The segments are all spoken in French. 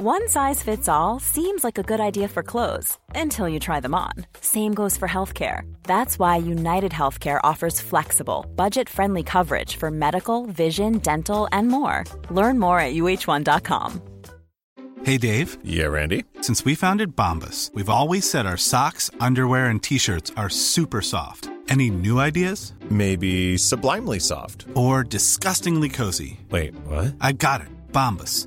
One size fits all seems like a good idea for clothes until you try them on. Same goes for healthcare. That's why United Healthcare offers flexible, budget friendly coverage for medical, vision, dental, and more. Learn more at uh1.com. Hey, Dave. Yeah, Randy. Since we founded Bombus, we've always said our socks, underwear, and t shirts are super soft. Any new ideas? Maybe sublimely soft. Or disgustingly cozy. Wait, what? I got it. Bombus.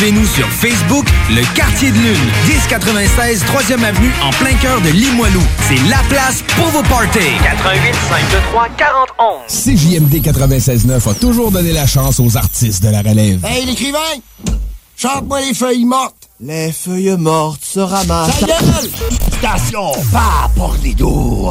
Suivez-nous sur Facebook, le Quartier de Lune, 1096 3e Avenue, en plein cœur de Limoilou. C'est la place pour vos parties. 88 523 4011. CJMD 96.9 a toujours donné la chance aux artistes de la relève. Hey, l'écrivain! Chante-moi les feuilles mortes! Les feuilles mortes se ramassent. Ta gueule! Station pas pour les doux.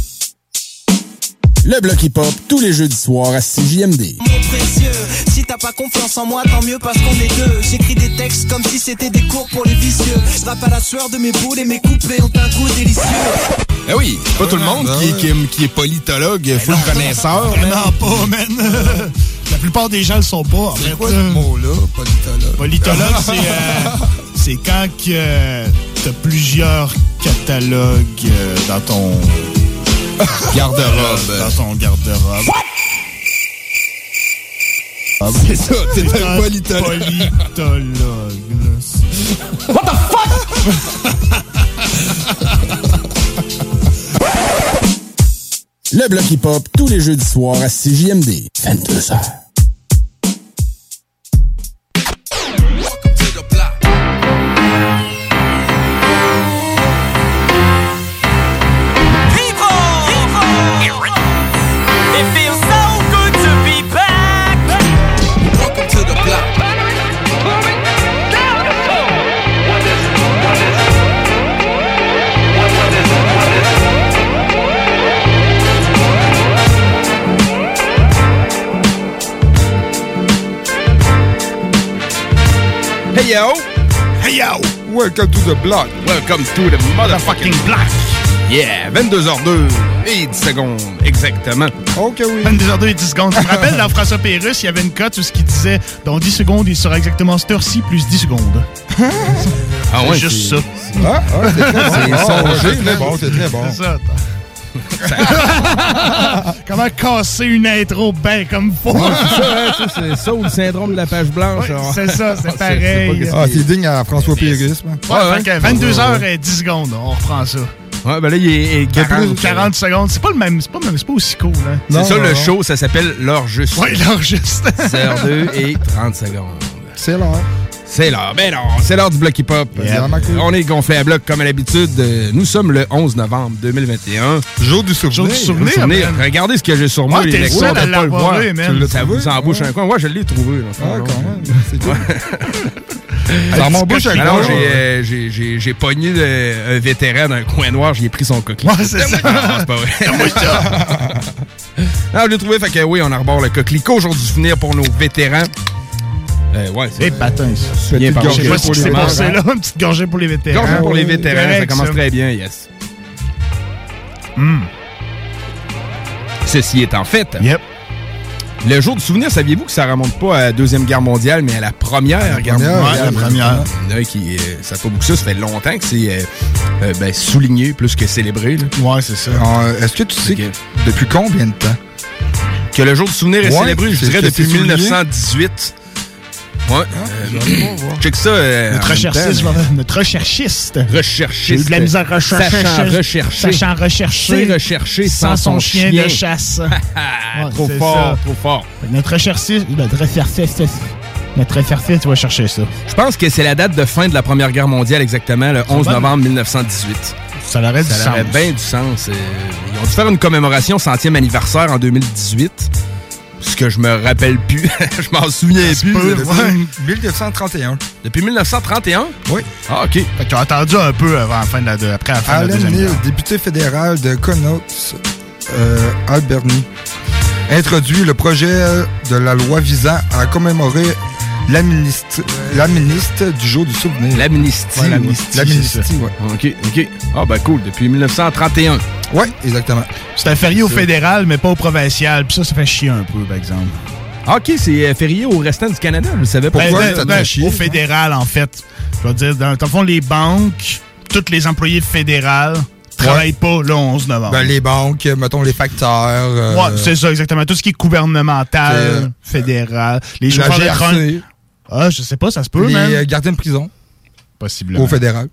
Le bloc hip-hop, tous les jeudis soirs à CJMD. Mon précieux, si t'as pas confiance en moi, tant mieux parce qu'on est deux. J'écris des textes comme si c'était des cours pour les vicieux. Je rappe à la sueur de mes boules et mes couplets ont un goût délicieux. Eh oui, pas tout le monde qui, est- qui est- qui est politologue, full connaisseur. Non, pas, man. La plupart des gens le sont pas. en C'est fait. quoi ce mot-là, politologue? Politologue, c'est euh, c'est quand que euh, t'as plusieurs catalogues euh, dans ton Garde-robe. Dans ton garde-robe. C'est ça, t'es C'est un politologue. politologue. What the fuck? Le bloc hip-hop, tous les jeudis soirs à CJMD. 22h. Hey yo! Hey yo! Welcome to the block! Welcome to the motherfucking block! Yeah! 22h02 et 10 secondes, exactement. Ok, oui. 22h02 et 10 secondes. Tu me rappelles, dans François Pérusse, il y avait une cote où ce qui disait dans 10 secondes, il sera exactement cette heure-ci plus 10 secondes. Ah ouais, C'est juste ça. c'est- Ah, ah, c'est très bon. Mais bon, c'est très bon. C'est ça. Comment casser une intro bien comme faut? Ouais, c'est ça, hein, ça, c'est ça ou le syndrome de la page blanche. Ouais, c'est ça, c'est pas pareil. qu'est-ce Ah, c'est digne à François Pérusse. man. Ouais, fait que 22h et 10 secondes, on reprend ça. Ouais, ben là, il est, est 40, 40 secondes, c'est pas le même, c'est pas, même- c'est pas aussi cool, hein. C'est ça, le show, ça s'appelle L'heure juste. Ouais, l'heure juste. 10h02 et 30 secondes. C'est l'heure. C'est l'heure. Ben non, c'est l'heure du bloc hip-hop. Yeah. On est gonflé à bloc comme à l'habitude. Euh, Nous sommes le 11 novembre 2021. Jour du souvenir. Jour du souvenir. Regardez ce que j'ai sur moi, Ouais, les lecteurs, seul à pas le voir. Tu Ça ça embouche un coin. Moi, je l'ai trouvé. là. Ah, quand même. C'est cool. Ça m'embouche un Alors, j'ai, euh, j'ai, j'ai, j'ai pogné un vétéran d'un coin noir, j'ai pris son coquelicot. Ouais, c'est ça. Non, c'est pas vrai. non, je l'ai trouvé, fait que oui, on arbore le coquelicot jour du souvenir pour nos vétérans. Euh, ouais, c'est Eh, patin, bien. Je sais pas ce qui s'est vétérans. passé là, une petite gorgée pour les vétérans. Gorgée pour les vétérans, ça commence ça. très bien, yes. Hmm. Ceci en fait. Yep. Le jour du souvenir, saviez-vous que ça remonte pas à la Deuxième Guerre mondiale, mais à la Première Guerre première, mondiale? Ouais, la première. Il y en a qui, euh, ça fait beaucoup ça, ça fait longtemps que c'est euh, euh, ben, souligné plus que célébré. là. Ouais, c'est ça. Alors, Est-ce que tu sais depuis combien de temps? Que le jour du souvenir est célébré, je dirais, depuis souligné. 1918. Ouais. euh, check ça. euh, Notre recherchiste, temps, notre recherchiste. J'ai eu de la à rechercher. Sachant rechercher. Sachant rechercher. Rechercher sans son chien, de chasse. Ah, Ouais, trop fort, ça. trop fort. Notre recherchiste, notre recherchiste, notre recherchiste va chercher ça. Je pense que c'est la date de fin de la Première Guerre mondiale exactement, le 11 bon. novembre 1918. Ça aurait du Ça aurait sens. bien du sens. euh, Ils ont dû faire une commémoration centième anniversaire en 2018. Ce que je me rappelle plus. je m'en souviens plus. peut, de- ouais. 1931. Depuis 1931? Oui. Ah, OK. Fait qu'ils ont attendu un peu avant la fin de la, de- après la fin de la Alan deuxième Neal, député fédéral de Connaught, euh, Alberni, introduit le projet de la loi visant à commémorer l'amnistie l'amnistie du jour du souvenir. L'amnistie. Ouais, l'amnistie, l'amnistie, ouais. OK, OK. Ah, ben cool. Depuis 1931. Ouais, exactement. C'est un férié au fédéral, mais pas au provincial. Puis ça, ça fait chier un peu, par exemple. Ah, OK, c'est euh, férié au restant du Canada. Je le savais pas. Ben, Pourquoi? ben, ça ben, fait chier? Au fédéral, en fait. Je veux dire, dans, dans le fond, les banques, tous les employés fédéraux travaillent pas le 11 novembre. Ben, les banques, mettons les facteurs. euh, Ouais, c'est ça, exactement. Tout ce qui est gouvernemental, C'est, euh, fédéral. Les chauffeurs de. Ah, je sais pas, ça se peut, les man. euh, gardiens de prison Possiblement. au fédéral.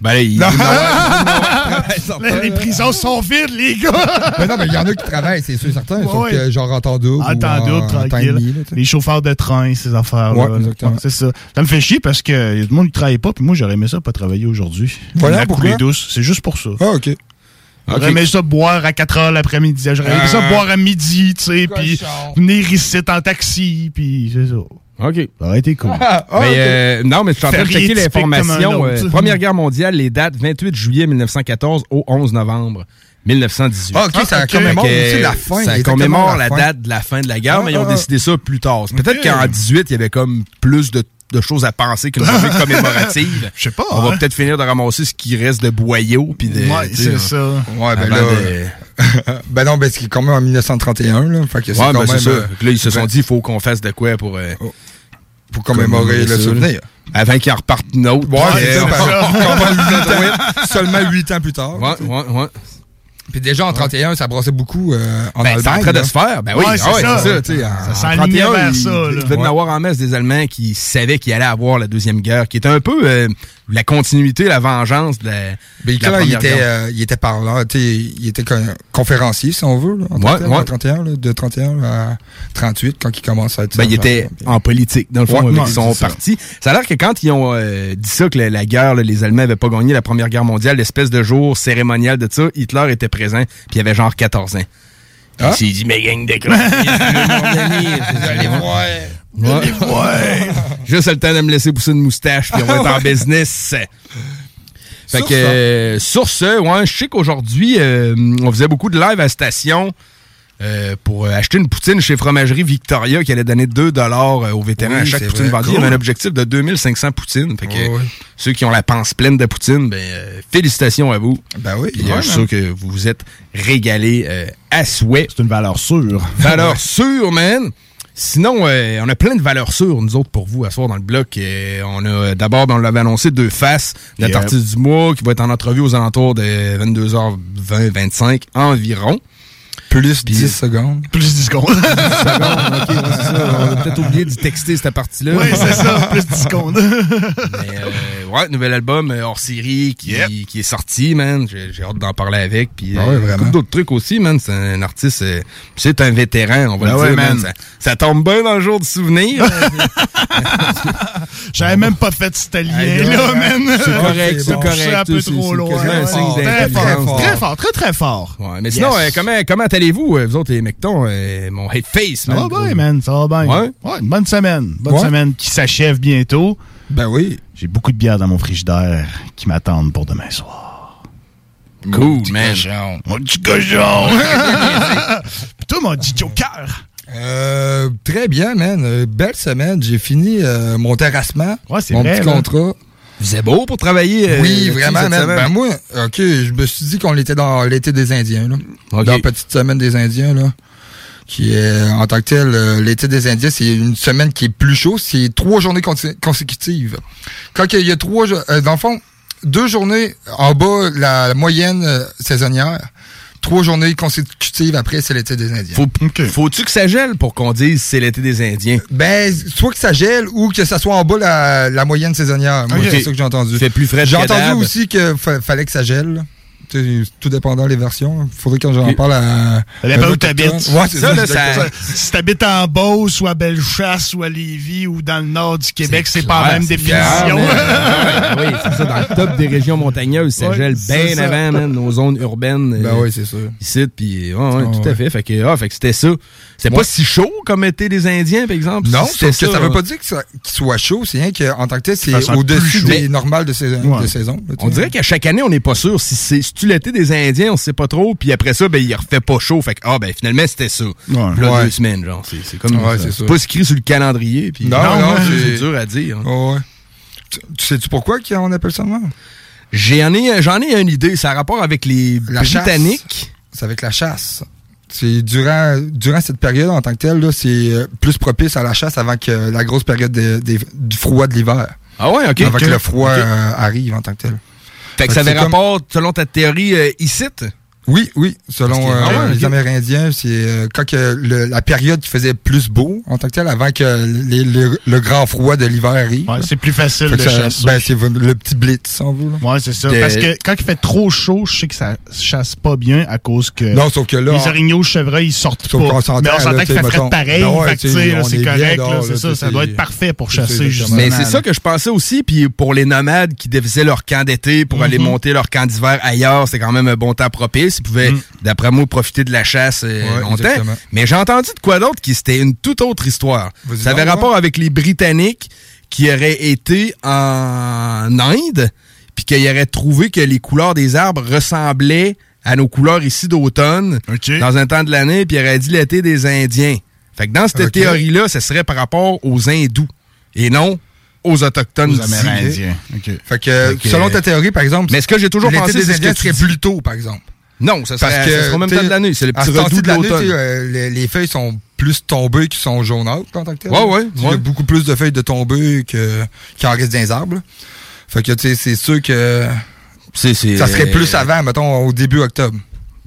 Ben là, il... Non. Là, les prisons sont vides, les gars! Ben non, mais il y en a qui travaillent, c'est sûr certain. sauf Ouais. que genre en temps double. En temps double, en tranquille. demi, là, les chauffeurs de train, ces affaires-là. Ouais, exactement. C'est ça. Ça me fait chier parce que y a du monde qui travaille pas, puis moi, j'aurais aimé ça pas travailler aujourd'hui. Voilà, La pourquoi? coulée douce, c'est juste pour ça. Ah, OK. J'aurais aimé ça boire à 4 heures l'après-midi. J'aurais aimé ça Ah. boire à midi, tu sais, puis venir ici en taxi, puis c'est ça. OK. Ça aurait été cool. Ah, ah, Mais, euh, non, mais je suis en train de checker l'information. euh, Première guerre mondiale, les dates 28 juillet 1914 au 11 novembre 1918. Ah, OK, ça ok. commémore aussi la fin. Ça commémore la fin. date de la fin de la guerre, Ah, mais ils ont ah, ah. décidé ça plus tard. Peut-être qu'en 18, il y avait comme plus de, de choses à penser qu'une journée commémorative. Je sais pas. On va hein. peut-être finir de ramasser ce qui reste de boyaux. Puis de, Ouais, c'est ça. Ouais, ben là. de- ben non, ben c'est quand même en 1931, là. Fait que c'est Ouais, quand ben même. c'est ça. euh, Là, ils se sont ben, dit, il faut qu'on fasse de quoi pour, euh, Pour commémorer le ça, souvenir. avant qu'ils en repartent une autre. Ouais, ça. quand même huit ans- Seulement 8 ans plus tard. Ouais, ouais, ouais. Puis déjà en 31, ça brassait beaucoup euh, en Ben, c'est en Allemagne. train de se faire. Ben oui, Ouais, c'est ah ouais, ça. c'est ça. tu sais, en- Ça en s'enlignait 31, vers il- ça, là. Il devait y en Ouais. avoir en masse des Allemands qui savaient qu'il allait avoir la Deuxième Guerre, qui était un peu euh, la continuité, la vengeance de la, Ben, de la Hitler, il était, euh, il était parlant, tu sais, il était con- conférencier, si on veut, là, en Ouais, 31, ouais. en 31 là, de 31 à 38, quand il commence à être... Ben, il était en politique, dans le fond, Ouais, avec ouais, son ça. parti. Ça a l'air que quand ils ont euh, dit ça, que la, la guerre, là, les Allemands n'avaient pas gagné la Première Guerre mondiale, l'espèce de jour cérémonial de ça, Hitler était présent, puis il avait genre 14 ans. Ah. Il s'est dit, mais gang de allez voir. Ouais. Juste le temps de me laisser pousser une moustache, puis on va être en business. Fait Sur que, euh, sur ce, ouais, je sais qu'aujourd'hui, euh, on faisait beaucoup de live à station euh, pour acheter une poutine chez Fromagerie Victoria qui allait donner 2 euh, aux vétérans Oui, à chaque poutine vendue. Il y Cool. avait un objectif de 2500 poutines. Fait que ceux qui ont la panse pleine de poutine, ben, euh, félicitations à vous. Ben oui. Je suis sûr que vous vous êtes régalés euh, à souhait. C'est une valeur sûre. Valeur sûre, man. Sinon, euh, on a plein de valeurs sûres, nous autres, pour vous, à soir dans le bloc. Euh, on a euh, d'abord, ben, on l'avait annoncé, deux faces. Notre Yep. artiste du mois qui va être en entrevue aux alentours de 22h20, 25 environ. Plus 10 secondes. Plus 10 secondes. ok, ouais, c'est ça. On a peut-être oublié de texter cette partie-là. Oui, c'est ça. Plus 10 secondes. Mais, euh, ouais, nouvel album euh, hors série qui, Yep. qui est sorti, man. J'ai hâte d'en parler avec. Puis, Ah ouais, vraiment. beaucoup d'autres trucs aussi, man. C'est un artiste, euh, c'est un vétéran, on va Ah le ouais, dire, man. man. Ça, ça tombe bien dans le jour du souvenir. J'avais même pas fait ce lien-là, man. C'est correct, c'est bon. Suis un correct. peu trop loin. Ouais, Très fort, très fort, très très fort. Ouais, mais sinon, euh, comment, comment allez-vous, euh, vous autres, les mectons, euh, mon hate face, Ça va bien, man, ça va bien. Ouais? une bonne semaine. Bonne Ouais. semaine qui s'achève bientôt. Ben oui. J'ai beaucoup de bières dans mon frigidaire qui m'attendent pour demain soir. Cool, man. Mon petit cochon! Puis toi, mon petit joker! Euh, très bien, man. Euh, belle semaine. J'ai fini euh, mon terrassement. Ouais, mon vrai, petit là. contrat. Vous êtes beau pour travailler? euh, oui, vraiment? Ben moi, OK, je me suis dit qu'on était dans l'été des Indiens, là. Ok. Dans la petite semaine des Indiens, là. Qui est, en tant que tel, euh, l'été des Indiens, c'est une semaine qui est plus chaude. C'est trois journées consécutives. Quand il y a trois, euh, dans le fond, deux journées en bas, la, la moyenne euh, saisonnière. Trois journées consécutives après, c'est l'été des Indiens. Faut, Faut-tu que ça gèle pour qu'on dise c'est l'été des Indiens? Ben, soit que ça gèle ou que ça soit en bas la, la moyenne saisonnière. Moi, c'est ça que j'ai entendu. Fait plus frais J'ai entendu aussi qu'il fallait que ça gèle. Tout dépendant des versions. Faudrait que j'en parle à. Ça dépend où t'habites. Ouais, c'est ça. Si t'habites en Beauce ou à Bellechasse ou à Lévis ou dans le nord du Québec, c'est pas la même définition. Oui, c'est ça. Dans le top des régions montagneuses, ça Ouais, gèle bien avant, man, nos zones urbaines. Ben euh, oui, c'est sûr. Ici, puis Ah, tout à fait. Fait que, ah, fait que c'était ça. C'était Ouais. pas si chaud comme étaient les Indiens, par exemple. Non, C'était sauf que ça veut pas dire que ça- qu'il soit chaud, c'est rien qu'en tant que tel, c'est au-dessus des normales de saison. On dirait qu'à chaque année, on n'est pas sûr si c'est si l'été des Indiens, on sait pas trop, puis après ça, ben il refait pas chaud, fait que ah ben finalement c'était ça. Puis là, Ouais. deux semaines, genre, c'est c'est comme Ouais, c'est pas écrit sur le calendrier, puis Non, non, c'est c'est- dur à dire. hein. Oh, ouais. Tu, tu sais-tu pourquoi qu'on appelle ça de même? J'en ai, j'en ai une idée, ça a rapport avec les La chasse. Britanniques. C'est avec la chasse. C'est durant, durant cette période en tant que telle, là, c'est euh, plus propice à la chasse avant que la grosse période de- du froid de l'hiver. Ah ouais, ok. Avant que le froid euh, arrive en tant que tel. Fait que ça avait comme- rapport, selon ta théorie, euh, ici. Oui, oui. Selon que- euh, Ah ouais, les. Amérindiens, c'est euh, quand que le- la période qui faisait plus beau en tant que tel, avant que les- le, le grand froid de l'hiver arrive. Ouais, c'est plus facile Fait que de ça- chasser. Ben, c'est le petit blitz, là. Ouais, c'est ça. De- Parce que quand il fait trop chaud, je sais que ça chasse pas bien à cause que. Non, sauf que là, Les orignaux, chevreuils, ils sortent Sauf pas. Mais on s'entend frais mettons- pareil. Ben ouais, que, c'est correct. C'est ça. Ça doit être parfait pour ça, chasser. Mais c'est ça que je pensais aussi, puis pour les nomades qui faisaient leur camp d'été pour aller Mhm. monter leur camp d'hiver ailleurs, c'est quand même un bon temps propice. Ils pouvaient, d'après moi, profiter de la chasse euh, Ouais, longtemps. exactement. Mais j'ai entendu de quoi d'autre qui c'était une toute autre histoire. Ça avait rapport avec les Britanniques qui auraient été en Inde, puis qu'ils auraient trouvé que les couleurs des arbres ressemblaient à nos couleurs ici d'automne dans un temps de l'année, puis ils auraient dit l'été des Indiens. Fait que dans cette théorie-là, ce serait par rapport aux hindous et non aux autochtones Aux. Amérindiens. Fait que, selon ta théorie, par exemple, Mais ce que j'ai toujours pensé, des c'est que serait plus tôt, par exemple. Non, ça serait, Parce que ça serait au même temps de l'année. C'est le petit redout de l'automne. euh, les, les feuilles sont plus tombées qui sont jaunâtres en tant que tel. Ouais, ouais, Il y a beaucoup plus de feuilles de tombées que, qui en restent dans les arbres. Fait que, tu sais, c'est sûr que ça serait plus avant, mettons, au début octobre.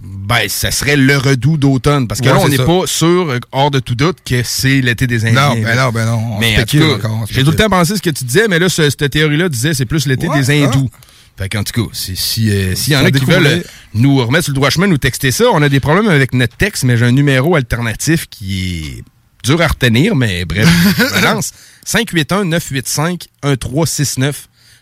Ben, ça serait le redout d'automne. Parce que Ouais, là, on n'est pas sûr, euh, hors de tout doute, que c'est l'été des Indiens. Non, ben non, ben non. On Mais j'ai tout le temps pensé ce que tu disais, mais là, ce- cette théorie-là disait c'est plus l'été Ouais, des ah. Fait qu'en tout cas, si, euh, s'il y en a qui découvrir. veulent euh, nous remettre sur le droit chemin, nous texter ça, on a des problèmes avec notre texte, mais j'ai un numéro alternatif qui est dur à retenir, mais bref, je balance. 581-985-1369.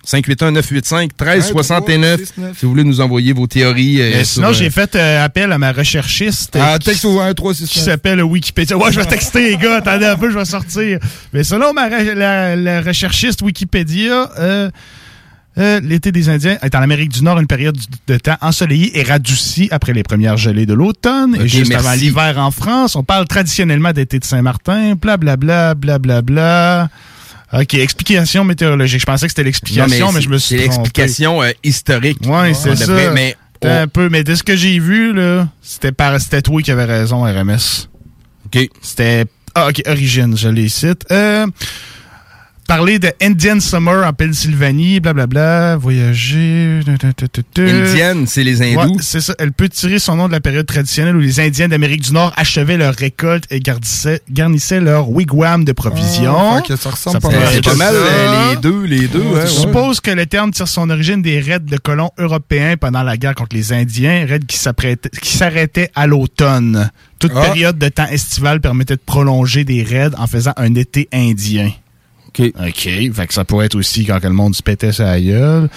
581-985-1369. Si vous voulez nous envoyer vos théories. euh, sinon, euh, j'ai fait euh, appel à ma recherchiste. Ah, texte au 1, 3, 6, qui s'appelle Wikipédia. Ouais, je vais texter, les gars. Attendez un peu, je vais sortir. Mais selon ma la recherchiste Wikipédia, euh, l'été des Indiens est en Amérique du Nord une période de temps ensoleillée et radoucie après les premières gelées de l'automne et juste merci. avant l'hiver en France. On parle traditionnellement d'été de Saint-Martin, blablabla, blablabla. OK, explication météorologique. Je pensais que c'était l'explication, mais, je me suis C'est l'explication euh, historique. Ouais, c'est ça. Mais un peu, mais de ce que j'ai vu, là, c'était par, c'était toi qui avais raison, RMS. OK. C'était, ah, OK, Origine, je les cite. Euh, parler de Indian Summer en Pennsylvanie, blablabla, voyager. Indienne, c'est les hindous. Ouais, c'est ça. Elle peut tirer son nom de la période traditionnelle où les Indiens d'Amérique du Nord achevaient leur récolte et garnissaient, garnissaient leur wigwam de provisions. Ah, que ça ressemble pas mal. C'est pas mal ça. euh, les deux, les deux. Je hein, ouais. suppose que le terme tire son origine des raids de colons européens pendant la guerre contre les Indiens, raids qui s'arrêtaient à l'automne. Toute Ah. période de temps estival permettait de prolonger des raids en faisant un été indien. OK. OK. Fait que ça pourrait être aussi quand le monde se pétait sa gueule.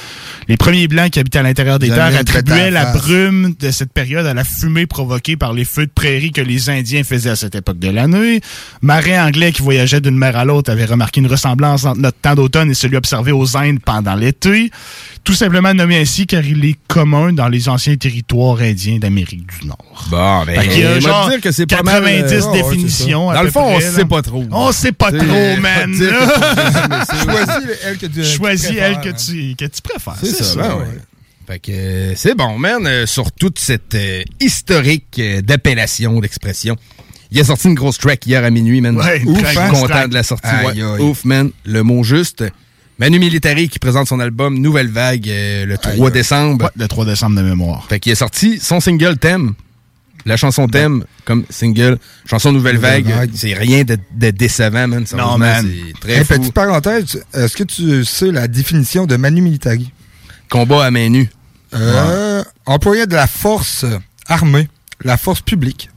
Les premiers Blancs qui habitaient à l'intérieur des terres attribuaient en la brume de cette période à la fumée provoquée par les feux de prairie que les Indiens faisaient à cette époque de l'année. Marins anglais qui voyageaient d'une mer à l'autre avaient remarqué une ressemblance entre notre temps d'automne et celui observé aux Indes pendant l'été. Tout simplement nommé ainsi car il est commun dans les anciens territoires indiens d'Amérique du Nord. Bon, ben, qu'il y a genre dire que c'est pas mal, 90 euh, ouais, définitions. ça. Dans le fond, on près, sait pas trop. On sait pas trop, man. Choisis elle que tu Choisis tu elle que hein. tu, que tu préfères. C'est ça, ben ouais. Fait que euh, c'est bon, man, euh, sur toute cette euh, historique d'appellation, d'expression. Il a sorti une grosse track hier à minuit, man. Ouais, Ouf, je suis content track. de la sortie. Ouais. Ouf, man. Le mot juste. Manu Militari qui présente son album Nouvelle Vague euh, le 3 Aïe, aïe. décembre. Ouais, le 3 décembre de mémoire. Fait qu'il a sorti son single thème. La chanson thème comme single. Chanson Nouvelle, Nouvelle Vague. Vague. C'est rien de, de décevant, man. Sérieusement, man. C'est très Hey, fou. petite parenthèse, est-ce que tu sais la définition de Manu Militari? Combat à main nue. Euh, employé de la force armée, la force publique.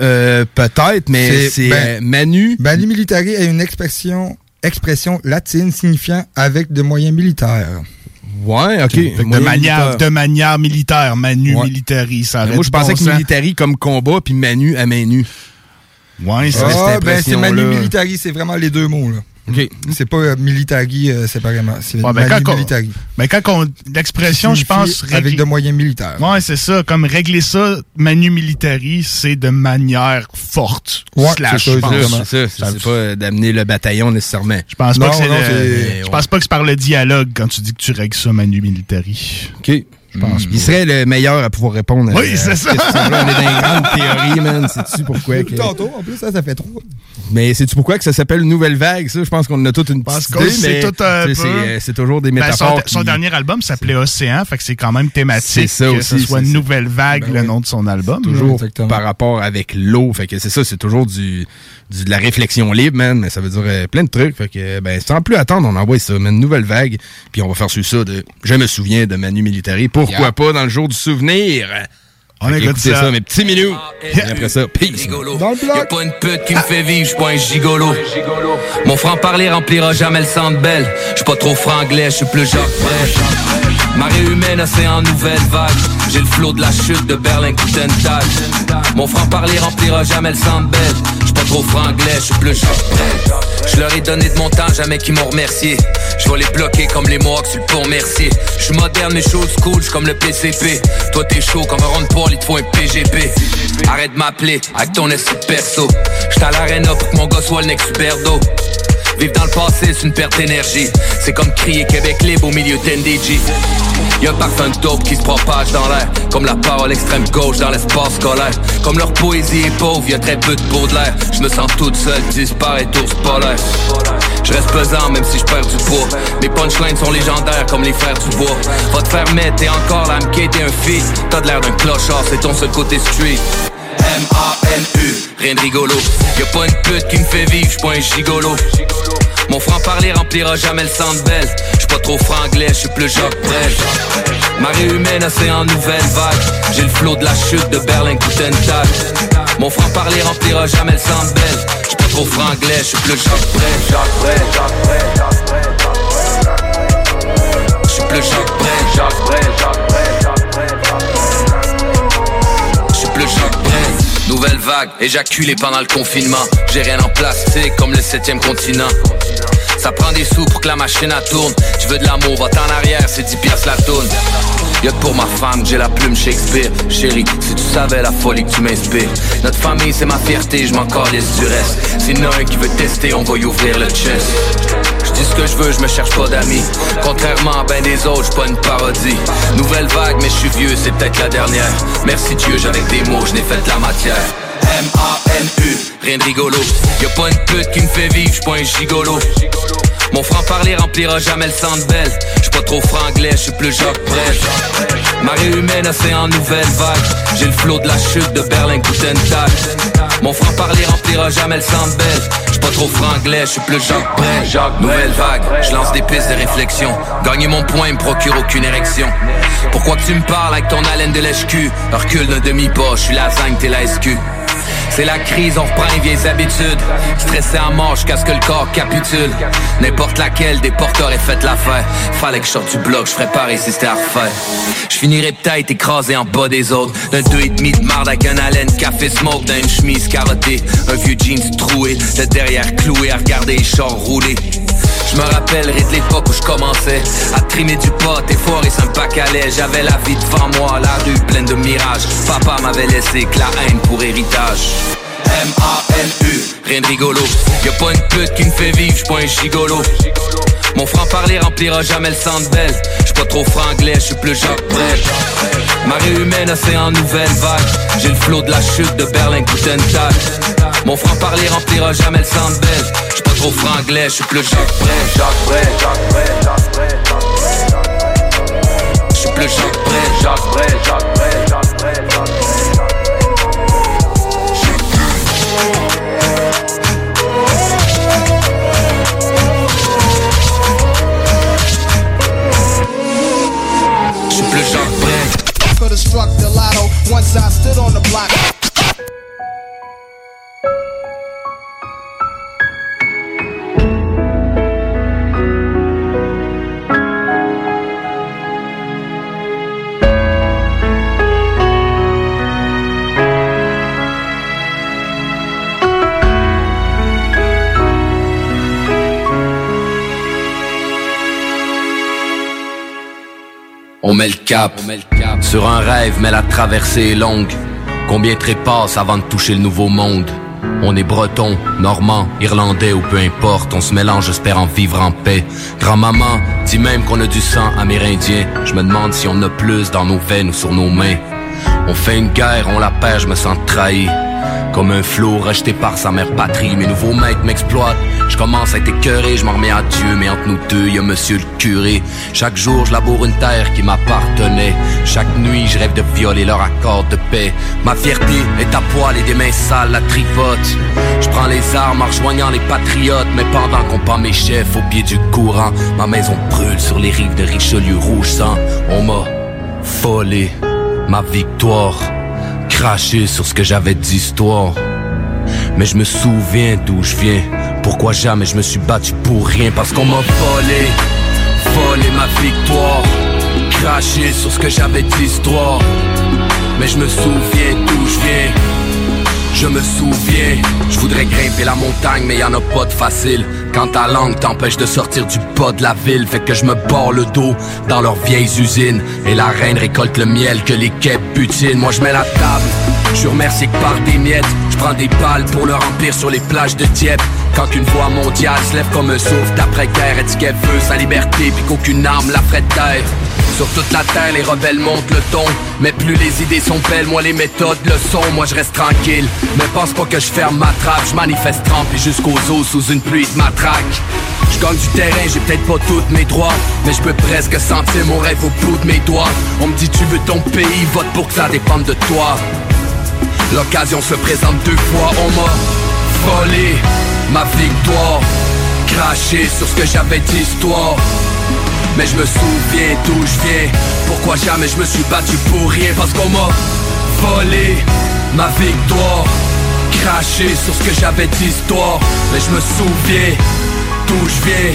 Euh, Peut-être, mais c'est ben, euh, Manu. Manu militari est une expression, expression latine signifiant avec de moyens militaires. Ouais, ok. De, manière, militaire. de manière militaire, Manu Ouais. militari, ça aurait Moi, je pensais bon que sens. militari comme combat, puis Manu à main nue. Ouais, c'est Ah, ben c'est Manu militari, c'est vraiment les deux mots, là. OK. C'est pas euh, militari euh, séparément, c'est Ouais, ben, quand. Mais quand on. L'expression, je pense. Avec de moyens militaires. Ouais, c'est ça. Comme régler ça, Manu militari, c'est de manière forte. Ouais, slash, c'est ça, je pense. exactement. C'est ça. C'est pas euh, d'amener le bataillon nécessairement. Je pense pas que c'est non, le- c'est- Je pense pas que c'est par le dialogue quand tu dis que tu règles ça, Manu militari. OK. Je pense Il serait le meilleur à pouvoir répondre Oui, c'est ça. question-là. On est dans une grande théorie, man. Sais-tu pourquoi? que- Tantôt, en plus, ça, ça fait trop. Mais sais-tu pourquoi que ça s'appelle Nouvelle Vague, ça? Je pense qu'on a toute une petite que idée, c'est mais tout un tu sais, peu- c'est, c'est toujours des Ben, métaphores. son, son qui- dernier album s'appelait Océan, fait que c'est quand même thématique C'est ça que aussi, ce soit. Nouvelle Vague, Ben le nom de son album. toujours Exactement. par rapport avec l'eau. Fait que c'est ça, c'est toujours du, du- de la réflexion libre, man. Mais ça veut dire euh, plein de trucs. Fait que, ben, sans plus attendre, on envoie ça, man. Nouvelle vague. Puis on va faire sur ça de Je me souviens de Manu Militari. Pourquoi Yeah. pas dans le jour du souvenir? On écoute ça. ça, mes petits minous. Et après ça, peace. Gigolo. Dans le bloc. Y'a pas une pute qui me fait vivre, j'suis pas un gigolo. Mon franc-parler remplira jamais le centre belle. J'suis pas trop franglais, j'suis plus Jacques Brel. Marée humaine, océan nouvelle vague. J'ai le flot de la chute de Berlin Coutental. Mon franc-parler remplira jamais le centre belle. Trop franglais, j'suis plus Jacques Brel. Je leur ai donné de mon temps, jamais qu'ils m'ont remercié. Je vais les bloquer comme les Mohawks sur le pont Mercier. Je suis moderne, mais chaud school, j'suis comme le PCP. Toi t'es chaud comme un rond de il te faut un PGP. Arrête de m'appeler avec ton de perso. J'suis à l'arena pour que mon gars soit le next Superdo. Vivre dans le passé, c'est une perte d'énergie. C'est comme crier Québec libre au milieu d'NDG. Y'a un parfum de dope qui se propage dans l'air. Comme la parole extrême gauche dans l'espace scolaire. Comme leur poésie est pauvre, y'a très peu de beau de l'air. Je me sens toute seule, disparaît ours polaire. Je reste pesant même si je perds du poids. Mes punchlines sont légendaires comme les frères du bois. Va te faire mettre, t'es encore là à me quitter un fils. T'as de l'air d'un clochard, c'est ton seul côté street. M-A-N-U, rien de rigolo. Y'a pas une pute qui me fait vivre, j'suis pas un gigolo. Mon franc-parler remplira jamais le centre. J'suis pas trop franglais, j'suis plus Jacques Brel. Marée humaine, océan nouvelle vague. J'ai le flot de la chute de Berlin Coutental. Mon franc-parler remplira jamais le centre. J'suis pas trop franglais, j'suis plus Jacques Brel. Jacques Brel, Jacques Brel, Jacques Brel. J'suis plus Jacques Brel, Jacques Brel, Nouvelle vague, éjaculé pendant le confinement. J'ai rien en plastique comme le septième continent. Ça prend des sous pour que la machine à tourne. Tu veux de l'amour, va en arrière, c'est 10 piastres la tourne. Y'a pour ma femme j'ai la plume Shakespeare. Chérie, si tu savais la folie que tu m'inspires. Notre famille, c'est ma fierté, je m'en calisse du reste. S'il y en qui veut tester, on va y ouvrir le chest. Dis ce que je veux, je me cherche pas d'amis. Contrairement à ben des autres, je pas une parodie. Nouvelle vague, mais je suis vieux, c'est peut-être la dernière. Merci Dieu, j'avais des mots, je n'ai fait de la matière. M-A-N-U, rien de rigolo. Y'a pas une pute qui me fait vivre, j'suis pas un gigolo. Mon franc-parler remplira jamais le centre belle. J'suis pas trop franglais, j'suis plus Jacques Brel. Marée humaine, océan nouvelle vague. J'ai le flot de la chute de Berlin Coutental. Mon franc-parler remplira jamais le centre belle. Pas trop franglais, j'suis plus Jacques Brel. Nouvelle vague, je lance des pistes de réflexion. Gagner mon point me procure aucune érection. Pourquoi que tu me parles avec ton haleine de lèche-cul? Recule d'un demi-pas, j'suis lasagne, t'es la SQ. C'est la crise, on reprend les vieilles habitudes. Stressé à mort jusqu'à ce que le corps capitule. N'importe laquelle des porteurs ait fait l'affaire. Fallait que je sorte du bloc, je ferais pareil si c'était à refaire. Je finirais peut-être écrasé en bas des autres. D'un deux et demi de marde avec un haleine, café smoke, d'une chemise carottée. Un vieux jeans troué, de derrière cloué à regarder les chars rouler. Je me rappellerai de l'époque où je commençais à trimer du pot et foirer un bac à lait. J'avais la vie devant moi, la rue pleine de mirages. Papa m'avait laissé que la haine pour héritage. M-A-N-U, rien de rigolo. Y'a pas une pute qui me fait vivre, j'suis pas un gigolo. Mon franc-parler remplira jamais le centre belle. J'suis pas trop franglais, j'suis plus Jacques Brel. Marée humaine, océan nouvelle vague. J'ai le flot de la chute de Berlin Coutental. Mon franc-parler remplira jamais le centre belle trop franglais, je suis plus Jacques Brel, Jacques Brel, Jacques Brel, Jacques Je suis plus Jacques Brel, struck the lotto once I stood on the block. Met le cap. Sur un rêve, mais la traversée est longue. Combien trépassent avant de toucher le nouveau monde? On est breton, normand, irlandais ou peu importe, on se mélange espérant vivre en paix. Grand-maman dit même qu'on a du sang amérindien. Je me demande si on a plus dans nos veines ou sur nos mains. On fait une guerre, on la perd, je me sens trahi. Comme un flot rejeté par sa mère patrie, mes nouveaux maîtres m'exploitent. Je commence à être écœuré, je m'en remets à Dieu, mais entre nous deux, y a monsieur le curé. Chaque jour, je laboure une terre qui m'appartenait. Chaque nuit, je rêve de violer leur accord de paix. Ma fierté est à poil et des mains sales la tripote. Je prends les armes en rejoignant les patriotes, mais pendant qu'on pend mes chefs au pied du courant, ma maison brûle sur les rives de Richelieu rouge sang. On m'a volé ma victoire craché sur ce que j'avais d'histoire. Mais je me souviens d'où je viens. Pourquoi jamais je me suis battu pour rien? Parce qu'on m'a volé, volé ma victoire. Craché sur ce que j'avais d'histoire. Mais je me souviens d'où je viens. Je me souviens, je voudrais grimper la montagne, mais y en a pas de facile. Quand ta langue t'empêche de sortir du pas de la ville, fait que je me bord le dos dans leurs vieilles usines. Et la reine récolte le miel que les quais butinent. Moi je mets la table, je suis remercié que par des miettes. Je prends des balles pour le remplir sur les plages de Dieppe. Quand une voix mondiale se lève comme un souffle d'après-guerre, et qu'elle veut sa liberté, puis qu'aucune arme la ferait. Sur toute la terre, les rebelles montent le ton. Mais plus les idées sont belles, moi les méthodes le sont. Moi je reste tranquille. Mais pense pas que je ferme ma trappe. Je manifeste trempé jusqu'aux os sous une pluie de matraque. Je gagne du terrain, j'ai peut-être pas tous mes droits. Mais je peux presque sentir mon rêve au bout de mes doigts. On me dit tu veux ton pays, vote pour que ça dépende de toi. L'occasion se présente deux fois, on m'a volé ma victoire. Craché sur ce que j'avais d'histoire. Mais je me souviens d'où je viens. Pourquoi jamais je me suis battu pour rien? Parce qu'on m'a volé ma victoire. Craché sur ce que j'avais d'histoire. Mais je me souviens d'où je viens.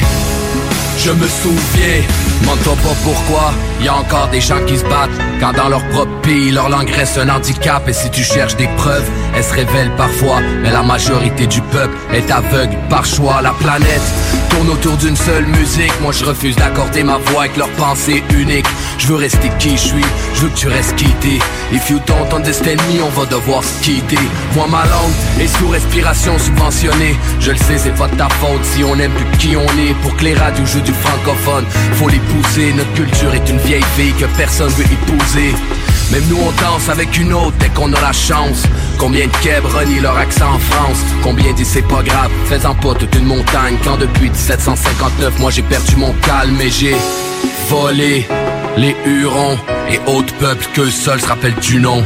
Je me souviens, demande pas pourquoi, y a encore des gens qui se battent. Quand dans leur propre pays, leur langue reste un handicap. Et si tu cherches des preuves, elles se révèlent parfois Mais la majorité du peuple est aveugle par choix. La planète tourne autour d'une seule musique. Moi je refuse d'accorder ma voix avec leur pensée unique Je veux rester qui je suis, je veux que tu restes quitté If you don't understand me, on va devoir se quitter. Moi ma langue est sous respiration subventionnée. Je le sais, c'est pas de ta faute si on aime plus qui on est. Pour que les radios jouent du francophone, faut les pousser. Notre culture est une vieille fille que personne veut épouser. Même nous on danse avec une autre dès qu'on a la chance Combien de keb renient leur accent en France? Combien disent c'est pas grave, faisant pas toute une montagne? Quand depuis 1759 moi j'ai perdu mon calme et j'ai volé les Hurons. Et autres peuples que seuls se rappellent du nom.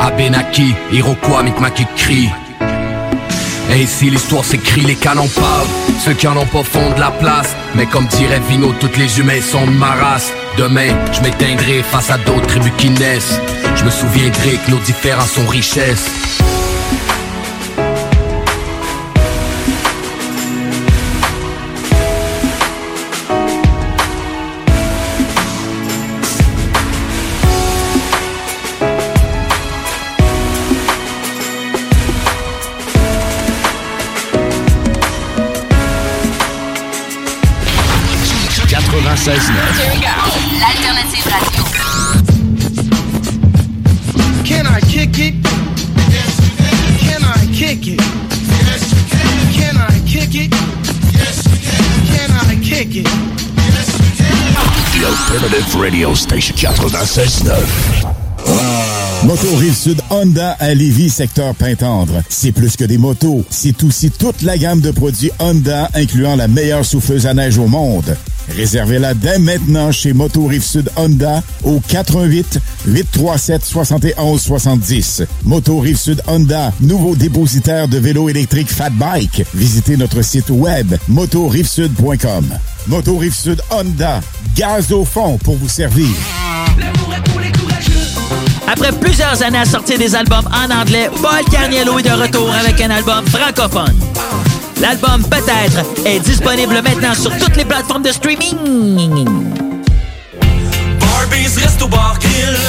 Abenaki, Iroquois, Mi'kmaq crie. Et ici l'histoire s'écrit, les canons parlent. Ceux qui en ont pas font de la place. Mais comme dirait Vino, toutes les humains sont de ma race. Demain, je m'éteindrai face à d'autres tribus qui naissent. Je me souviendrai que nos différences sont richesses 96.9. L'alternative radio. Can I kick it? Yes, you can. Can I kick it? Yes, you can. Can I kick it? Yes, you can. Can I kick it? Yes, you can. The Alternative Radio Station 96.9. Moto Rive-Sud Honda à Lévis, secteur Pintendre. C'est plus que des motos, c'est aussi toute la gamme de produits Honda, incluant la meilleure souffleuse à neige au monde. Réservez-la dès maintenant chez Moto Rive-Sud Honda au 88 837 71 70. Moto Rive-Sud Honda, nouveau dépositaire de vélos électriques Fat Bike. Visitez notre site web motorivesud.com. Moto Rive-Sud Honda, gaz au fond pour vous servir. Après plusieurs années à sortir des albums en anglais, Paul Carniello est de retour avec un album francophone. L'album Peut-être est disponible maintenant sur toutes les plateformes de streaming.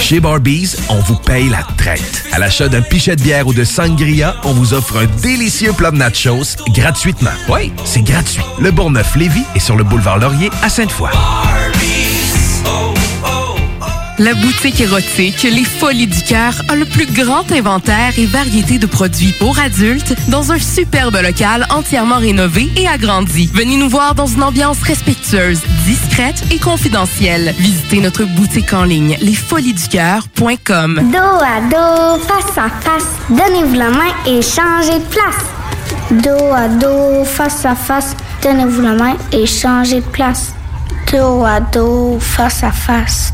Chez Barbies, on vous paye la traite. À l'achat d'un pichet de bière ou de sangria, on vous offre un délicieux plat de nachos gratuitement. Oui, c'est gratuit. Le Bourgneuf-Lévis est sur le boulevard Laurier à Sainte-Foy. La boutique érotique Les Folies du Cœur a le plus grand inventaire et variété de produits pour adultes dans un superbe local entièrement rénové et agrandi. Venez nous voir dans une ambiance respectueuse, discrète et confidentielle. Visitez notre boutique en ligne lesfoliesducoeur.com. Dos à dos, face à face, donnez-vous la main et changez de place. Dos à dos, face à face, donnez-vous la main et changez de place. Dos à dos, face à face,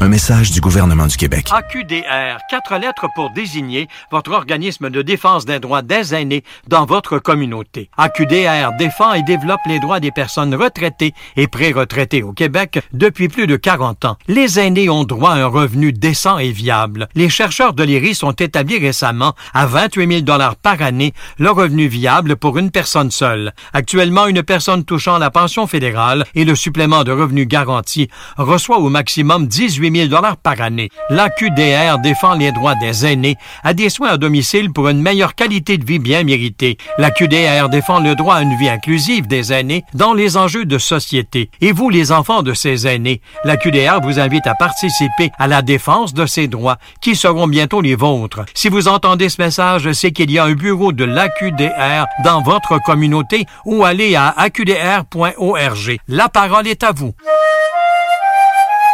Un message du gouvernement du Québec. AQDR, quatre lettres pour désigner votre organisme de défense des droits des aînés dans votre communauté. AQDR défend et développe les droits des personnes retraitées et pré-retraitées au Québec depuis plus de 40 ans. Les aînés ont droit à un revenu décent et viable. Les chercheurs de l'IRIS ont établi récemment à 28 000 par année le revenu viable pour une personne seule. Actuellement, une personne touchant la pension fédérale et le supplément de revenu garanti reçoit au maximum 18 000 par année. L'AQDR défend les droits des aînés à des soins à domicile pour une meilleure qualité de vie bien méritée. L'AQDR défend le droit à une vie inclusive des aînés dans les enjeux de société. Et vous, les enfants de ces aînés, l'AQDR vous invite à participer à la défense de ces droits qui seront bientôt les vôtres. Si vous entendez ce message, c'est qu'il y a un bureau de l'AQDR dans votre communauté ou allez à aqdr.org. La parole est à vous.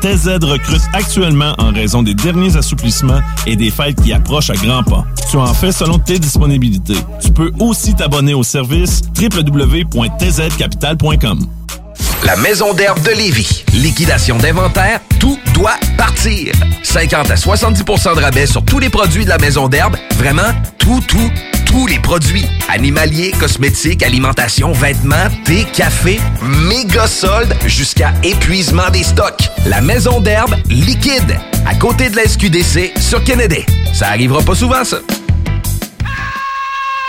TZ recrute actuellement en raison des derniers assouplissements et des fêtes qui approchent à grands pas. Tu en fais selon tes disponibilités. Tu peux aussi t'abonner au service www.tzcapital.com. La Maison d'herbe de Lévis. Liquidation d'inventaire, tout doit partir. 50 à 70% de rabais sur tous les produits de la Maison d'herbe. Vraiment, tout, tout, tous les produits. Animaliers, cosmétiques, alimentation, vêtements, thé, café, méga soldes jusqu'à épuisement des stocks. La Maison d'herbe liquide, à côté de la SQDC sur Kennedy. Ça arrivera pas souvent, ça.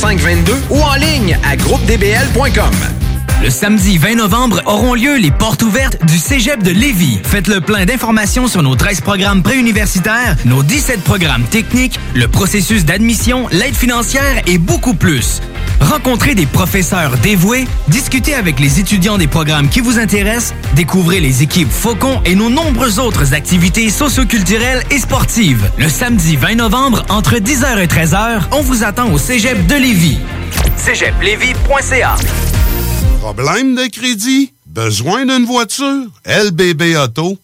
2522 ou en ligne à groupedbl.com. Le samedi 20 novembre auront lieu les portes ouvertes du Cégep de Lévis. Faites le plein d'informations sur nos 13 programmes préuniversitaires, nos 17 programmes techniques, le processus d'admission, l'aide financière et beaucoup plus. Rencontrez des professeurs dévoués, discutez avec les étudiants des programmes qui vous intéressent, découvrez les équipes Faucon et nos nombreuses autres activités socioculturelles et sportives. Le samedi 20 novembre, entre 10h et 13h, on vous attend au Cégep de Lévis. Problème de crédit? Besoin d'une voiture? lbbauto.com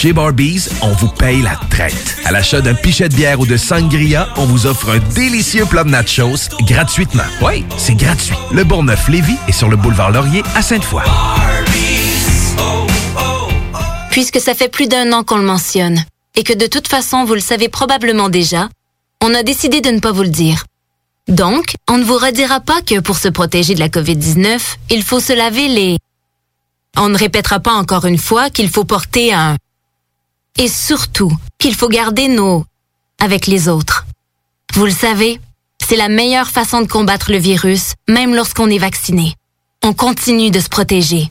Chez Barbies, on vous paye la traite. À l'achat d'un pichet de bière ou de sangria, on vous offre un délicieux plat de nachos gratuitement. Oui, c'est gratuit. Le Bourgneuf-Lévis est sur le boulevard Laurier à Sainte-Foy. Puisque ça fait plus d'un an qu'on le mentionne, et que de toute façon vous le savez probablement déjà, on a décidé de ne pas vous le dire. Donc, on ne vous redira pas que pour se protéger de la COVID-19, il faut se laver les... On ne répétera pas encore une fois qu'il faut porter un... Et surtout, qu'il faut garder nos... avec les autres. Vous le savez, c'est la meilleure façon de combattre le virus, même lorsqu'on est vacciné. On continue de se protéger.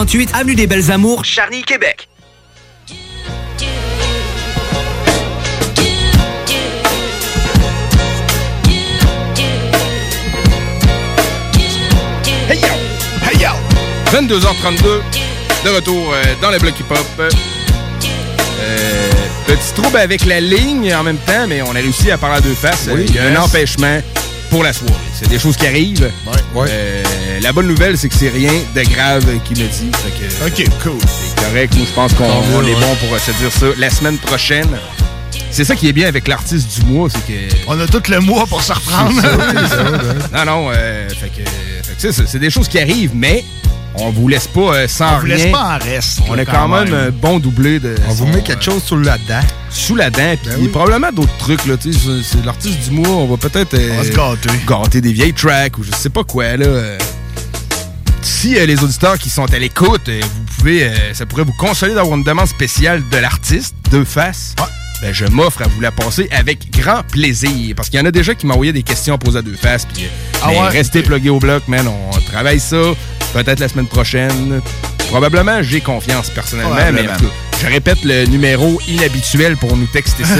48 Avenue des Belles Amours, Charny, Québec. Hey yo! Hey yo! 22h32, de retour euh, dans le bloc hip-hop. Euh, petit trouble avec la ligne en même temps, mais on a réussi à parler à deux faces. Oui, Il y a un empêchement pour la soirée. C'est des choses qui arrivent. Euh, la bonne nouvelle, c'est que c'est rien de grave qui me dit. OK, cool. C'est correct. Nous, je pense qu'on on est ouais. bon pour euh, se dire ça. La semaine prochaine, c'est ça qui est bien avec l'artiste du mois, c'est que... On a tout le mois pour se reprendre. Ça, non, non, euh, fait que, fait que c'est ça, c'est des choses qui arrivent, mais on vous laisse pas euh, sans On vous rien. laisse pas en reste, On là, a quand, quand même même. un bon doublé de. On vous met quelque chose sous la dent. Sous la dent, puis oui. probablement d'autres trucs, là, C'est l'artiste du mois, on va peut-être. euh, On va se gâter. gâter des vieilles tracks ou je sais pas quoi, là. Si euh, les auditeurs qui sont à l'écoute, euh, vous pouvez, euh, ça pourrait vous consoler d'avoir une demande spéciale de l'artiste, deux faces. Ben, je m'offre à vous la passer avec grand plaisir. Parce qu'il y en a déjà qui m'ont envoyé des questions à poser à deux faces. Puis, Ah mais ouais? restez plugués au bloc, man. On travaille ça. Peut-être la semaine prochaine. Probablement, j'ai confiance personnellement. Mais je répète le numéro inhabituel pour nous texter ça.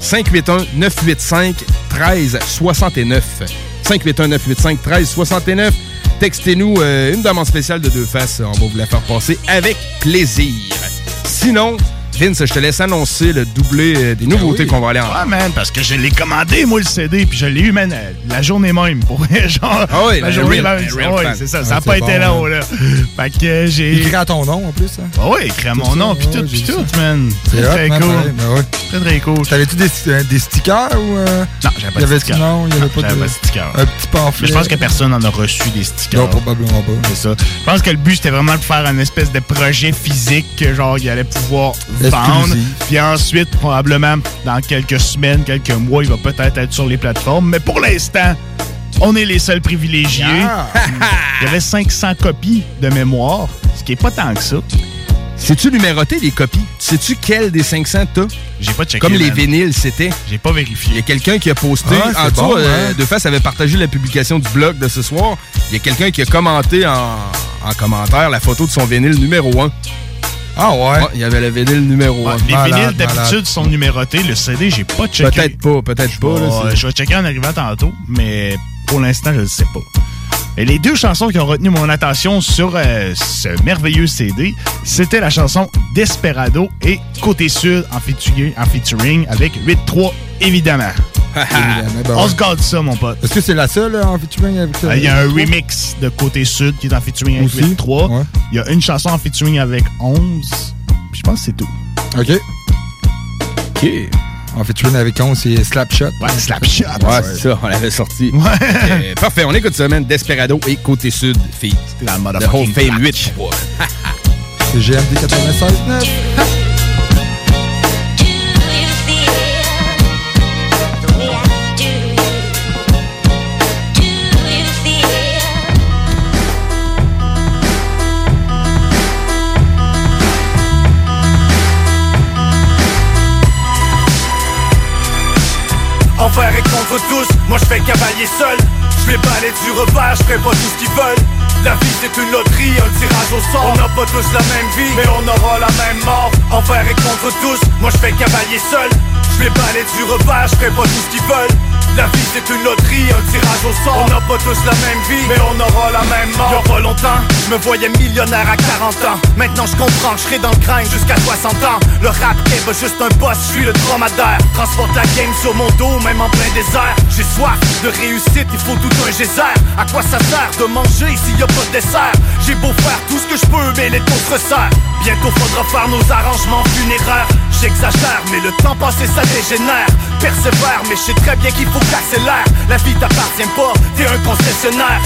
581-985-1369. 581-985-1369. Textez-nous euh, une demande spéciale de deux faces. On va vous la faire passer avec plaisir. Sinon, Vince, je te laisse annoncer le doublé euh, des nouveautés qu'on va aller en Ouais, man, parce que je l'ai commandé, moi, le CD, puis je l'ai eu, man, euh, la journée même, pour genre. Ah oui, la un journée real- même. Ouais, fan. c'est ça, Ah, ça n'a pas bon, été long, ouais. là. Fait que euh, j'ai. Écrit à ton nom, en plus. Hein? Ah oui, écrit à mon nom, puis tout, puis tout, man. C'est Très, cool. ben. Très, très cool. T'avais-tu des, des stickers ou. euh, Non, j'avais pas il y de avait- sticker. Non, il n'y avait pas de. pas de sticker. Un petit pamphlet? Mais je pense que personne n'en a reçu des stickers. Non, probablement pas. C'est ça. Je pense que le but, c'était vraiment de faire un espèce de projet physique que, genre, il allait pouvoir Puis ensuite, probablement, dans quelques semaines, quelques mois, il va peut-être être sur les plateformes. Mais pour l'instant, on est les seuls privilégiés. il y avait 500 copies de mémoire, ce qui est pas tant que ça. Sais-tu numéroter les copies? Sais-tu quel des 500 t'as? J'ai pas checké. Comme les man. vinyles, c'était. J'ai pas vérifié. Il y a quelqu'un qui a posté. Ah, en dessous, bon, euh, hein? De face avait partagé la publication du blog de ce soir. Il y a quelqu'un qui a commenté en, en commentaire la photo de son vinyle numéro 1. Ah ouais? il y avait le vinyle numéro 1. Les vinyles d'habitude sont numérotés. Le CD, j'ai pas checké. Peut-être pas, peut-être pas. là, je vais checker en arrivant tantôt, mais pour l'instant, je ne sais pas. Et les deux chansons qui ont retenu mon attention sur euh, ce merveilleux CD, c'était la chanson Desperado et Côté Sud en featuring, en featuring avec 8-3, évidemment. Évidemment, ben On ouais. se garde ça, mon pote. Est-ce que c'est la seule là, en featuring avec Euh, Il y a un remix de Côté Sud qui est en featuring avec Aussi? 8-3. Il y a une chanson en featuring avec 11. Puis je pense que c'est tout. OK. OK. En featuring avec 11, c'est Slapshot. Ouais, Slapshot. Ouais, c'est ça, on l'avait sorti. Euh, parfait, on écoute ça, man. Desperado et Côté Sud, fille. La The Whole Fame 8. C'est GMD 96.9. moi je fais cavalier seul. Je les balais du revers, je ferai pas tout ce qu'ils veulent. La vie c'est une loterie, un tirage au sort. On n'a pas tous la même vie, mais on aura la même mort. Envers et contre tous, moi je fais cavalier seul les balais du revers, je ferai pas tout ce qu'ils veulent. La vie c'est une loterie, un tirage au sort. On n'a pas tous la même vie, mais on aura la même mort. Y'a pas longtemps, je me voyais millionnaire à 40 ans. Maintenant je comprends je serai dans le crâne jusqu'à 60 ans. Le rap pas juste un boss, je suis le dromadaire. Transporte la game sur mon dos, même en plein désert. J'ai soif de réussite, il faut tout un geyser. À quoi ça sert de manger s'il y a pas de dessert? J'ai beau faire tout ce que je peux, mais les taux se resserrent. Bientôt faudra faire nos arrangements funéraires. J'exagère, mais le temps passé ça dégénère Persévère, mais je sais très bien qu'il faut que t'accélères La vie t'appartient pas, t'es un concessionnaire.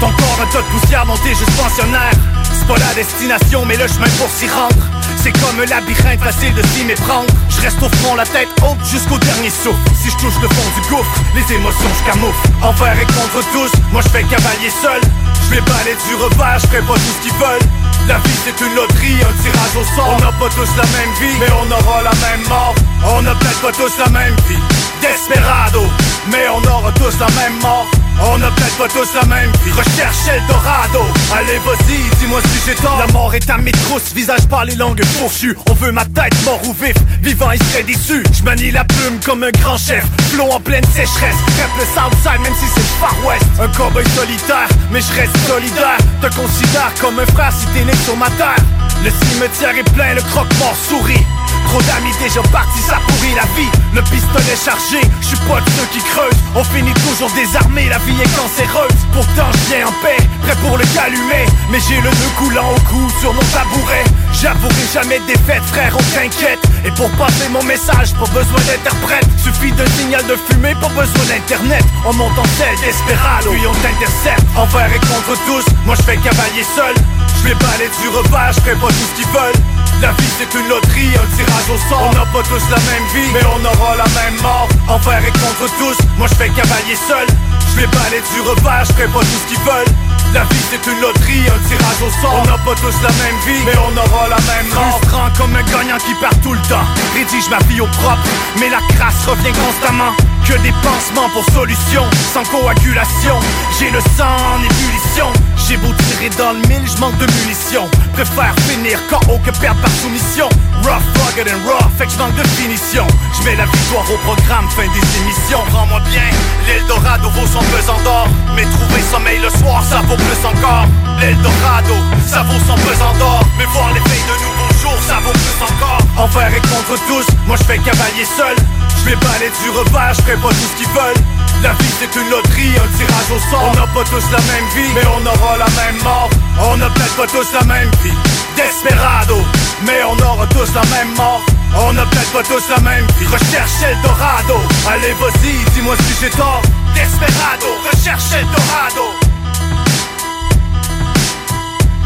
Ton corps un tas de poussière dont t'es juste pensionnaire. C'est pas la destination, mais le chemin pour s'y rendre. C'est comme un labyrinthe facile de s'y méprendre. Je reste au front, la tête haute jusqu'au dernier souffle. Si je touche le fond du gouffre, les émotions je camoufle. Envers et contre tous, moi je fais cavalier seul. Je les balais du revers, je ferai pas tout ce qu'ils veulent la vie c'est une loterie, un tirage au sort. On n'a pas tous la même vie, mais on aura la même mort. On n'a peut-être pas tous la même vie. Desperado, mais on aura tous la même mort on n'a peut-être pas tous la même vie Recherche Eldorado. Allez vas-y, dis-moi si j'ai tort. La mort est à mes trousses, visage par les langues fourchues On veut ma tête, mort ou vif, vivant il serait déçu. Je manie la plume comme un grand chef. Flot en pleine sécheresse, rap le Southside même si c'est le Far West. Un cowboy solitaire, mais je reste solidaire. Te considère comme un frère si t'es né sur ma terre. Le cimetière est plein, le croque-mort sourit Trop d'amis déjà partis, ça pourrit la vie. Le pistolet chargé, je suis pas de ceux qui creusent. On finit toujours désarmé, la vie est cancéreuse. Pourtant je viens en paix, prêt pour le calumer Mais j'ai le nœud coulant au cou sur mon tabouret. J'avouerai jamais défaite frère, on t'inquiète. Et pour passer mon message, pas besoin d'interprète. Suffit d'un signal de fumée, pas besoin d'internet. On monte en selle, Desperado, puis on t'intercepte. Envers et contre tous, moi je fais cavalier seul. Je vais balayer du revers, je pas tout ce qu'ils veulent la vie c'est une loterie, un tirage au sort. On n'a pas tous la même vie, mais on aura la même mort. Envers et contre tous, moi je fais cavalier seul. Je vais balayer du revers, je ferai pas tout ce qu'ils veulent la vie c'est une loterie, un tirage au sort. On n'a pas tous la même vie, mais on aura la même mort. Frustrant comme un gagnant qui perd tout le temps. Rédige ma vie au propre, mais la crasse revient constamment. Que des pansements pour solution, sans coagulation. J'ai le sang en ébullition. J'ai beau tirer dans le mille, je manque de munitions. Préfère finir KO que perdre par soumission. Rough, rugged and raw, fait que je manque de finition. Je mets la victoire au programme, fin des émissions. Prends-moi bien, l'Eldorado vaut son pesant d'or. Mais trouver sommeil le soir, ça vaut plus encore. L'Eldorado, ça vaut son pesant d'or. Mais voir les veilles de nouveaux jours, ça vaut plus encore. Envers et contre tous, moi je fais cavalier seul. Je vais balayer du revers, je ferai pas tout ce qu'ils veulent. La vie c'est une loterie, un tirage au sort. On n'a pas tous la même vie, mais on aura la même mort. On n'a peut-être pas tous la même vie. Desperado, mais on aura tous la même mort. On n'a peut-être pas tous la même vie. Recherche Eldorado. Allez vas-y, dis-moi si j'ai tort. Desperado, recherche Eldorado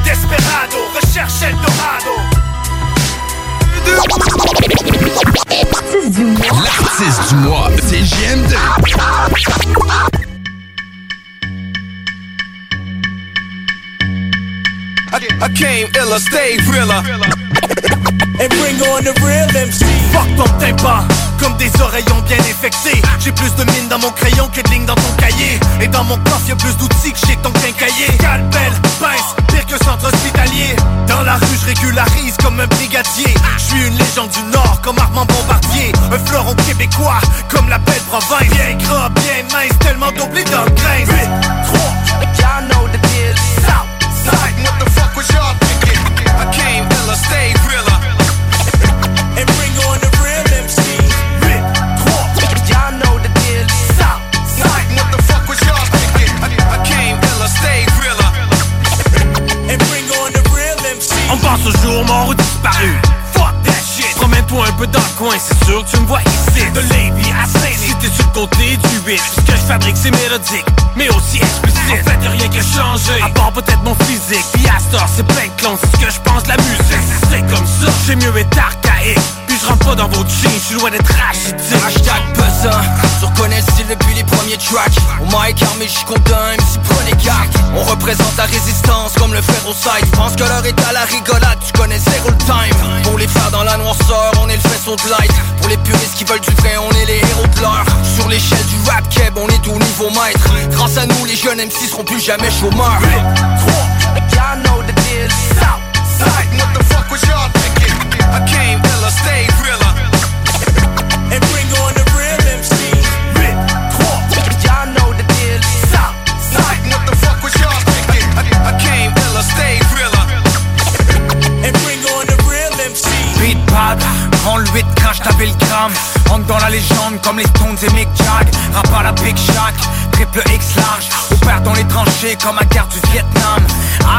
Desperado, recherche Eldorado L'artiste du mois, c'est. I, came iller, stay realer. And bring on the real MC. Fuck ton tympan, comme des oreillons bien infectés. J'ai plus de mine dans mon crayon que de lignes dans ton cahier. Et dans mon coffre, y'a plus d'outils que chez ton quincailler. Calbel, pince, pire que centre hospitalier. Dans la rue, je régularise comme un brigadier. Je suis une légende du Nord, comme Armand Bombardier. Un fleuron québécois, comme la belle province. Bien gras, bien mince, tellement doublé dans le grain. 8, 3, y'all know the deal. South, side, what the fuck was y'all thinking? I came stay realer. Dans le coin, c'est sûr que tu me vois ici. De Lévis à Saint-Lin. Si t'es sur le côté du 8, ce que je fabrique c'est mélodique, mais aussi explicite. En fait, y'a rien qui a changé. À part peut-être mon physique. Puis à c'est plein de clones, c'est ce que je pense de la musique. C'est comme ça, j'ai mieux être archaïque. Je rentre pas dans vos jeans, je suis loin d'être rachitique. Hashtag buzzer, tu reconnais le style depuis les premiers tracks. On m'a écarmé, je un MC prenez carte On représente la résistance comme le fer au side. Pense que l'heure est à la rigolade, tu connais zéro le time. Pour les faire dans la noirceur, on est le faisceau de light. Pour les puristes qui veulent du vrai, on est les héros de l'heure Sur l'échelle du rap keb, on est au niveau maître. Grâce à nous, les jeunes MC seront plus jamais chômeurs. 8, 3, y'all know the deal. What the fuck was y'all? I came stay bring on the real MC. 8, 3, Y'all know the deal the fuck? I, came stay bring on the real MC. Beat pad, prends le 8 quand je t'avais le gramme Entre dans la légende comme les Stones et Mick Jag Rap la Big Shack, triple X large. Opère dans les tranchées comme à guerre du Vietnam.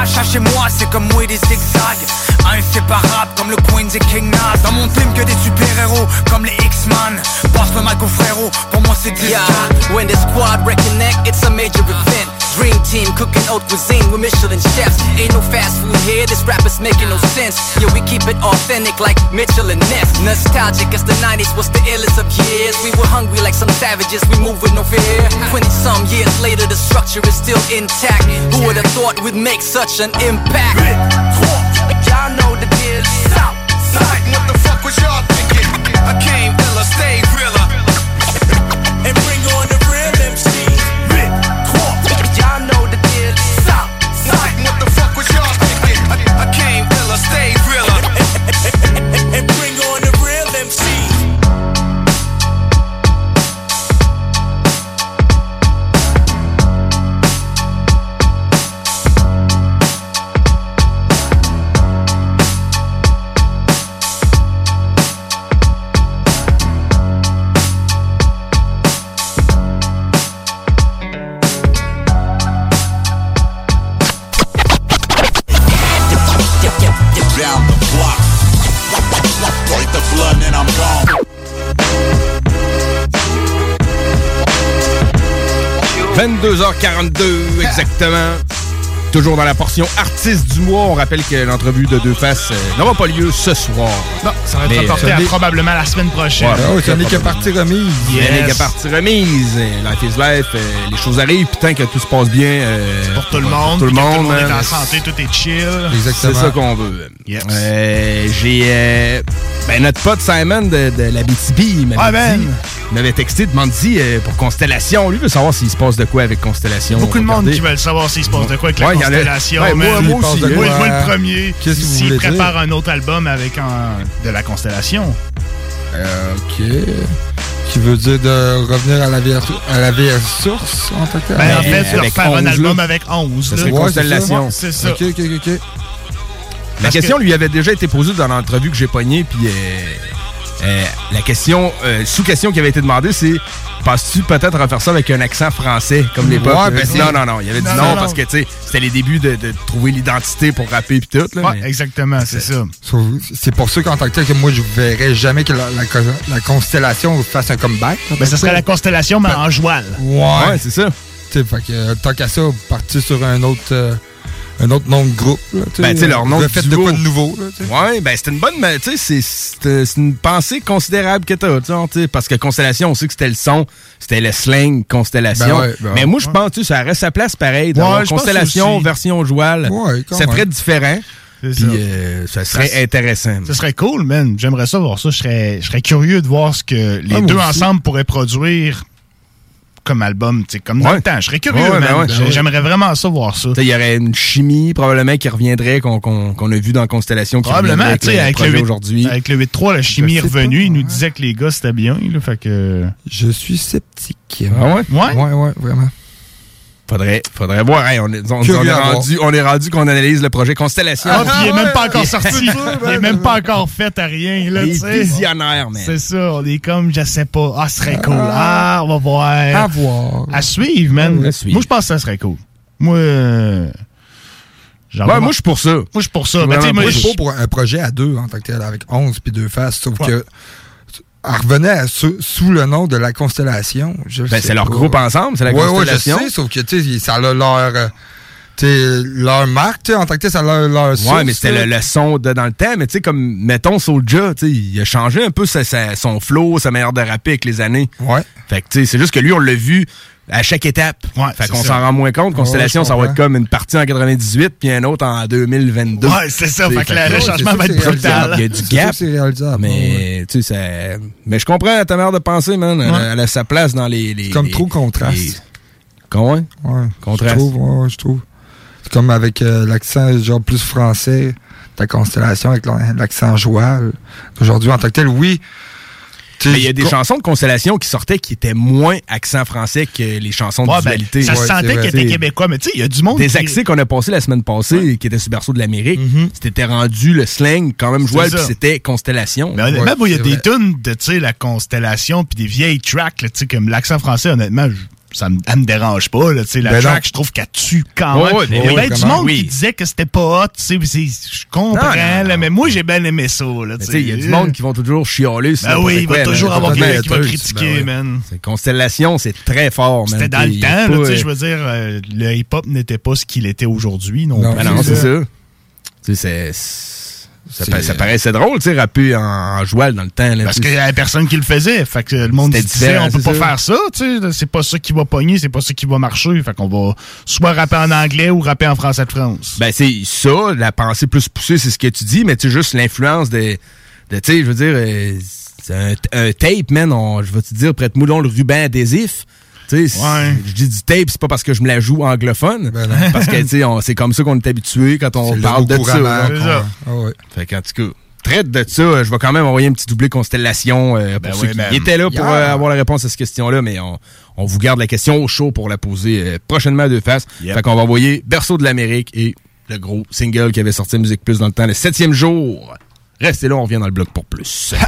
Achat chez moi c'est comme mouer des zigzags Inséparable comme le Queens et King Nas Dans mon team que des super-héros comme les X-Man Passe le mic au frérot, pour moi c'est distant Yeah, when the squad reconnect, it's a major event. Dream team cooking haute cuisine with Michelin chefs. Ain't no fast food here, this rap is making no sense. Yeah, we keep it authentic like Mitchell and Ness. Nostalgic as the 90s was the illest of years. We were hungry like some savages, we move with no fear. 20 some years later, the structure is still intact. Who would have thought we'd make such an impact? Y'all know the deal South, side, what the fuck was y'all thinking? I came illa, stay realer. And 22h42 exactement. Toujours dans la portion artiste du mois. On rappelle que l'entrevue de Deux Faces euh, n'aura pas lieu ce soir. Non, ça va être Mais, reporté euh, à des- probablement la semaine prochaine. Ouais, Ah ça n'est que partie remise. Yes. n'est que partie remise. Life is life. euh, les choses arrivent. Puis tant que tout se passe bien. euh, Pour tout le monde. Pour tout le monde. Tout le monde est en santé, tout est chill. C'est ça qu'on veut. Euh, J'ai. euh, ben, notre pote Simon de, de la BTB, m'avait dit- il m'avait texté, il m'a dit euh, pour Constellation. Lui, veut savoir s'il se passe de quoi avec Constellation. Beaucoup de monde qui veulent savoir s'il se passe de quoi avec la Ouais, constellation. Ouais, moi- man. moi aussi, Moi, ouais. je vois le premier. Qu'est-ce que vous S'il voulez prépare dire? un autre album avec un, de la constellation. Euh, ok. Qui veut dire de revenir à la vieille, à la vieille source en que tel? Ben, en fait, refaire 11, un là. album avec 11. Ça là. serait Ouais, Constellation. C'est ça. Ok, ok, ok, ok. La Parce question que- lui avait déjà été posée dans l'entrevue que j'ai pognée, puis euh, euh, la question, euh, sous-question qui avait été demandée, c'est penses-tu peut-être refaire ça avec un accent français comme l'époque? Ouais, ben, dit non. non, non. Il avait dit Non, non, non, parce que tu sais, c'était les débuts de, de trouver l'identité pour rapper puis tout. Là, Ouais, mais- exactement, c'est ça. C'est pour ça qu'en tant que tel, que moi, je verrais jamais que la, la co- la constellation fasse un comeback. Ben, ça serait la constellation, mais en joual. Ouais. Ouais, c'est ça. Tu sais, fait que, euh, tant qu'à ça, partir sur un autre, euh, un autre nom de groupe. Là, Ben, tu sais, leur nom de Refaites de quoi de nouveau. Là. Ouais, ben c'est une bonne, tu sais, c'est- c'est c'est une pensée considérable que t'as, parce que Constellation, on sait que c'était le son, c'était le slang Constellation. Ben ouais, ben mais ouais. moi, je pense, sais, ça reste sa place pareil. Ouais, Constellation, version joual, ça même. ferait différent. C'est Puis ça. euh, ça serait intéressant. Ce serait cool, man. J'aimerais ça voir ça. Je serais, je serais curieux de voir ce que les Ah, deux aussi. ensemble pourraient produire comme album, tu sais, comme dans Ouais. le temps. Je serais curieux, Ouais, ben ouais, ben ouais. J'aimerais vraiment ça voir ça. Tu sais, Il y aurait une chimie probablement qui reviendrait qu'on a vu dans Constellation qui Probablement, tu sais, avec, le 8 aujourd'hui. avec le 8-3, la chimie est revenue. pas, Il nous disait que les gars, c'était bien. Là, fait que... Je suis sceptique. Ah ouais? Ouais? Ouais, ouais, vraiment. Faudrait, faudrait voir. Hey, on, est, on- est rendu, on est rendu qu'on analyse le projet Constellation. Ah, puis il est même pas encore sorti. Il est même pas encore fait à rien, là, Les tu sais. visionnaires, man. C'est ça, on est comme, je sais pas. Ah, ce serait cool. Ah, on va voir. À voir. À suivre, man. À suivre. Moi, je pense que ça serait cool. Moi, euh, moi, je suis pour ça. Moi, je suis pour ça. Ben, moi, je suis pas pour un projet à deux en tant que tel, avec 11 puis deux faces, sauf Ouais. que revenait à- sous, sous le nom de la Constellation. Ben, c'est leur groupe ensemble, c'est la ouais, Constellation. Ouais, je sais, sauf que, tu sais, ça a leur, euh, leur marque, tu sais, en tant que ça a leur, leur Ouais, source, mais c'était le, le son de dans le temps, mais tu sais, comme, mettons, Soulja, il a changé un peu sa- sa- son flow, sa manière de rapper avec les années. Ouais. Fait que, tu sais, c'est juste que lui, on l'a vu à chaque étape. Ouais, fait qu'on s'en rend moins compte. Constellation, Ouais, ça va être comme une partie en 98, puis un autre en 2022. Ouais, c'est ça. Fait que le- changement va être brutal. Il y a du gap. ouais. Mais, tu sais, mais je comprends ta manière de penser, man. Elle, a- sa place dans les. les Comme les- trop contraste. les-? Ouais, Contraste. Je trouve, ouais, je trouve. C'est comme avec euh, l'accent genre plus français, ta constellation avec l'accent joual. Aujourd'hui, en tant que tel, oui. Il y a des co- chansons de Constellation qui sortaient qui étaient moins accent français que les chansons de Ouais, ben, dualité. ça se sentait c'est qu'il vrai. était C'est- québécois, mais tu sais, il y a du monde. Des qui- accès qu'on a passé la semaine passée, qui étaient sur Berceau de l'Amérique, Mhm. c'était rendu le slang quand même jouable, puis c'était Constellation. Mais honnêtement, il y a des tunes de, tu sais, la constellation puis des vieilles tracks, là, tu sais, comme l'accent français, honnêtement, ça me, elle me dérange pas, là, tu sais, la Ben track, je trouve qu'elle tue quand Ouais, même. ouais, il y a ben bien du monde Oui. qui disait que c'était pas hot, je comprends, Non, non, non. là, mais moi, j'ai bien aimé ça, là, Mais tu tu sais, il y a du monde qui vont toujours chialer. sur Ben n'importe oui, il va quoi, toujours avoir quelqu'un qui va critiquer, Ben man. C'est Constellation, c'est très fort. C'était dans le temps, là, pas, tu sais, je veux dire, euh, le hip-hop n'était pas ce qu'il était aujourd'hui, non, Non. Ben c'est ça. Tu sais, c'est. Ça, C'est- pa- ça paraissait drôle, tu sais, rapper en, en joual dans le temps. Là, Parce qu'il y avait personne qui le faisait. Fait que le monde disait, on peut pas ça. faire ça, tu sais. C'est pas ça qui va pogner, c'est pas ça qui va marcher. Fait qu'on va soit rapper en anglais ou rapper en français de France. Ben, c'est ça, la pensée plus poussée, c'est ce que tu dis, mais tu sais, juste l'influence de. de tu sais, je veux dire, euh, c'est un, un tape, man, je vais te dire, prête-moi donc le ruban adhésif. Tu sais, Ouais. je dis du tape, c'est pas parce que je me la joue anglophone, Ben parce que, tu sais, on- c'est comme ça qu'on est habitué quand on parle de ça. là. C'est ça. Ah ouais. Fait qu'en tout cas, traite de ça, je vais quand même envoyer un petit doublé constellation euh, pour Ben ceux oui, qui man. étaient là pour Yeah. euh, avoir la réponse à cette question-là, mais on, on vous garde la question au chaud pour la poser euh, prochainement à deux faces. Yep. Fait qu'on va envoyer Berceau de l'Amérique et le gros single qui avait sorti Musique Plus dans le temps, le septième jour. Restez là, on revient dans le bloc pour plus.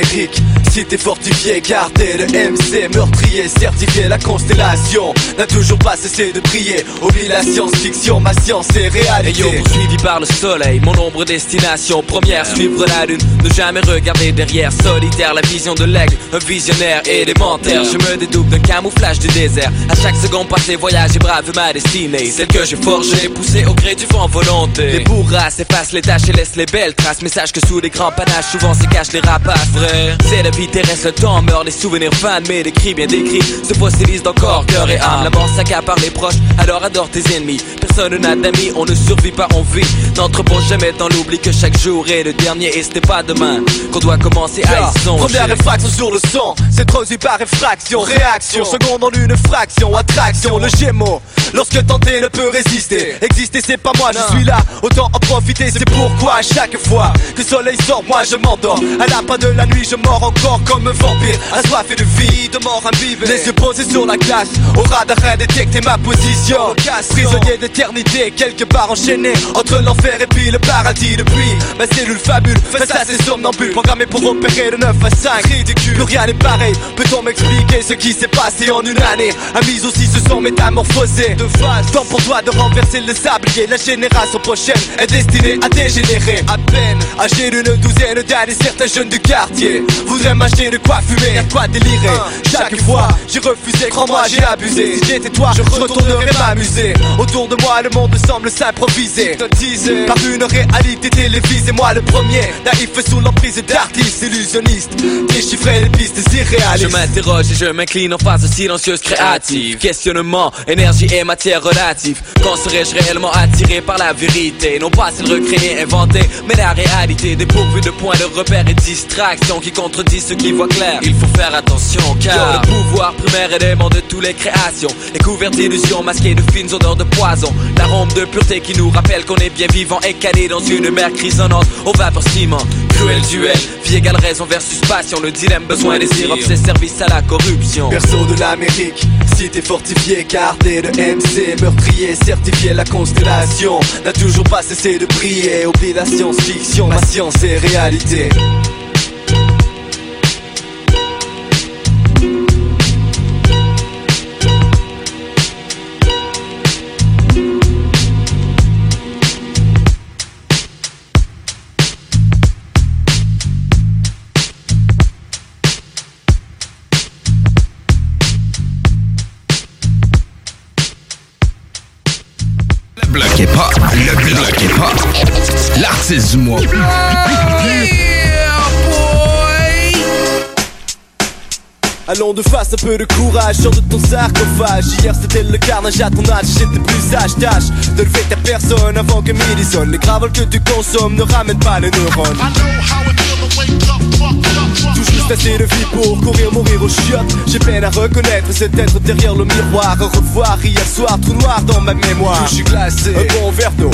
de l'Amérique, cité fortifiée, gardée de MC, meurtrier, certifié, la constellation n'a toujours pas cessé de briller. Oublie la science-fiction, ma science est réalité. Yo, poursuivi par le soleil, mon ombre destination première, suivre la lune, ne jamais regarder derrière, solitaire, la vision de l'aigle, un visionnaire élémentaire. Je me dédouble d'un camouflage du désert, à chaque seconde passée, voyage et brave ma destinée, celle que j'ai forgée, poussée au gré du vent volonté. Les bourrasques effacent les tâches et laissent les belles traces, message que sous les grands panaches, souvent se cachent les rapaces, vrai. C'est la vie terrestre, le temps meurt, les souvenirs fans, mais les cris bien décrits se fossilisent dans corps, cœur et âme. La mort s'accapare les proches, alors adore tes ennemis. Personne n'a d'amis, on ne survit pas, on vit. N'entrepose jamais dans l'oubli que chaque jour est le dernier et ce n'est pas demain qu'on doit commencer à y songer. Première réfraction sur le son, c'est produit par effraction. Réaction, seconde en une fraction. Attraction, le gémeau. Lorsque tenter ne peut résister. Exister, c'est pas moi, je suis là. Autant en profiter, c'est pourquoi à chaque fois que le soleil sort, moi je m'endors. À la fin de la nuit, je mords encore comme un vampire. Assoiffé de vie, de mort imbibée. Les yeux posés sur la glace. Au radar, détecter ma position. Prisonnier d'éternité, quelque part enchaîné entre l'enfer et puis le paradis. Depuis ma cellule fabule, face à ces somnambules. Programmé pour opérer de 9 à 5. Ridicule, plus rien n'est pareil. Peut-on m'expliquer ce qui s'est passé en une année? Amis aussi se sont métamorphosés. De face, temps pour toi de renverser le sablier. La génération prochaine est destinée à dégénérer. À peine âgé d'une douzaine d'années, certains jeunes du quartier voudraient m'acheter de quoi fumer, y'a de quoi délirer. Chaque fois, j'ai refusé, crois-moi, j'ai abusé. Si j'étais toi, je retournerais m'amuser. Autour de moi, le monde semble s'improviser. Par une réalité télévisée. Moi, le premier, naïf sous l'emprise d'artistes illusionnistes. Déchiffrer les pistes irréalistes. Je m'interroge et je m'incline en phase silencieuse créative. Questionnement, énergie et matière relative. Quand serais-je réellement attiré par la vérité? Non pas celle recréée, inventée, mais la réalité dépourvue de points de repère et distractions qui contredisent ceux qui voient clair. Il faut faire attention car le pouvoir primaire élément de toutes les créations est couvert d'illusions masquées de fines odeurs de poison. L'arôme de pureté qui nous rappelle qu'on est bien vivant et calé dans une mer grisonnante aux vapeurs ciment. Cruel duel, vie égale raison versus passion. Le dilemme, besoin, désir, obsès, service à la corruption. Berceau de l'Amérique, cité fortifiée, gardée de MC, meurtrier, certifié la constellation. N'a toujours pas cessé de briller, oublie la science-fiction, ma science est réalité. Est pas. Le bloc est pas. L'artiste du mois. Allons de face, un peu de courage, sors de ton sarcophage Hier c'était le carnage à ton âge, j'étais plus sage Tâche de lever ta personne avant que midi sonne Les gravoles que tu consommes ne ramènent pas les neurones tout juste assez de vie pour courir, mourir aux chiottes. J'ai peine à reconnaître cet être derrière le miroir. Au revoir hier soir, trou noir dans ma mémoire. Je suis glacé, un bon verre d'eau,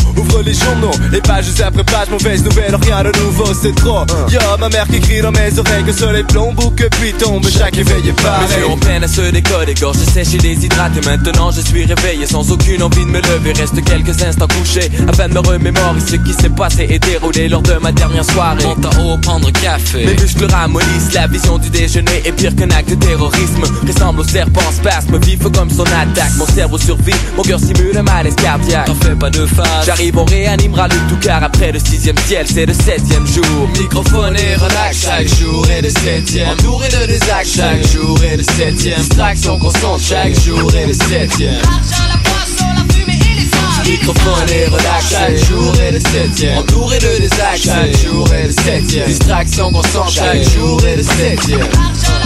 les journaux. Les pages après pages, mauvaise nouvelle, rien de nouveau, c'est trop. Y'a ma mère qui crie dans mes oreilles que soleil plombe ou que pluie tombe. Chaque éveil est Mes pareil. yeux ont peine à se décoder, gorge sèche et déshydraté. Maintenant je suis réveillé sans aucune envie de me lever. Reste quelques instants couché, à peine me remémorer Ce qui s'est passé et déroulé lors de ma dernière soirée. Monte en haut, prendre café. Mes muscles ramollissent, la vision du déjeuner est pire qu'un acte de terrorisme. Ressemble au serpent spasme, vif comme son attaque. Mon cerveau survit, mon cœur simule un malaise cardiaque. T'en fais pas de face. J'arrive, réanimera le tout car après le sixième ciel c'est le septième jour. Microphone et relax chaque jour et le septième. Entouré de désactes chaque jour et le septième. Distraction constante chaque jour et le septième. Microphone et relax chaque jour et le septième. Entouré de désactes chaque jour et le septième. Distraction constante chaque jour et le septième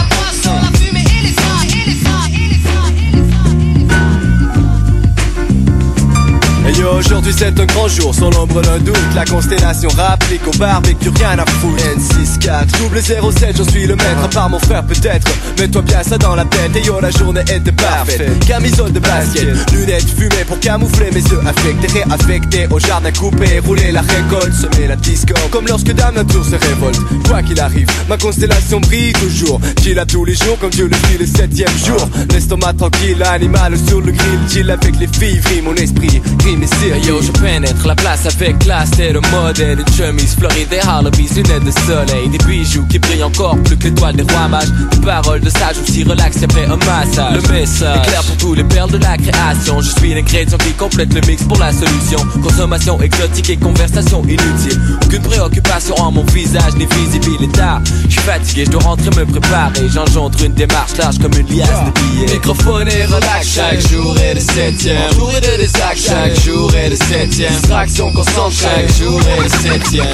Et yo, aujourd'hui c'est un grand jour, sans l'ombre d'un doute La constellation rapplique au barbecue, rien à foutre. N64, double 07, j'en suis le maître. À part mon frère peut-être, mets-toi bien ça dans la tête. Et yo, la journée était parfaite. Camisole de basket, lunettes fumées pour camoufler mes yeux affectés Réaffectés. Au jardin coupé, rouler la récolte. Semer la disco, comme lorsque Dame Nature se révolte. Quoi qu'il arrive, ma constellation brille toujours. Chill à tous les jours comme Dieu le dit le septième jour. L'estomac tranquille, animal sur le grill. Chill avec les filles, vrille mon esprit, crime Yo, je pénètre la place avec classe et le modèle Une chemise. Fleurie, des Harleys, lunettes de soleil. Des bijoux qui brillent encore plus que l'étoile des rois mages. Des paroles de sage aussi relax après un massage. Le message. Est clair pour tous les perles de la création. Je suis l'ingrédient qui complète le mix pour la solution. Consommation exotique et conversation inutile. Aucune préoccupation en mon visage ni visibilité Je suis fatigué, je dois rentrer me préparer. J'engendre une démarche large comme une liasse de billets. Microphone et relax chaque jour et le septième. Entouré de désactes chaque jour et le septième. Distraction constante chaque jour et le septième.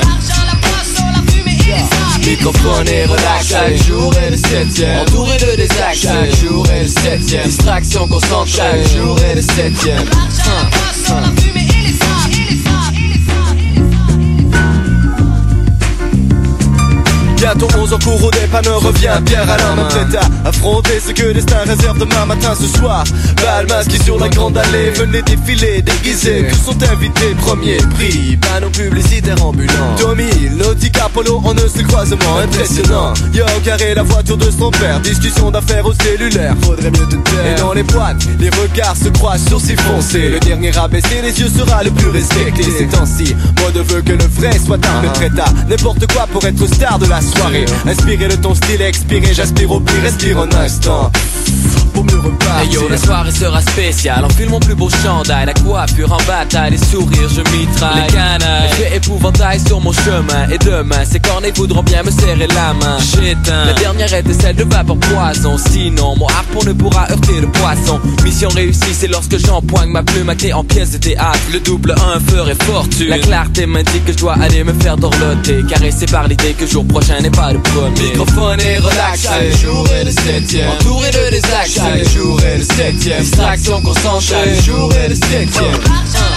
Microphone et relax. Chaque jour et le septième. Entouré de désactes chaque jour et le septième. Distraction constante chaque jour et le septième Bientôt 11 en cours au dépanneur revient Pierre à la main. Prête à affronter ce que le destin réserve demain matin ce soir. Bal masqué sur la grande allée Venez défiler déguisés. Tous sont invités premier prix. Panneau publicitaire ambulant Tommy, Nautica, Polo en un seul croisement Impressionnant. Yo carré la voiture de son père. Discussion d'affaires au cellulaire Faudrait mieux te taire. Et dans les boîtes Les regards se croisent sur s'y foncer Le dernier abaissé les yeux sera le plus respecté. Ces temps-ci Moi ne veux que le vrai soit un à n'importe quoi pour être star de la soirée. Inspiré de ton style expiré J'aspire au pire respire un instant. Pour mieux repartir. Hey yo, la soirée sera spéciale. Enfile mon plus beau chandail, la coiffure en bataille, les sourires, je mitraille. Les canailles, je vais épouvantail sur mon chemin. Et demain, ces cornets voudront bien me serrer la main. J'éteins. La dernière était celle de vapeur poison. Sinon, mon harpon ne pourra heurter le poisson. Mission réussie, c'est lorsque j'empoigne ma plume. À en pièce de théâtre. Le double 1 ferait fortune. La clarté m'indique que je dois aller me faire dorloter. Caressé par l'idée que jour prochain n'est pas le premier. Microphone et relax, chaque jour est le septième. Entouré de désactes, chaque jour est le septième. Distraction concentrée, chaque jour est le septième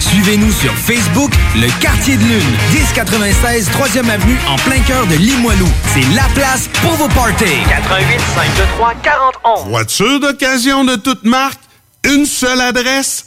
Suivez-nous sur Facebook, Le Quartier de Lune, 1096 3e Avenue en plein cœur de Limoilou. C'est la place pour vos parties. 88 523 40 Voiture d'occasion de toute marque, une seule adresse,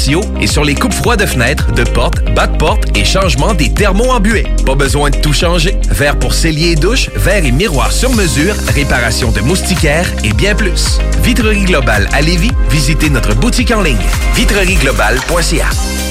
et sur les coupes froides de fenêtres, de portes, bas de porte et changement des thermos embués. Pas besoin de tout changer. Verre pour cellier et douche, verre et miroir sur mesure, réparation de moustiquaires et bien plus. Vitrerie Globale à Lévis, visitez notre boutique en ligne vitrerieglobale.ca.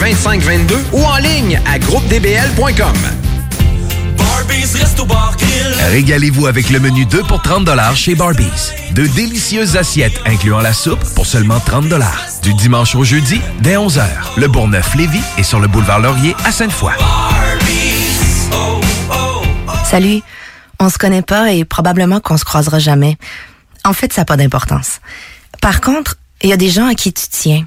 2522 ou en ligne à groupedbl.com. Régalez-vous avec le menu 2 pour 30 chez Barbies. De délicieuses assiettes incluant la soupe pour seulement 30 Du dimanche au jeudi, dès 11h. Le Bourgneuf-Lévis est sur le boulevard Laurier à Sainte-Foy. Salut. On se connaît pas et probablement qu'on se croisera jamais. En fait, ça n'a pas d'importance. Par contre, il y a des gens à qui tu tiens.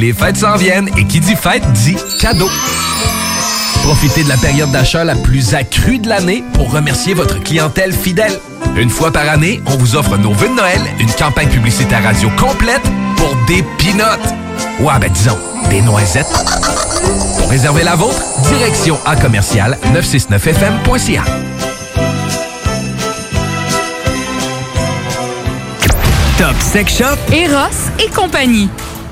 les fêtes s'en viennent et qui dit fête dit cadeau. Profitez de la période d'achat la plus accrue de l'année pour remercier votre clientèle fidèle. Une fois par année, on vous offre nos vœux de Noël, une campagne publicitaire radio complète pour des pinottes. Ouais, ben disons, des noisettes. Pour réserver la vôtre, direction à commercial 969fm.ca. Top Sex Shop, Eros et compagnie.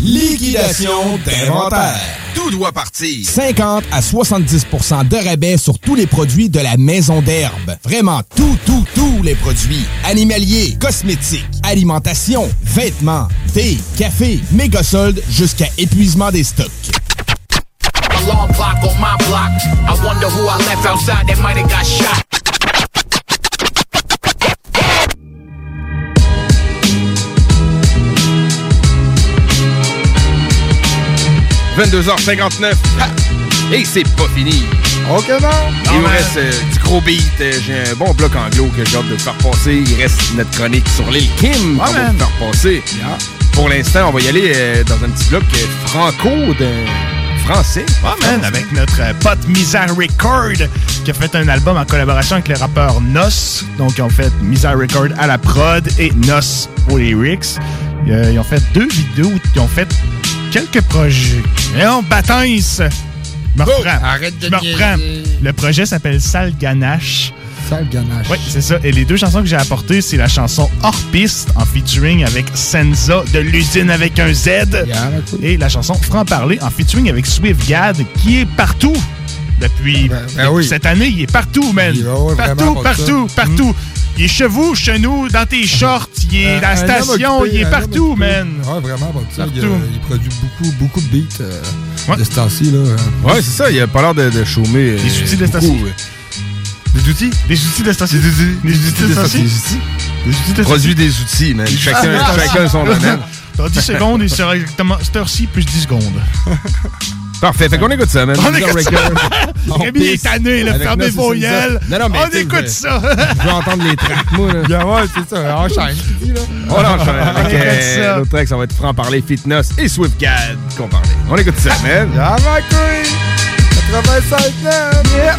Liquidation d'inventaire. Tout doit partir. 50 à 70% de rabais sur tous les produits de la maison d'herbe. Vraiment tout, tout, tous les produits. Animaliers, cosmétiques, alimentation, vêtements, thé, café, méga soldes jusqu'à épuisement des stocks. Alarm clock on my block. I wonder who I left outside that might have got shot. 22h59. Ha! Et c'est pas fini. OK, non? Il nous reste euh, du gros beat. Euh, J'ai un bon bloc anglo que j'ai hâte de faire passer. Il reste notre chronique sur l'île Kim qu'on va faire passer. Pour l'instant, on va y aller euh, dans un petit bloc euh, franco de français. Ouais, man, avec notre euh, pote Mizar Record qui a fait un album en collaboration avec les rappeurs Nos. Donc, ils ont fait Mizar Record à la prod et Nos aux lyrics. Euh, ils ont fait deux vidéos, ils ont fait quelques projets. Et on baptise! Je me reprends. arrête de Je me reprends. Le projet s'appelle Sale Ganache. Sale ganache. Oui, c'est ça. Et les deux chansons que j'ai apportées, c'est la chanson Hors Piste en featuring avec Senza de l'usine avec un Z. Et la chanson Franc-parler en featuring avec Swift Gad qui est partout. Depuis, depuis cette année, il est partout, man. partout, partout, ça. partout. Il est chez vous, chez nous, dans tes shorts, il est Euh, dans la station, occupé, il est partout, man. Ouais, vraiment, bon, ça, il, Partout. il produit beaucoup, beaucoup de beats euh, de ce temps-ci. Là. Ouais, c'est ça. Il a pas l'air de, de chômer. euh, Des outils de station. Des outils? Des outils de station? Des outils, des outils de station? Des outils de Produit des outils, man. Chacun, chacun son domaine. Dans 10 secondes, il sera exactement cette heure-ci plus 10 secondes. Parfait. Fait qu'on écoute ça, man. On écoute ça. Rémi est tanné, là. Fermez vos. Non, non, mais On écoute ça. Je veux entendre les tracks, moi, là. Yeah, ouais, c'est ça. Enchaîne. On enchaîne On écoute euh, ça. l'autre track, ça va être Franc-parler, Fitness et Swift Gad qu'on parlait. On écoute ça, man. Yeah, my queen. 85 Yeah.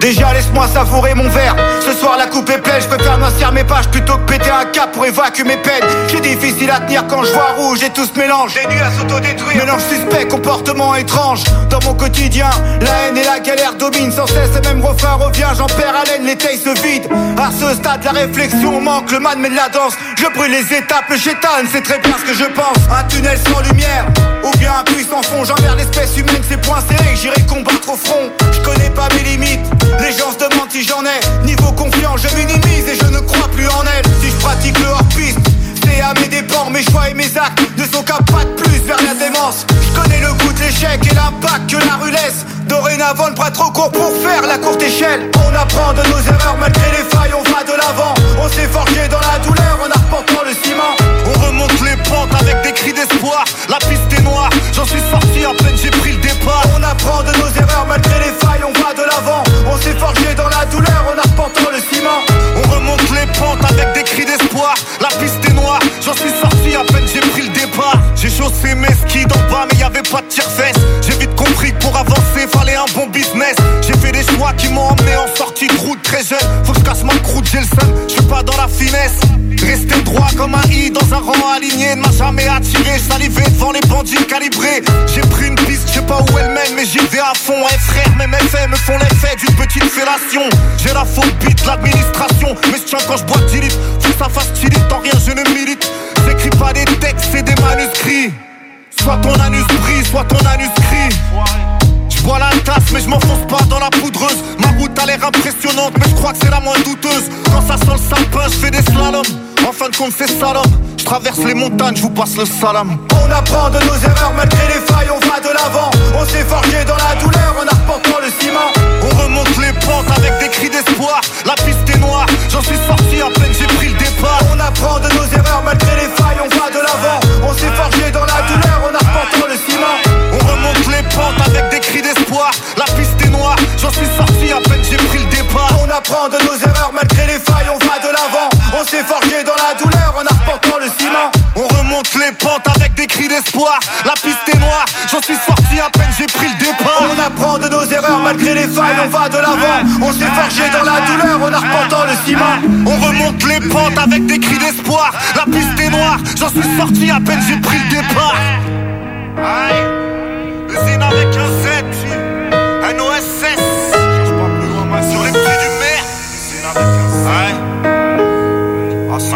Déjà laisse-moi savourer mon verre Ce soir la coupe est pleine, je préfère noircir mes pages plutôt que péter un cap pour évacuer mes peines. C'est difficile à tenir quand je vois rouge et tout se mélange. Les nuits à s'autodétruire. Mélange suspect, comportement étrange. Dans mon quotidien, la haine et la galère dominent Sans cesse. Le même refrain revient, j'en perds haleine, les tailles se vident. À ce stade la réflexion manque, le man met de la danse. Je brûle les étapes, le chétan c'est très bien ce que je pense. Un tunnel sans lumière, ou bien un puits sans fond. J'envers l'espèce humaine, c'est point serré, j'irai combattre au front. Je connais pas mes limites, les gens se demandent si j'en ai. Niveau je minimise et je ne crois plus en elle. Si je pratique le hors-piste, c'est à mes dépens Mes choix et mes actes ne sont qu'un pas de plus vers la démence. Je connais le goût de l'échec et l'impact que la rue laisse. Dorénavant, le bras trop court pour faire la courte échelle. On apprend de nos erreurs malgré les failles, on va de l'avant. On s'est forgé dans la je suis pas dans la finesse. Rester droit comme un i dans un rang aligné ne m'a jamais attiré. Salivé devant les bandits calibrés. J'ai pris une piste, je sais pas où elle mène, mais j'y vais à fond. Eh frère, mes méfaits me font l'effet d'une petite fellation. J'ai la phobie de l'administration, mais je tiens quand je bois 10 litres. Que ça fasse tilite, en rien je ne milite. J'écris pas des textes, c'est des manuscrits. Soit ton anus soit ton anus crie. Bois la tasse mais je m'enfonce pas dans la poudreuse. Ma route a l'air impressionnante mais je crois que c'est la moins douteuse. Quand ça sent le sapin je fais des slaloms. En fin de compte c'est salom Je traverse les montagnes, je vous passe le salam. On apprend de nos erreurs malgré les failles, on va de l'avant. On s'est forgé dans la douleur en arpentant le ciment. On remonte les pentes avec des cris d'espoir. La piste est noire, j'en suis sorti à peine j'ai pris le départ. On apprend de nos erreurs malgré les failles, on va de l'avant. On s'est forgé dans la apprend de nos erreurs. Malgré les failles, on va de l'avant. On s'est forgé dans la douleur en arpentant le ciment. On remonte les pentes avec des cris d'espoir. La piste est noire, j'en suis sorti à peine j'ai pris le départ. On apprend de nos erreurs. Malgré les failles, on va de l'avant. On s'est forgé dans la douleur en arpentant le ciment. On remonte les pentes avec des cris d'espoir. La piste est noire, j'en suis sorti à peine j'ai pris le départ. Aïe, usine avec un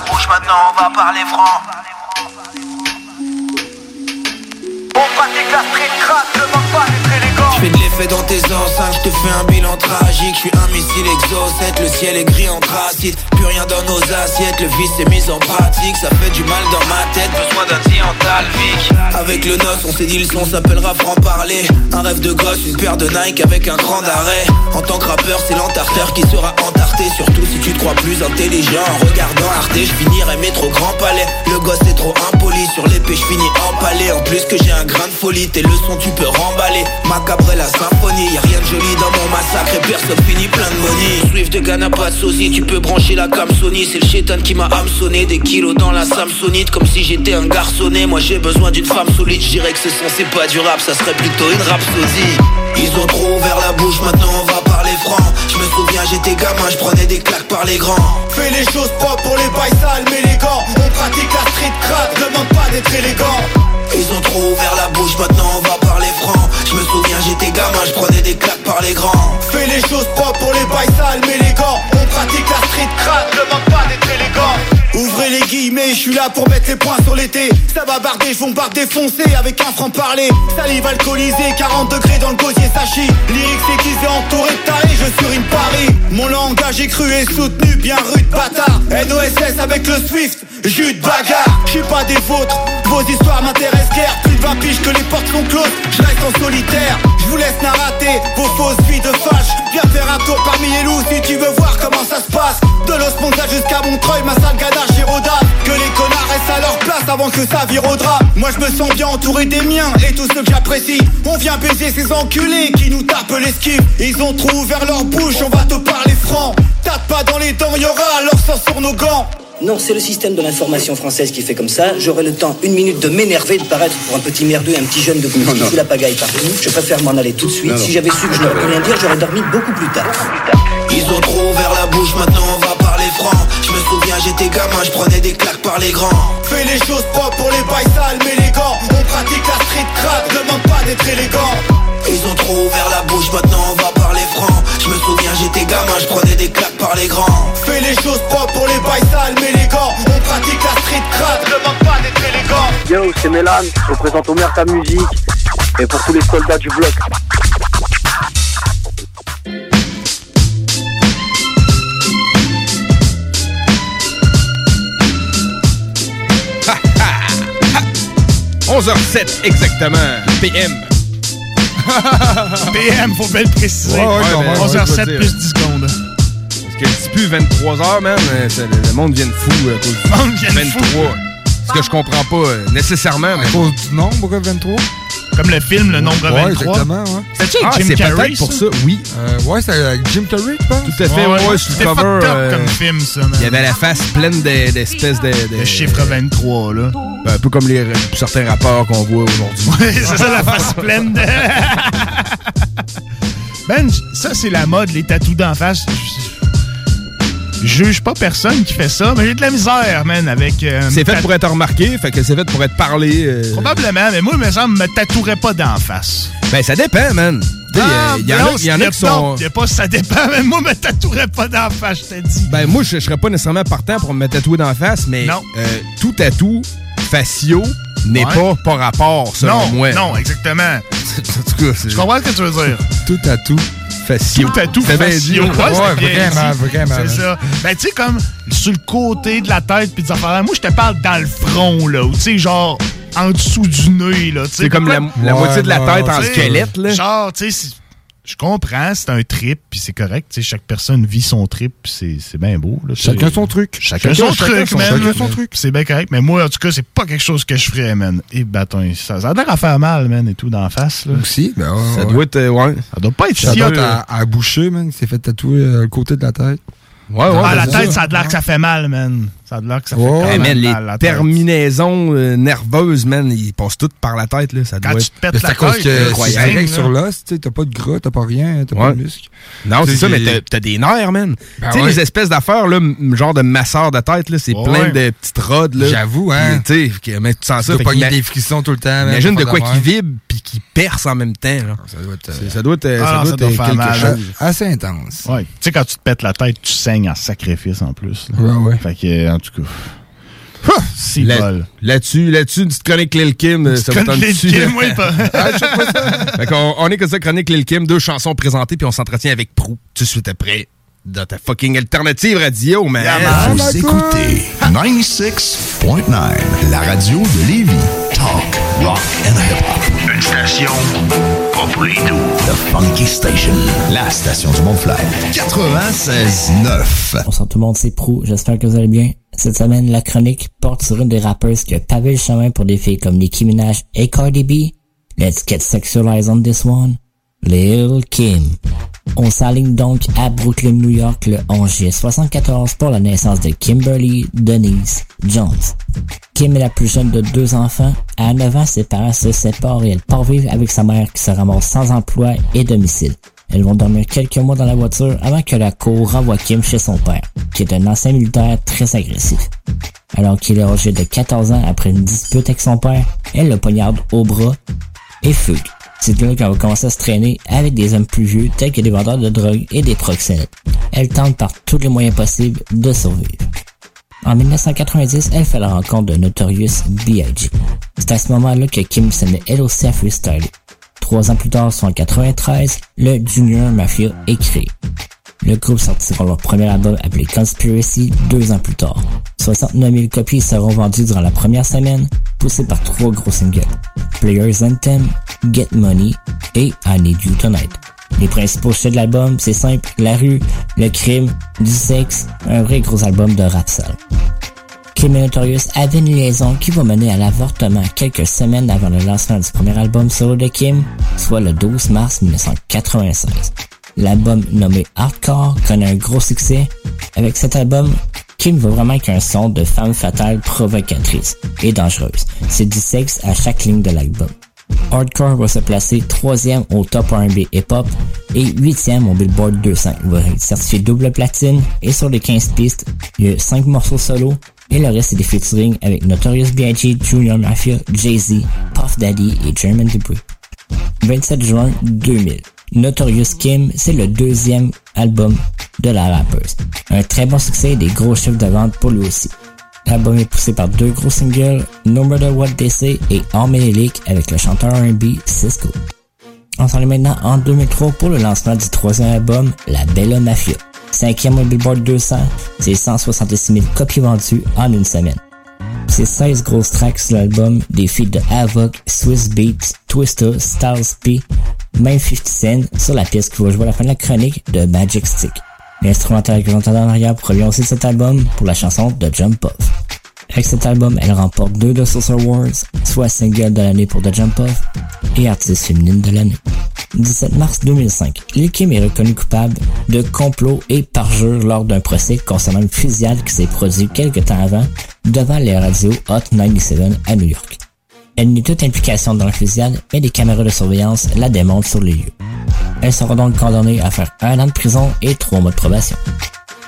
La bouche, maintenant on va parler franc. On pratique la street crack, demande pas d'être. Fais de l'effet dans tes enceintes, je te fais un bilan tragique. Je suis un missile exocète, le ciel est gris anthracite. Plus rien dans nos assiettes, le vice est mis en pratique. Ça fait du mal dans ma tête, besoin d'un Vic Avec le noce, on s'est dit le son s'appellera franc-parler. Un rêve de gosse, une paire de Nike avec un cran d'arrêt. En tant que rappeur, c'est l'entarteur qui sera entarté. Surtout si tu te crois plus intelligent. En regardant Arte, je finirai métro grand palais. Le gosse est trop sur l'épée je finis empalé. En plus que j'ai un grain de folie, tes leçons tu peux remballer. Macabre la symphonie, y'a rien de joli dans mon massacre et personne finit plein de money. Swift de Ghana, pas de sosie, tu peux brancher la cam Sony. C'est le chétan qui m'a hameçonné, des kilos dans la Samsonite, comme si j'étais un garçonnet. Moi j'ai besoin d'une femme solide, je dirais que ce son c'est pas du rap, ça serait plutôt une rhapsodie. Ils ont trop ouvert la bouche, maintenant on va parler franc. Je me souviens, j'étais gamin, je prenais des claques par les grands. Fais les choses propres pour les bails sales, mais les gants. Crack, demande pas d'être élégant. Ils ont trop ouvert la bouche, maintenant on va parler franc. Je me souviens, j'étais gamin, je prenais des claques par les grands. Fais les choses propres pour les bails sales, mais les gants. On pratique la street crack, demande pas d'être élégant. Ouvrez les guillemets, je suis là pour mettre les points sur l'été. Ça va barder, je bombarde défoncer avec un franc parler. Salive alcoolisée, 40 degrés dans le gosier sachi. Lyrics aiguisés, entouré de tarés, je surine Paris. Mon langage est cru et soutenu, bien rude bâtard. NOSS avec le Swift, jus de bagarre. Je suis pas des vôtres, vos histoires m'intéressent guère. Plus de 20 piges que les portes sont closes, je reste en solitaire. Je vous laisse narrater vos fausses vies de fâche. Viens faire un tour parmi les loups si tu veux voir comment ça se passe. De l'Osmonza jusqu'à Montreuil, ma ganache Giroda. Que les connards restent à leur place avant que ça vire. Moi je me sens bien entouré des miens et tous ceux que j'apprécie. On vient baiser ces enculés qui nous tapent l'esquive. Ils ont trop ouvert leur bouche, on va te parler franc. Tape pas dans les dents, y'aura leur sang sur nos gants. Non, c'est le système de l'information française qui fait comme ça. J'aurai le temps, une minute, de m'énerver, de paraître pour un petit merdeux, un petit jeune de qui fout la pagaille partout. Je préfère m'en aller tout de suite. Non, non. Si j'avais su que je n'aurais pu rien dire, j'aurais dormi beaucoup plus tard. Ils ont trop ouvert la bouche, maintenant on va parler franc. Je me souviens, j'étais gamin, je prenais des claques par les grands. Fais les choses propres pour les bails sales, mais les gants. On pratique la street crack, demande pas d'être élégant. Ils ont trop ouvert la bouche, maintenant on va parler franc. Je me souviens, j'étais gamin, je prenais des claques par les grands. Fais les choses propres pour les bails sales, mais les gants. On pratique la street crack, demande pas d'être élégant. Yo, c'est Mélan, je représente Omer ta musique et pour tous les soldats du bloc. Ah, 11h07 exactement, PM. PM, faut bien le préciser. Ouais, ouais, quand même, 11h07 ouais, je veux plus dire. 10 secondes. Parce que c'est plus 23h, man. euh, Le, le monde vient de fou à cause du monde vient de 23. Ce que je comprends pas euh, nécessairement. Mais... À cause du nombre, 23? Comme le film, le nombre Ouais, 23. exactement, ouais. C'était-tu avec Ah, Jim Carrey, peut-être pour ça, oui. Euh, ouais, c'est avec Jim Carrey, pense. Tout à fait, ouais, ouais, sur le C'était cover. fucked up euh, comme film, ça. Il y avait la face pleine de- d'espèces de, de, Le chiffre 23, là. Ben, un peu comme les, certains rappeurs qu'on voit aujourd'hui. Ouais, c'est ça, la face pleine de... ben, ça, c'est la mode, les tatous d'en face. Je juge pas personne qui fait ça, mais j'ai de la misère, man, avec... euh, C'est fait pour être remarqué, fait que c'est fait pour être parlé. euh, Probablement, mais moi, il me semble, me tatouerait pas d'en face. Ben, ça dépend, man. Tu sais, Ah, Il y, en a- non, il y en y a qui sont. y a pas ça dépend, mais moi, me tatouerais pas d'en face, je t'ai dit. Ben, moi, je, je serais pas nécessairement partant pour me tatouer d'en face, mais Non. euh, tout tatou faciaux n'est Ouais. pas par rapport, selon non, moi. non, exactement. en tout cas, c'est. Je comprends ce que tu veux dire. Tout faciaux. Tout tatou C'est bien dit. faciaux. Ouais, vraiment, vraiment, C'est ça. Ben, tu sais, comme sur le côté de la tête puis des affaires. Moi, je te parle dans le front, là. Ou tu sais, genre en dessous du nez, là. C'est comme la, la Ouais, moitié de la tête ouais, en squelette, là. Genre, tu sais, Je comprends, c'est un trip, puis c'est correct. tu sais, chaque personne vit son trip, puis c'est c'est bien beau. là. Chacun son truc. Chacun, Chacun- son chacun truc, son- man. chacun son truc. C'est bien correct, mais moi, en tout cas, c'est pas quelque chose que je ferais, man. Et bâton, ça, ça a l'air à faire mal, man, et tout, d'en face. Là. Aussi, ben ouais, Ça ouais. doit être, euh, ouais. Ça doit pas être Ça si... doit euh, être à, à boucher, man. Il s'est fait tatouer euh, le côté de la tête. Ouais, ah, la tête, ça a l'air que ça fait mal, man. Ça a l'air que ça fait quand même man, les mal, la tête. terminaisons euh, nerveuses, man, ils passent toutes par la tête, là. Ça Quand doit tu être te pètes la tête, là, c'est direct sur l'os, t'as pas de gras, t'as pas rien, t'as Ouais. pas de muscle. Non, c'est ça, mais t'as- t'as des nerfs, man. Ben tu sais, ouais. les espèces d'affaires, genre de masseur de tête, là, c'est Ouais. plein de petites rods, là. J'avoue, hein. Tu sais, tu sens ça. pogner qu'ima- des frissons tout le temps. man, Imagine de pas quoi qui vibre puis qui perce en même temps. Ça doit être, euh, euh, quelque chose. assez intense. Ouais. Tu sais, quand tu te pètes la tête, tu saignes en sacrifice en plus. Ouais, ouais. Fait que, euh, tout cas. Si Là- bol. Là-dessus, là-dessus, une petite chronique Lil Kim, ça Chronique Lil Kim, oui, pas- Ah. Fait qu'on- on est comme ça, chronique Lil Kim, deux chansons présentées, puis on s'entretient avec Prou tout de suite après. Dans ta fucking alternative radio, man. Vous écoutez 96.9, la radio de Lévis. Talk, rock and hip-hop. Une station pas pour les doux. The Funky Station, la station du Mont-Fly. 96.9. Bonsoir tout le monde, c'est Prou, j'espère que vous allez bien. Cette semaine, la chronique porte sur une des rappeuses qui a pavé le chemin pour des filles comme Nicki Minaj et Cardi B. Let's get sexualized on this one. Lil Kim. On s'aligne donc à Brooklyn, New York le 11 juillet 74 pour la naissance de Kimberly Denise Jones. Kim est la plus jeune de deux enfants. À 9 ans, ses parents se séparent et elle part vivre avec sa mère qui se ramasse sans emploi et domicile. Elles vont dormir quelques mois dans la voiture avant que la cour renvoie Kim chez son père, qui est un ancien militaire très agressif. Alors qu'il est âgé de 14 ans après une dispute avec son père, elle le poignarde au bras et fugue. C'est là qu'elle va commencer à se traîner avec des hommes plus vieux tels que des vendeurs de drogue et des proxénètes. Elle tente par tous les moyens possibles de survivre. En 1990, elle fait la rencontre de Notorious B.I.G. C'est à ce moment-là que Kim se met elle aussi à freestyler. Trois ans plus tard, soit en 93, le Junior Mafia est créé. Le groupe sortira leur premier album appelé Conspiracy deux ans plus tard. 69 000 copies seront vendues durant la première semaine, poussées par trois gros singles. Players Anthem, Get Money et I Need You Tonight. Les principaux sujets de l'album, c'est simple, la rue, le crime, du sexe, un vrai gros album de rap sale. Kim et Notorious avaient une liaison qui va mener à l'avortement quelques semaines avant le lancement du premier album solo de Kim, soit le 12 mars 1996. L'album nommé Hardcore connaît un gros succès. Avec cet album, Kim veut vraiment qu'un son de femme fatale provocatrice et dangereuse. C'est du sexe à chaque ligne de l'album. Hardcore va se placer troisième au top R&B hip-hop et huitième au Billboard 200. Il va être certifié double platine et sur les 15 pistes, il y a 5 morceaux solo et le reste c'est des featuring avec Notorious B.I.G., Junior Mafia, Jay-Z, Puff Daddy et German Debris. 27 juin 2000. Notorious Kim, c'est le deuxième album de la rappeuse. Un très bon succès et des gros chiffres de vente pour lui aussi. L'album est poussé par deux gros singles, No Matter What They Say et En Ménélique avec le chanteur R&B Cisco. On s'en est maintenant en 2003 pour le lancement du troisième album, La Bella Mafia. Cinquième au Billboard 200, c'est 166 000 copies vendues en une semaine. C'est 16 grosses tracks sur l'album, des feats de Havoc, Swiss Beats, Twister, Styles P, même 50 Cent sur la pièce qui va jouer à la fin de la chronique de Magic Stick. L'instrumental que j'entends en arrière provient aussi de cet album pour la chanson de Jump Off. Avec cet album, elle remporte deux de Source Awards, soit single de l'année pour The Jump Off et artiste féminine de l'année. 17 mars 2005, Lil Kim est reconnue coupable de complot et parjure lors d'un procès concernant une fusillade qui s'est produite quelques temps avant devant les radios Hot 97 à New York. Elle nie toute implication dans la fusillade, mais des caméras de surveillance la démontrent sur les lieux. Elle sera donc condamnée à faire un an de prison et trois mois de probation.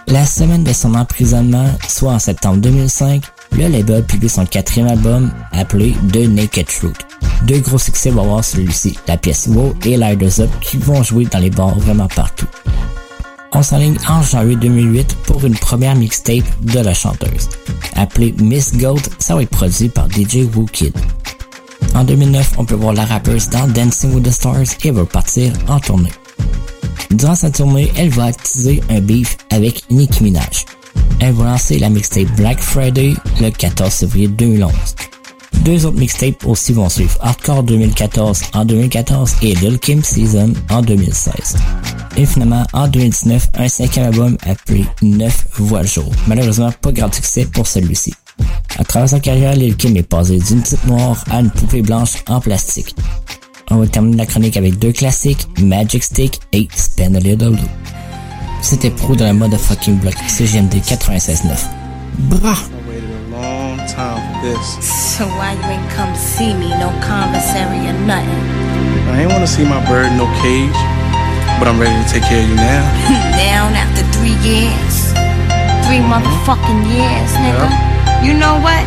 La semaine de son emprisonnement, soit en septembre 2005, le label publie son quatrième album appelé The Naked Truth. Deux gros succès vont avoir celui-ci, la pièce Wow et Lighters Up qui vont jouer dans les bars vraiment partout. On s'enligne en janvier 2008 pour une première mixtape de la chanteuse. Appelée Miss Goat, ça va être produit par DJ Woo Kid. En 2009, on peut voir la rappeuse dans Dancing with the Stars et va partir en tournée. Durant sa tournée, elle va attiser un beef avec Nicki Minaj. Elle va lancer la mixtape Black Friday le 14 février 2011. Deux autres mixtapes aussi vont suivre Hardcore 2014 en 2014 et Lil Kim Season en 2016. Et finalement, en 2019, un cinquième album appelé Neuf voix le jour. Malheureusement, pas grand succès pour celui-ci. À travers sa carrière, Lil Kim est passé d'une petite noire à une poupée blanche en plastique. On va terminer la chronique avec deux classiques, Magic Stick et Spend a Little Blue. C'était pro de la motherfucking block CGMD 96.9. Bra! long time for this. So why you ain't come see me? No commissary or nothing. I ain't want to see my bird in no cage, but I'm ready to take care of you now. Down after three years. Three motherfucking years, nigga. You know what?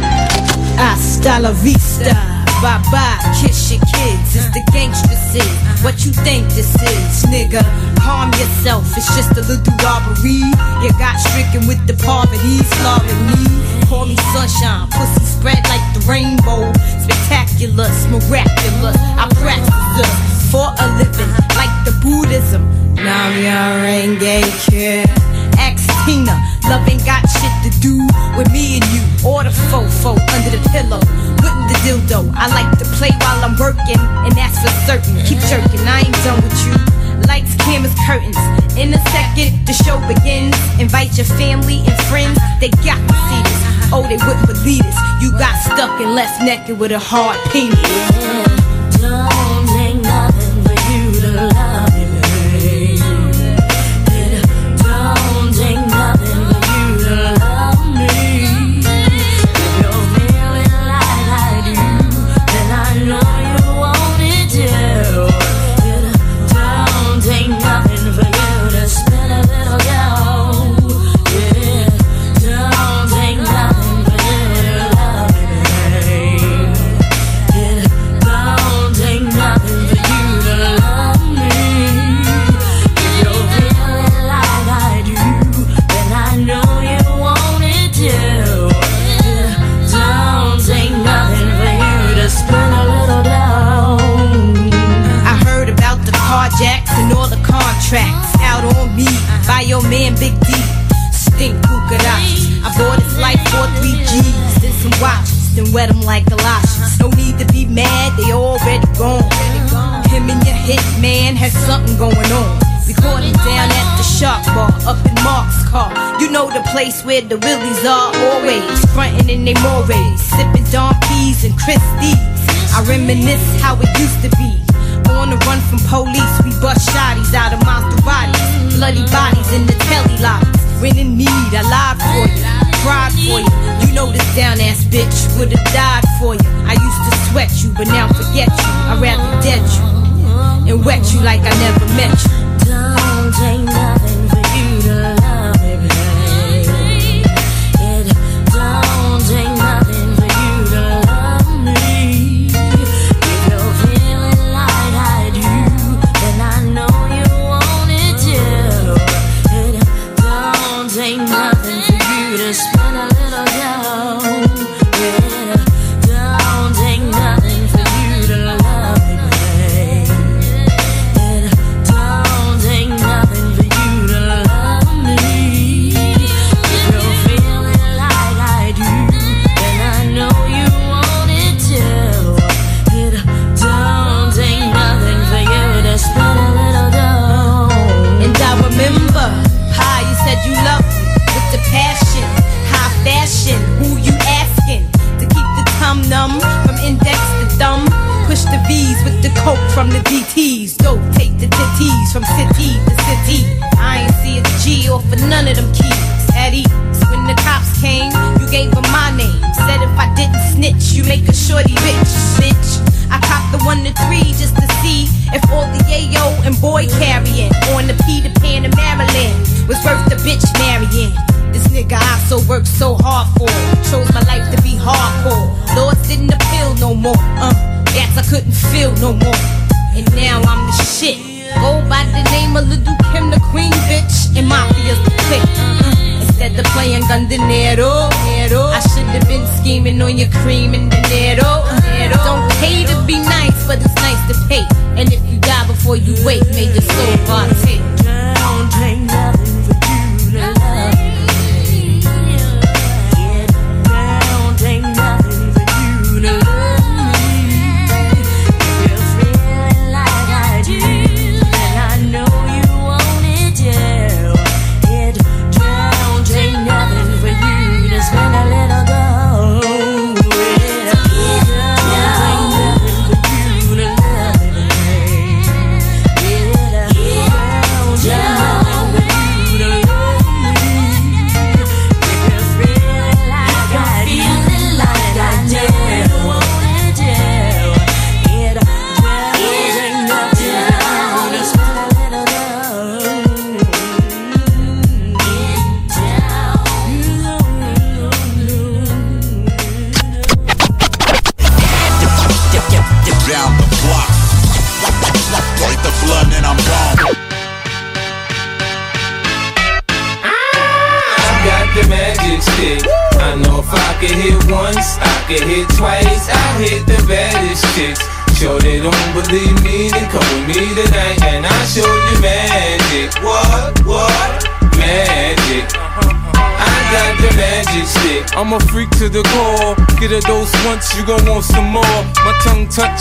Hasta la vista. Bye bye, kiss your kids. It's the gangster sin. What you think this is, nigga? Calm yourself, it's just a little robbery. You got stricken with the poverty, slaughtered me. Call me sunshine, pussy spread like the rainbow. Spectacular, miraculous. I practice this for a living, like the Buddhism. Nam ya renge kid. Ask Tina, love ain't got shit to do with me and you or the fofo under the pillow. Putting the dildo, I like to play while I'm working, and that's for certain. Keep jerking, I ain't done with you. Lights, cameras, curtains. In a second, the show begins. Invite your family and friends, they got to see this. Oh, they wouldn't believe this. You got stuck and left naked with a hard penis. Then wet 'em like galoshes. No need to be mad, they already gone. Him and your hit man has something going on. We him down at the Shark Bar up in Mark's car. You know the place where the Willies are always frontin' in they mores, sipping Don P's and Christie's. I reminisce how it used to be. On the run from police, we bust shotties out of Maseratis. Bloody bodies in the telly lobbies. When in need, I lied for you, cried for you. You know this down ass bitch would've died for you. I used to sweat you, but now forget you. I'd rather dead you and wet you like I never met you. Don't take nothing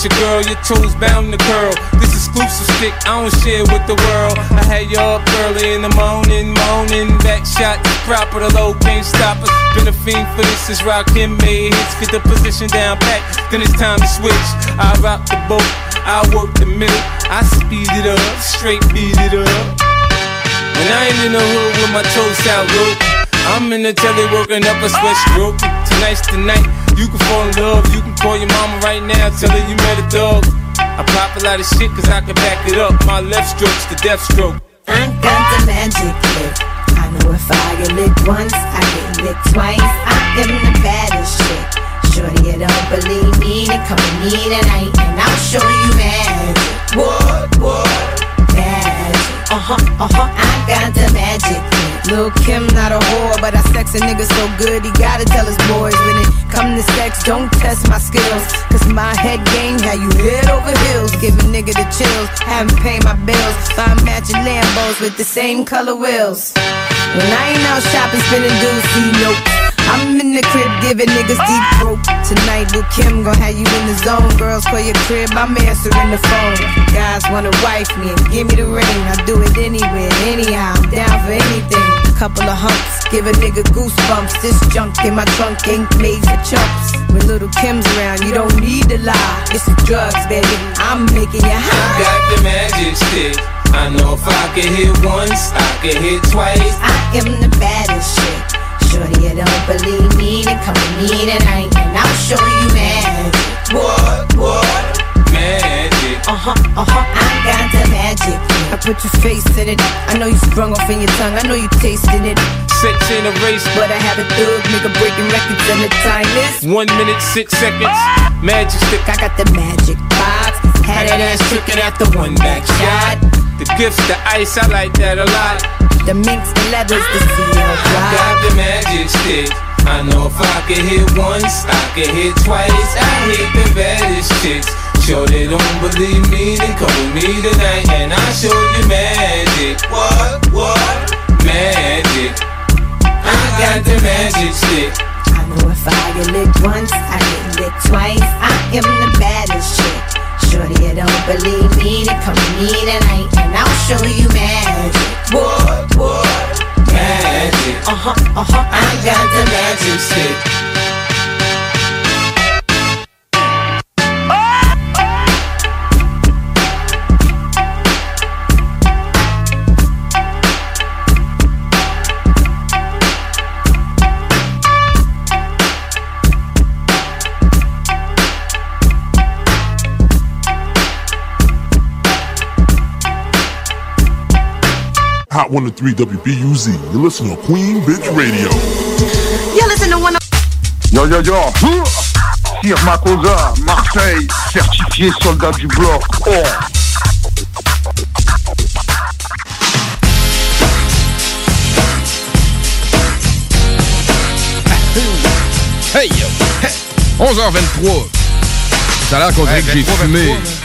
your girl, your toes bound to curl. This exclusive stick, I don't share with the world. I had you up early in the morning, moaning. Back shot, proper, the low can't stop us. Been a fiend for this, is rockin' made hits. Get the position down pat, then it's time to switch. I rock the boat, I work the middle. I speed it up, straight beat it up. When I ain't in the hood with my toes out low, I'm in the telly working up a sweat stroke. Tonight's the night, you can fall in love. You can call your mama right now, tell her you met a dog. I pop a lot of shit cause I can back it up. My left stroke's the death stroke. I got the magic lick. I know if I get licked once, I get licked twice. I am the baddest chick. Shorty, you don't believe me, then come with me tonight and I'll show you magic. What? What? Magic. Uh huh, uh huh. I got the magic lick. Lil' Kim not a whore, but I sex a nigga so good he gotta tell his boys when it come to sex, don't test my skills. Cause my head game how you head over heels. Give a nigga the chills, haven't paid my bills. Buy matching Lambos with the same color wheels. When I ain't out shopping, spending doozy, nope. I'm in the crib giving niggas deep throat. Tonight, Lil' Kim gon' have you in the zone. Girls call your crib, I'm answering the phone. Guys wanna wife me and give me the ring. I do it anywhere, anyhow. I'm down for anything. Couple of humps, give a nigga goosebumps. This junk in my trunk ain't made for chumps. When little Kim's around, you don't need to lie. It's the drugs, baby. I'm making you high. Got the magic stick. I know if I could hit once, I could hit twice. I am the baddest shit. Shorty, you don't believe me, then come with me tonight and I'll show you magic. What? What? Magic. Uh huh, uh huh. I got the magic. I put your face in it. I know you sprung off in your tongue. I know you tasting it. A race, but I have a thug nigga breaking records and the time is One minute, six seconds. Magic stick. I got the magic vibes. Had that ass tricking at the one back shot. The gifts, the ice, I like that a lot. The minks, the leathers, the CL I got the magic stick. I know if I can hit once, I can hit twice. I hit the baddest chicks. Sure they don't believe me, then come with me tonight and I'll show you magic. What? What? Magic. I got the magic stick. I know if I get licked once, I get licked twice. I am the baddest chick. Shorty, you don't believe me, then come with me tonight and I'll show you magic. What? What? Magic. Uh huh, uh huh. I got the magic stick. Hot 103 WBUZ. You listen to Queen Bitch Radio. You listen to one of Yo yo yo Sir Makosa, Marseille, certifié soldat du bloc. Oh. Hey yo! 11h23. Ça a l'air qu'on dirait que j'ai 23, fumé.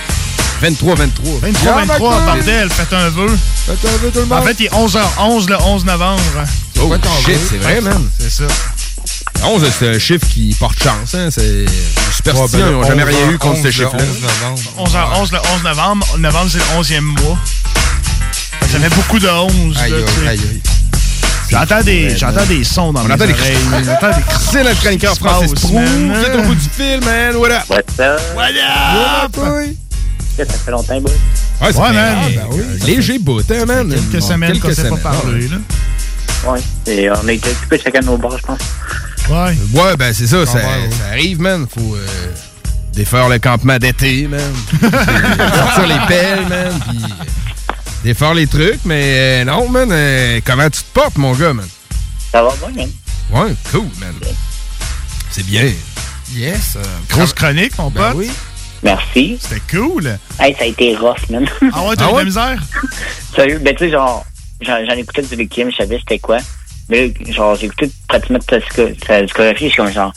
23, 23. 23, 23, bordel, faites un vœu. Faites un vœu tout le monde. En fait, il est 11h11 le 11 novembre. Oh shit, c'est vrai, man. C'est ça. 11, c'est un chiffre qui porte chance. Hein? C'est les superstitions, ils n'ont jamais rien eu contre ce chiffre-là. 11h11 le 11 novembre. Novembre, c'est le 11e mois. Ça fait beaucoup de 11. Aïe, là, aïe. J'entends des, j'entends des sons dans On mes entend des oreilles. cris. J'entends des cris. C'est notre chroniqueur Francis passe, Prou. man? Vous êtes au bout du fil, man. What up? What's up? What up? Ça fait longtemps, boy. Ouais, ça Ouais, man. ah, ben oui. Léger bout, hein, man? Quelques Bon, semaines qu'on quelques s'est pas semaines, parlé, là. Ouais. Et on a été occupés chacun de nos bars, je pense. Ouais. Ouais, ben c'est ça, ça, ouais, ouais. ça arrive, man. Faut euh, défaire le campement d'été, man. Sortir les pelles, man. Puis euh, défaire les trucs, mais euh, non, man. euh, comment tu te portes, mon gars, man? Ça va bien, man. Ouais, cool, man. C'est bien. Yes. Grosse chronique, mon Ben pote. oui. Merci. C'était cool. Hey, ça a été rough, man. Ah ouais, t'as eu de la misère? Sérieux, ben tu sais, genre, j'en j'en écoutais du Kim, je savais c'était quoi. Mais genre, j'ai écouté pratiquement toute sa disco- sa discographie, je suis comme genre,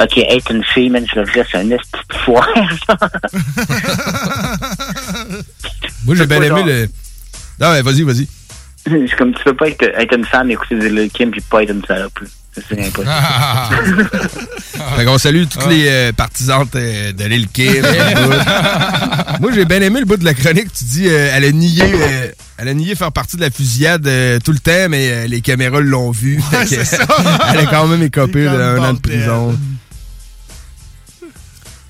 ok, être une fille, man, je le dirais, c'est un esti de foire. Moi, j'ai bien aimé le. Non, ouais, vas-y, vas-y. Je suis comme, tu peux pas être, être une femme, écouter du Lil Kim, puis pas être une salope, C'est impossible. Fait qu'on salue toutes les euh, partisanes euh, de l'île Kim. Moi, j'ai bien aimé le bout de la chronique. Tu dis, euh, elle a nié, euh, elle a nié faire partie de la fusillade euh, tout le temps, mais euh, les caméras l'ont vu. Fait que, c'est ça. elle a quand même écopé d'un an de prison.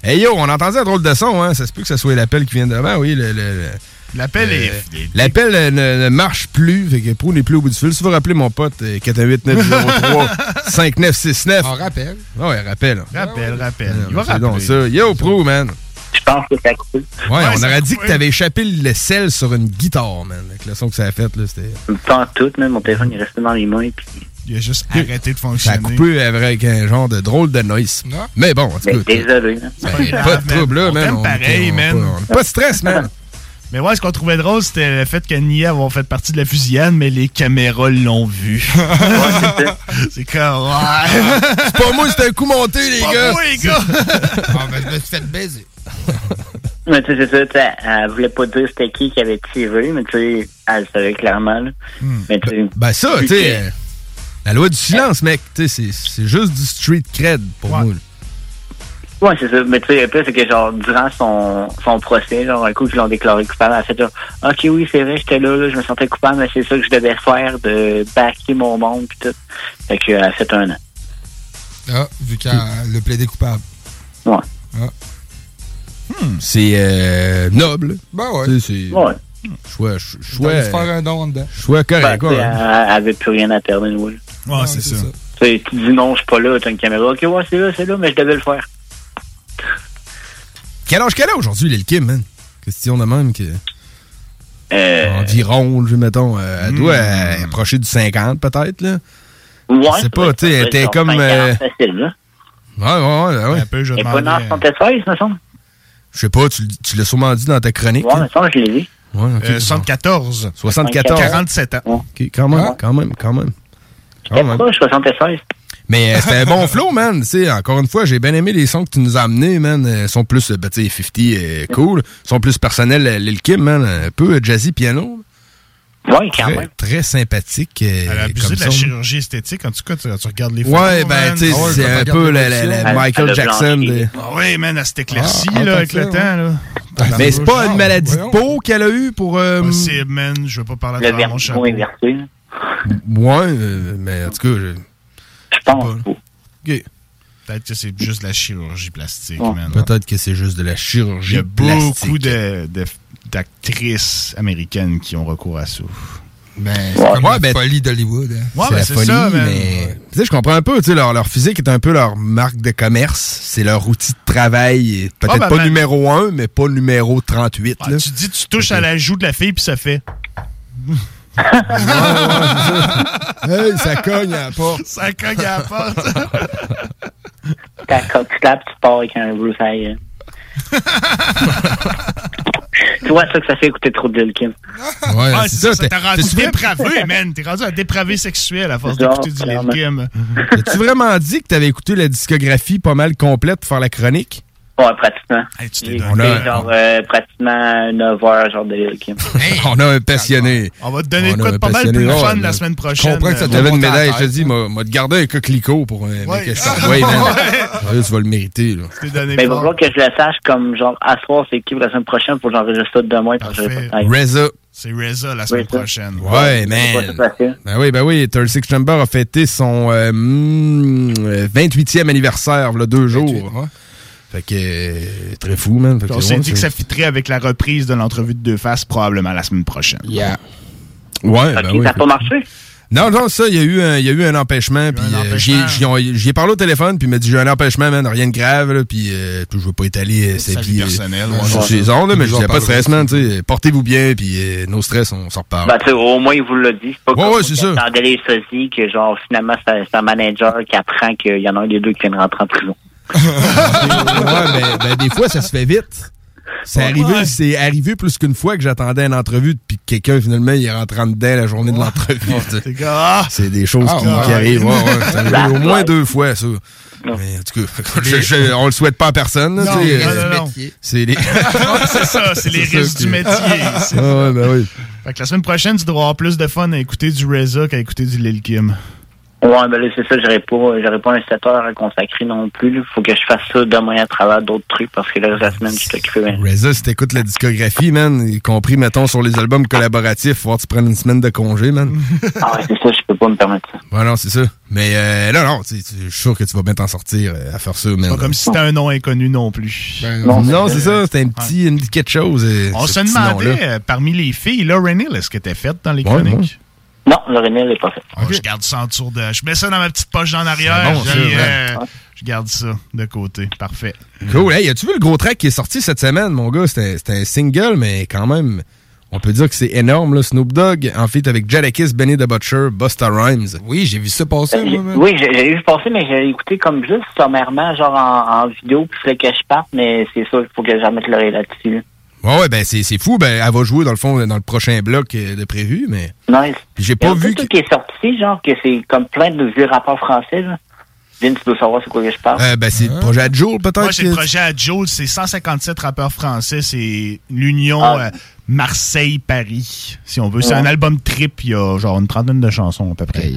Hey yo, on a entendu un drôle de son, hein? Ça se peut que ce soit l'appel qui vient devant, oui. le- le- le- L'appel est- L'appel euh, ne, ne marche plus, fait que Pro n'est plus au bout du fil. Si vous rappelez mon pote, euh, 418-903-5969. On rappelle. Ah ouais, rappel. Rappel, rappel. Il va donc rappeler. ça. Yo, Pro, man. Je pense que ça a coupé. Ouais, on aurait dit que t'avais échappé le sel sur une guitare, man. Avec le son que ça a fait, là, c'était... Pas en tout, man. Mon téléphone, il est resté dans les mains, puis... Il a juste arrêté de Ça a fonctionner. coupé avec un genre de drôle de noise. Mais bon, en tout cas... désolé, hein. Ben, pas pas de trouble, man. là, On man. On- pareil, on- man. on- Pas de stress, man. Mais ouais, ce qu'on trouvait drôle, c'était le fait que Nia avoir fait partie de la fusillade, mais les caméras l'ont vu. c'est comme, ouais. C'est pas moi, c'était un coup monté, les Pas gars. moi, les gars. Ah, ben, je me suis fait baiser. Mais tu sais, c'est ça, elle voulait pas dire c'était qui qui avait tiré, mais tu sais, elle le savait clairement, là. Mais tu sais. Ben ça, tu sais... euh, La loi du silence, mec. Tu sais, c'est- c'est juste du street cred pour moi. là. Ouais, c'est ça. Mais tu sais, pire, c'est que, genre, durant son, son procès, genre, un coup qu'ils l'ont déclaré coupable, elle a fait, genre, OK, oui, c'est vrai, j'étais là, là, je me sentais coupable, mais c'est ça que je devais faire, de backer mon monde, pis tout. Fait qu'elle a fait un an. Ah, vu qu'elle le plaidé coupable. Ouais. Ah. C'est euh, noble. Ben ouais. C'est- Ouais. Choix, choix, se faire un don dedans. choix correct, Ben, quoi. elle, elle avait plus rien à perdre, nous. Tu Ouais, c'est ça. sais, tu dis non, je suis pas là, t'as une caméra. OK, ouais, c'est là, c'est là, mais je devais le faire. Quel âge qu'elle a aujourd'hui, Lil Kim, man? Question de même que... Euh, Environ, je mettons. euh, elle Hmm. doit euh, approcher du 50, peut-être, là. Ouais. Je sais pas, tu sais, elle était comme... 50 euh, facile, là. Ouais, ouais, ouais. ouais. Un peu, je Elle est pas en 76, me semble. Je sais pas, tu, tu l'as sûrement dit dans ta chronique. Ouais, me semble, je l'ai vu. Ouais, ok. Euh, 74. 74. 47 ans. Ok, quand même, quand même, quand même. Quand même. Pas 76. Mais euh, c'était un bon flow, man. Tu sais, encore une fois, j'ai bien aimé les sons que tu nous as amenés, man. Ils sont plus, euh, ben, tu sais, 50, euh, cool. Ils sont plus personnels, euh, Lil Kim, man. Un peu euh, jazzy piano. Ouais, quand Très, même. très sympathique. euh, Elle a abusé de la son. chirurgie esthétique. En tout cas, tu, tu regardes les photos. Ouais, ben, tu sais, Ah c'est un peu la, la- l'évolution. la Michael Jackson. de- Ah oui, man, elle s'est éclaircie, Ah, là, ah, avec le temps, là. Mais c'est pas une maladie de peau qu'elle a eue pour. euh, Possible, man. Je veux pas parler Le à travers mon inversé. Ouais, euh, mais en tout cas, je. Je pense. Ok. Peut-être que c'est juste de la chirurgie plastique, Ouais. man. Peut-être que c'est juste de la Il chirurgie y a plastique. beaucoup de- de- d'actrices américaines qui ont recours à ça. Ben, c'est Ouais, comme la ben, folie d'Hollywood. hein. Ouais, c'est ben, la c'est folie, ça, man. mais tu sais, je comprends un peu. Tu sais, leur, leur physique est un peu leur marque de commerce. C'est leur outil de travail. Peut-être ben, pas numéro 1, mais pas numéro 38. Ah, là. tu dis, tu touches à la joue de la fille, puis ça fait. Hey, ça cogne à la porte. Ça cogne à la porte. Tu tapes, tu pars avec un Bruce hein. tu vois ça que ça fait écouter trop de Lil Kim. Ouais, Ah, c'est ça, ça. ça t'a rendu dépravé, man. T'es rendu un dépravé sexuel à force d'écouter du Lil. Kim. As-tu vraiment dit que t'avais écouté la discographie pas mal complète pour faire la chronique? Ouais, pratiquement. tu On a- genre euh, pratiquement 9 heures genre de. On a un passionné. On va te donner de On quoi de pas mal plus Ouais, fun la semaine Je prochaine. comprends que ça Euh, t'avait une médaille. Je te dis, m'a te gardé un coquelicot pour un Ouais. mec je t'envoie, man. Ouais, tu vas le mériter, là. Mais il va falloir que je le sache comme genre à soir c'est qui pour la semaine prochaine pour que j'enregistre ça demain. Reza. C'est Reza la semaine Reza. prochaine. Ouais, man. Ben oui, ben oui, 36 Chamber a fêté son euh, hmm, euh, 28e anniversaire, là, deux jours. Fait que, euh, très fou, man. Fait que, On s'est dit que ça fitterait avec la reprise de l'entrevue de Deux Faces probablement la semaine prochaine. Yeah. Ouais, ben oui. ça a pas marché? Non, non, ça, il y a eu un, il y a eu un empêchement, puis euh, j'y ai- parlé au téléphone, puis il m'a dit j'ai un empêchement, man, rien de grave, là, puis euh, je veux pas étaler euh, sa vie euh, personnelle, sur ouais. ses ondes, mais je disais pas de stress, man, portez-vous bien, puis euh, nos stress, on s'en reparle. Ben, au moins, il vous l'a dit. C'est pas Ouais, ouais, c'est ça. Dans les sosies que, genre, finalement, c'est un- c'est un manager qui apprend qu'il y en a un des deux qui vient de rentrer en prison. Ouais, ben, ben, des fois, ça se fait vite. C'est arrivé, c'est arrivé plus qu'une fois que j'attendais une entrevue, puis que quelqu'un, finalement, il est rentré en dedans la journée de l'entrevue. C'est des choses Ah, qui, ouais. qui arrivent. Au moins deux fois, ça. Mais en tout cas, je- je- on le souhaite pas à personne. C'est les... c'est ça, c'est les risques du métier. Ah ouais, ben oui. Fait que la semaine prochaine, tu devras avoir plus de fun à écouter du Reza qu'à écouter du Lil Kim. Ouais, ben là, c'est ça, j'aurais pas, j'aurais pas un 7 heures à consacrer non plus. Il faut que je fasse ça demain à travers d'autres trucs parce que le reste de la semaine, je suis occupé. ben. Reza, si t'écoutes la discographie, man, y compris, mettons, sur les albums collaboratifs, faut voir que tu prennes une semaine de congé, man. Ah ouais, c'est ça, je peux pas me permettre ça. Ouais, non, c'est ça. Mais euh, non, non, je suis sûr que tu vas bien t'en sortir euh, à faire ça, man. Pas comme si c'était un nom inconnu non plus. non, c'est ça, c'était un petit, une petite quelque chose. euh, On se demandait, euh, parmi les filles, Lauren Hill, est-ce qu'elle était faite dans les Ouais, chroniques? Non, Lauren Hill n'est pas faite. Ah, Je garde ça en dessous de. Je mets ça dans ma petite poche en arrière. Bon, puis, euh, je garde ça de côté. Parfait. Cool. Hey, as-tu vu le gros track qui est sorti cette semaine, mon gars? C'était un single, mais quand même, on peut dire que c'est énorme, là. Snoop Dogg, en fait, avec Jadakiss, Benny the Butcher, Busta Rhymes. Oui, j'ai vu ça passer, J'ai- Oui, j'ai j'ai vu passer, mais j'ai écouté comme juste sommairement, genre en, en vidéo, puis il fallait que je parte, mais c'est ça, il faut que je remette l'oreille là-dessus. Ouais, ouais, ben c'est c'est fou. Ben, elle va jouer, dans le fond, dans le prochain bloc euh, de prévu, mais... Nice. Puis j'ai pas un vu... truc qui est sorti, genre, que c'est comme plein de vieux rappeurs français, là. Vince, tu dois savoir c'est quoi que je parle. Euh, ben, c'est le projet à Joel, peut-être? Moi, c'est le projet à Joel. C'est 157 rappeurs français. C'est l'union Ah. euh, Marseille-Paris, si on veut. C'est Ouais. un album trip. Il y a genre une trentaine de chansons à peu près.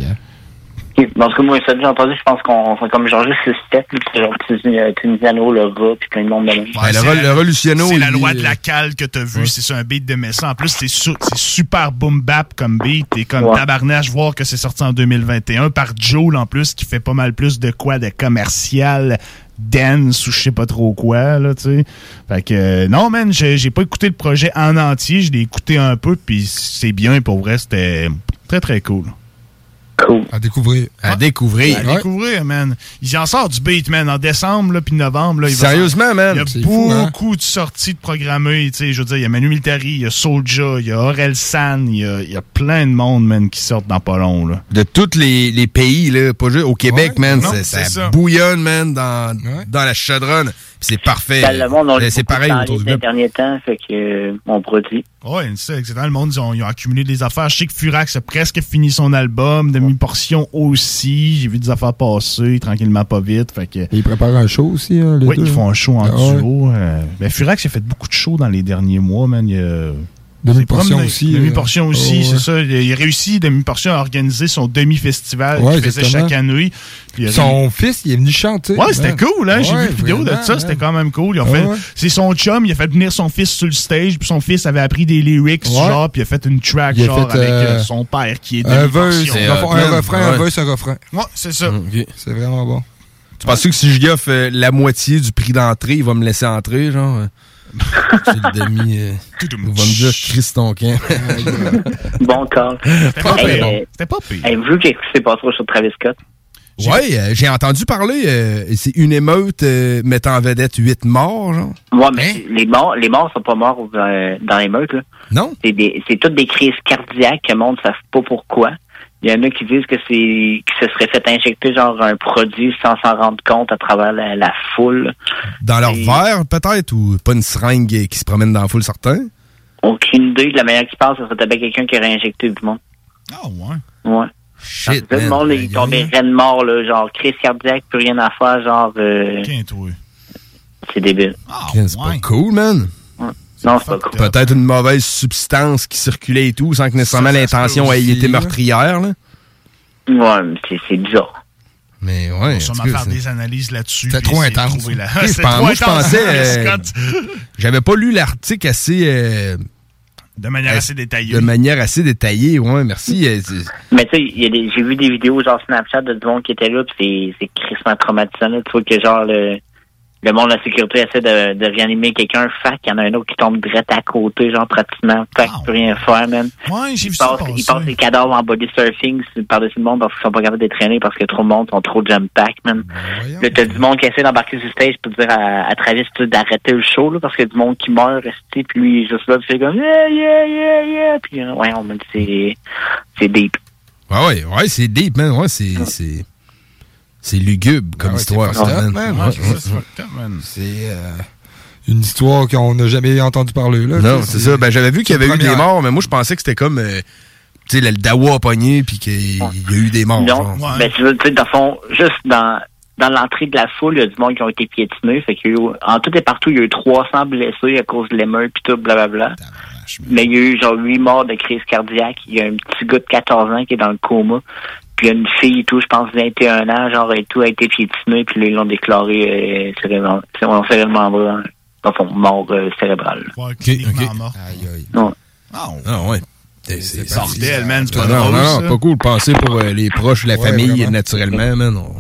Ok, Parce que moi, ça, j'ai entendu, je pense qu'on fait comme genre juste 6 steps, puis c'est genre euh, Tunisiano, le rat, puis plein de monde de même. Ouais, le, Reluciano, C'est la loi de la cale que t'as vu. C'est sur un beat de Messa. En plus, c'est su- c'est super boom bap comme beat. Et comme Ouais. tabarnache, voir que c'est sorti en 2021 par Joel en plus, qui fait pas mal plus de quoi de commercial, dance ou je sais pas trop quoi, là, tu sais. Fait que, euh, non, man, j'ai j'ai pas écouté le projet en entier. Je l'ai écouté un peu, puis c'est bien. Pour vrai, c'était très, très cool. Cool. À découvrir. À découvrir. À découvrir, man. Il en sort du beat, man, en décembre, là, puis novembre. Là, il Sérieusement, sortir- man. Il y a C'est fou, hein? beaucoup de sorties de programmées. Tu sais, je veux dire, il y a Manu Militari, il y a Soulja, il y a Aurel San, il y a, il y a plein de monde, man, qui sortent dans pas long, là. De tous les, les pays, là, pas juste au Québec, man, non, ça. bouillonne, man, dans, dans la chaudronne. C'est parfait. Ben, le monde, on Euh, le c'est pareil autour du ces web. derniers temps, fait que euh, on produit. Ouais, c'est ça, exactement. Le monde, ils ont, ils ont accumulé des affaires. Je sais que Furax a presque fini son album, demi-portion aussi. J'ai vu des affaires passer, tranquillement, pas vite. Fait que. Ils préparent un show aussi, hein, les Oui, deux? ils font un show en Ah ouais. duo. euh. Ben, Furax a fait beaucoup de shows dans les derniers mois, man. Il y a... Demi-portion aussi, Demi-portion euh, aussi, oh, c'est ouais. ça. Il a, il a réussi, Demi-portion, à organiser son demi-festival Ouais, qu'il faisait chaque année. Puis il a Son fils, il est venu chanter. Ouais, c'était cool, hein? J'ai vu une vidéo de ça, c'était quand même cool. Ils ont Ouais, fait- ouais. C'est son chum, il a fait venir son fils sur le stage, puis son fils avait appris des lyrics, Ouais. genre, puis il a fait une track, Il genre, fait, avec euh, euh, son père qui est Un demi-portion. fond, un refrain, un verse, un refrain. Ouais, c'est ça. C'est vraiment bon. Tu penses que si je lui offre la moitié du prix d'entrée, il va me laisser entrer, genre? C'est le demi. euh, il va me dire, Chris ton camp. Bon call. C'était pas Hey, pire. euh, C'était pas pire. hey, vu qu'est-ce qui s'est passé sur Travis Scott? Ouais, euh, j'ai entendu parler, euh, c'est une émeute euh, mettant en vedette huit morts, genre. Ouais, mais les morts, les morts sont pas morts euh, dans les meutes, là. Non? C'est des, c'est toutes des crises cardiaques que le monde ne savent pas pourquoi. Il y en a qui disent que c'est, qu'ils se seraient fait injecter genre un produit sans s'en rendre compte à travers la, la foule. Dans leur verre, peut-être, ou pas une seringue qui se promène dans la foule, certain? Aucune idée de la manière qui passe, ça serait peut-être quelqu'un qui aurait injecté du monde. Ah, ouais. Ouais. Shit, Tout le monde est tombé reine mort, là, genre crise cardiaque, plus rien à faire, genre. euh, c'est débile. c'est pas cool, man. Non, c'est pas cool. Peut-être une mauvaise substance qui circulait et tout, sans que nécessairement l'intention ait été meurtrière, là. Ouais, mais c'est, bizarre. Mais ouais. On va tout faire des analyses là-dessus. C'était trop intense. la- pense- trop moi, je pensais. Travis euh. J'avais pas lu l'article assez. euh, De manière assez détaillée. De manière assez détaillée, ouais, merci. euh, Mais tu sais, j'ai vu des vidéos genre Snapchat de du monde qui était là, puis c'est, c'est crissement traumatisant. Là. Tu vois que genre le, le monde de la sécurité essaie de, de réanimer quelqu'un, fac, il y en a un autre qui tombe direct à côté, genre pratiquement, fac, peut rien faire, man. Ouais, j'ai vu ça passe, passer. il passe les cadavres en body surfing sur- par-dessus le monde parce qu'ils sont pas capables de traîner parce que trop de monde sont trop jump pack, man. Là, t'as du monde qui essaie d'embarquer sur le stage pour dire à, à Travis tu d'arrêter le show, là, parce qu'il y a du monde qui meurt, resté, puis lui, il est juste là, c'est comme, yeah, yeah, yeah, yeah, puis euh, ouais, on me dit, c'est, c'est deep. Ouais, ouais, ouais, c'est deep, man. Ouais, c'est. c'est... C'est lugubre comme Ah ouais, histoire, c'est euh, une histoire qu'on n'a jamais entendu parler. Là, Non, c'est ça. Ben, j'avais vu qu'il y avait eu des morts, mais moi, je pensais que c'était comme. euh, tu sais, le Dawa a pogné, puis qu'il y a eu des morts. Non, mais tu veux, tu sais, dans le fond, juste dans, dans l'entrée de la foule, il y a du monde qui ont été piétinés. Fait qu'il y a eu- en tout et partout, il y a eu 300 blessés à cause de l'émeute puis tout, blablabla. Mais il y a eu genre 8 morts de crise cardiaque. Il y a un petit gars de 14 ans qui est dans le coma. Puis il y a une fille et tout, je pense 21 ans, genre et tout, a été piétinée. Puis là, ils l'ont déclaré euh, cérébral, cérébralement mort, son mort euh, cérébrale. Ouais, cliniquement mort. Non. Ah, ouais. C'est bordel, man. C'est Non, pas non, drôle, non, pas cool. Penser pour euh, les proches, la Ouais, famille, vraiment. naturellement, man. on-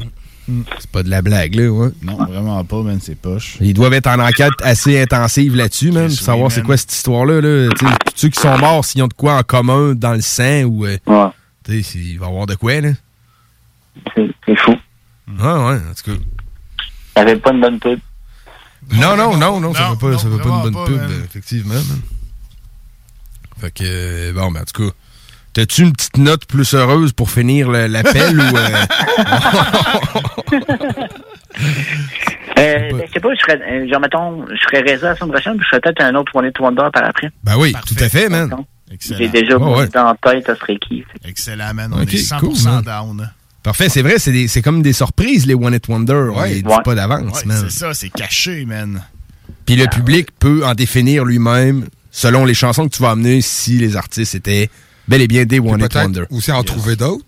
C'est pas de la blague, là, ouais. Non, vraiment pas, man, c'est poche. Ils doivent être en enquête assez intensive là-dessus, man, pour savoir c'est quoi cette histoire-là. Là. Tu sais, Ceux qui sont morts, s'ils ont de quoi en commun dans le sang ou. euh, tu sais, s'il va y avoir de quoi, là. C'est fou. Ah, ouais, en tout cas. Ça fait pas une bonne pub. Non, non, non, non, ça Non, va pas, ça pas une bonne pub, effectivement. Fait que, euh, bon, ben, en tout cas, t'as-tu une petite note plus heureuse pour finir l'appel ou. Euh, ben, je sais pas, je serais, euh, genre, mettons, je serais réservé la semaine prochaine, puis je ferais peut-être un autre One It Wonder par après. Ben oui, tout à fait, man. J'ai déjà Oh, ouais. en tête, ça serait qui. Excellent, man. On Ok, est 100% cool, man. down. Parfait, c'est vrai, c'est des- c'est comme des surprises, les One It Wonder. On les dit pas d'avance, Ouais, man. c'est ça, c'est caché, man. Puis le public peut en définir lui-même selon les chansons que tu vas amener si les artistes étaient bel et bien des One It Peut-être Wonder. aussi en trouver d'autres.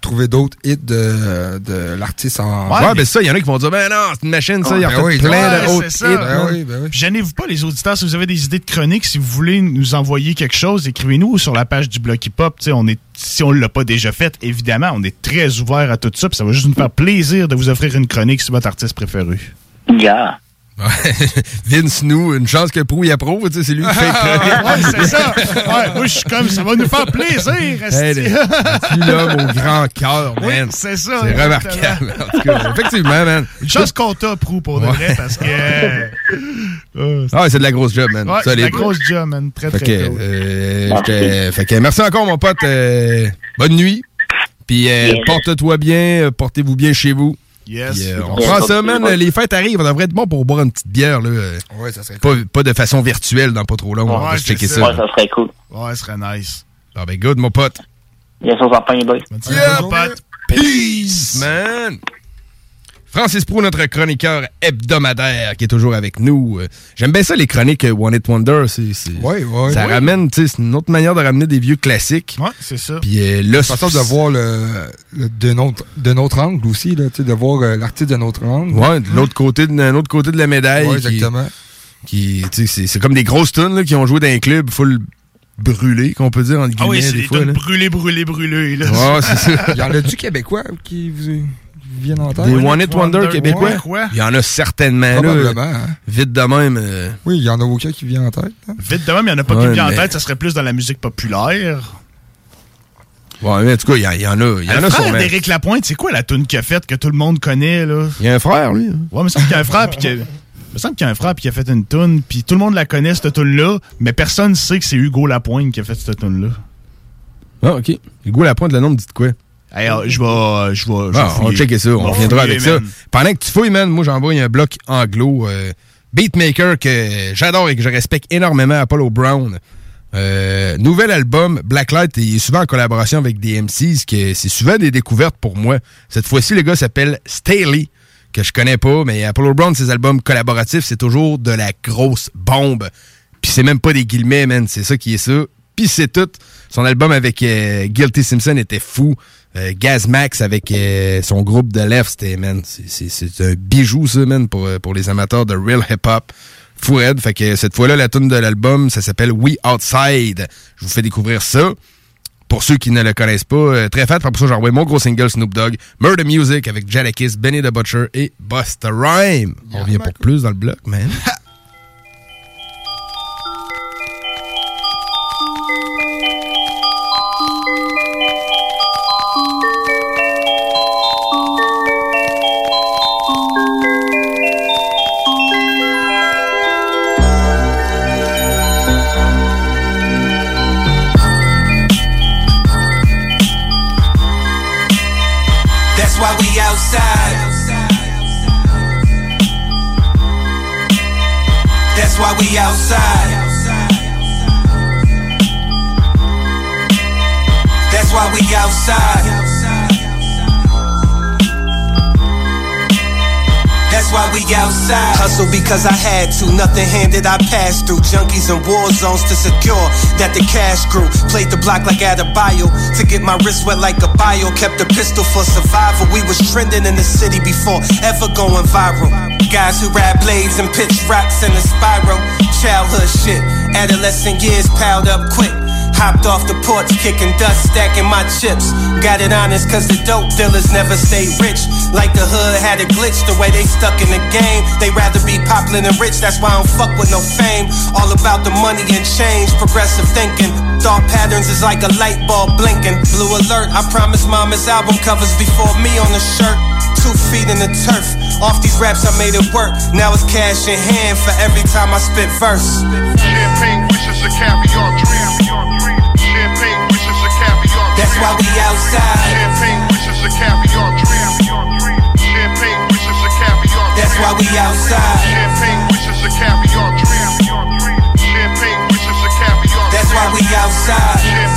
Trouver d'autres hits de, de l'artiste en. Ouais, ben ça, il y en a qui vont dire, ben non, c'est une machine, ça, il y a Ben oui, plein Ouais, d'autres hits. Ben man. oui, Gênez-vous pas, les auditeurs. Si vous avez des idées de chroniques, si vous voulez nous envoyer quelque chose, écrivez-nous sur la page du Bloc Hip Hop. Tu sais, On est, si on ne l'a pas déjà fait, évidemment, on est très ouvert à tout ça. Puis ça va juste nous faire plaisir de vous offrir une chronique sur votre artiste préféré. Yeah. Vince nous, une chance que Prou y approuve, tu sais, c'est lui qui fait le ouais, c'est ça. Ouais, moi, je suis comme, ça va nous faire plaisir. Hey, tu l'homme au grand cœur, Oui, man. c'est ça, C'est exactement. remarquable. En tout cas, effectivement, man. Une chance qu'on t'a, Prou, pour de Ouais. vrai, parce que. euh, Ah, c'est de la grosse job, man. Ouais, c'est Solide. la grosse job, man. Très, Fait très que, cool. euh, j'étais- fait que merci encore, mon pote. euh, bonne nuit. Puis euh, Yes. porte-toi bien, portez-vous bien chez vous. Yes. Puis, euh, on prend ça, man. Les fêtes arrivent. On devrait être bon pour boire une petite bière. Là. Ouais, ça serait pas, pas de façon virtuelle dans pas trop long. on va checker ça. ça. Ouais, ça serait cool. Ouais, ce serait nice. Ah ben good, mon pote. Yes, on s'en pogne, boys. Yeah, pote. Peace, man. Francis Prou, notre chroniqueur hebdomadaire, qui est toujours avec nous. Euh, J'aime bien ça, les chroniques euh, One It Wonder. C'est, c'est- Ouais, ouais. ça Ouais. ramène, tu sais, c'est une autre manière de ramener des vieux classiques. Ouais, c'est ça. Puis euh, là, Une façon de voir le, le- de, notre, de notre angle aussi, là, de voir euh, l'artiste de notre angle. Ouais, de l'autre côté, de, l'autre côté de la médaille. Ouais, exactement. Qui, c'est, c'est comme des grosses tunes là, qui ont joué dans un club full brûlé, qu'on peut dire, Ah guillemets, oui, c'est des des fois. là. Ouais, c'est ça. Il y en a du Québécois qui vous, vous viennent en tête? Des One It Wonder québécois? Il y en a certainement, là. Hein. Vite de même. euh, Oui, il y en a aucun qui vient en tête. hein. Vite de même, il n'y en a pas Ouais, qui vient en tête, ça serait plus dans la musique populaire. Ouais, mais en tout cas, il y, en- il y en a. Il y en le a frère d'Éric Lapointe, c'est quoi la tune qu'il a faite que tout le monde connaît, là? Il y a un frère, lui. hein. Ouais, mais me semble qu'il y a un frère, puis qu'il y a- me semble qu'il y a un frère puis qui a fait une tune, puis tout le monde la connaît, cette tune-là, mais personne ne sait que c'est Hugo Lapointe qui a fait cette tune-là. Ah, OK. Hugo Lapointe, le nom me dit de quoi? Hey, euh, je vais. Je vais. je vais on va checker ça, on reviendra avec ça. Pendant que tu fouilles, man, moi j'envoie un bloc anglo. euh, beatmaker que j'adore et que je respecte énormément, Apollo Brown. Euh, nouvel album, Blacklight, il est souvent en collaboration avec des MCs, que c'est souvent des découvertes pour moi. Cette fois-ci, le gars s'appelle Staley, que je connais pas, mais Apollo Brown, ses albums collaboratifs, c'est toujours de la grosse bombe. Puis c'est même pas des guillemets, man, c'est ça qui est ça. Puis c'est tout. Son album avec euh, Guilty Simpson était fou. Euh, Gaz Max avec euh, son groupe de Left, c'était, man, c'est- un bijou, ça, man, pour, euh, pour les amateurs de real hip-hop. Fou raide. Fait que cette fois-là, la tune de l'album, ça s'appelle We Outside. Je vous fais découvrir ça. Pour ceux qui ne le connaissent pas, très fat. Pour ça, j'ai envoyé mon gros single Snoop Dogg, Murder Music avec Jadakiss, Benny the Butcher et Busta Rhyme. On revient pour plus dans le bloc, man. outside. That's why we outside. That's why we outside. Hustle because I had to. Nothing handed I passed through. Junkies and war zones to secure that the cash grew. Played the block like at to get my wrist wet like a bio. Kept a pistol for survival. We was trending in the city before ever going viral. Guys who ride blades and pitch rocks in a spiral. Childhood shit. Adolescent years piled up quick. Hopped off the porch, kicking dust, stacking my chips. Got it honest, cause the dope dealers never stay rich. Like the hood had a glitch, the way they stuck in the game. They rather be popular than rich, that's why I don't fuck with no fame. All about the money and change, progressive thinking. Thought patterns is like a light bulb blinking. Blue alert, I promise mama's album covers before me on the shirt. Two feet in the turf. Off these raps, I made it work. Now it's cash in hand for every time I spit verse. Champagne wishes a caviar dream. Champagne wishes a caviar dream. That's why we outside. Champagne wishes a caviar dream. Champagne wishes a caviar dream. That's why we outside. Champagne wishes a caviar dream. Champagne wishes a caviar That's why we outside.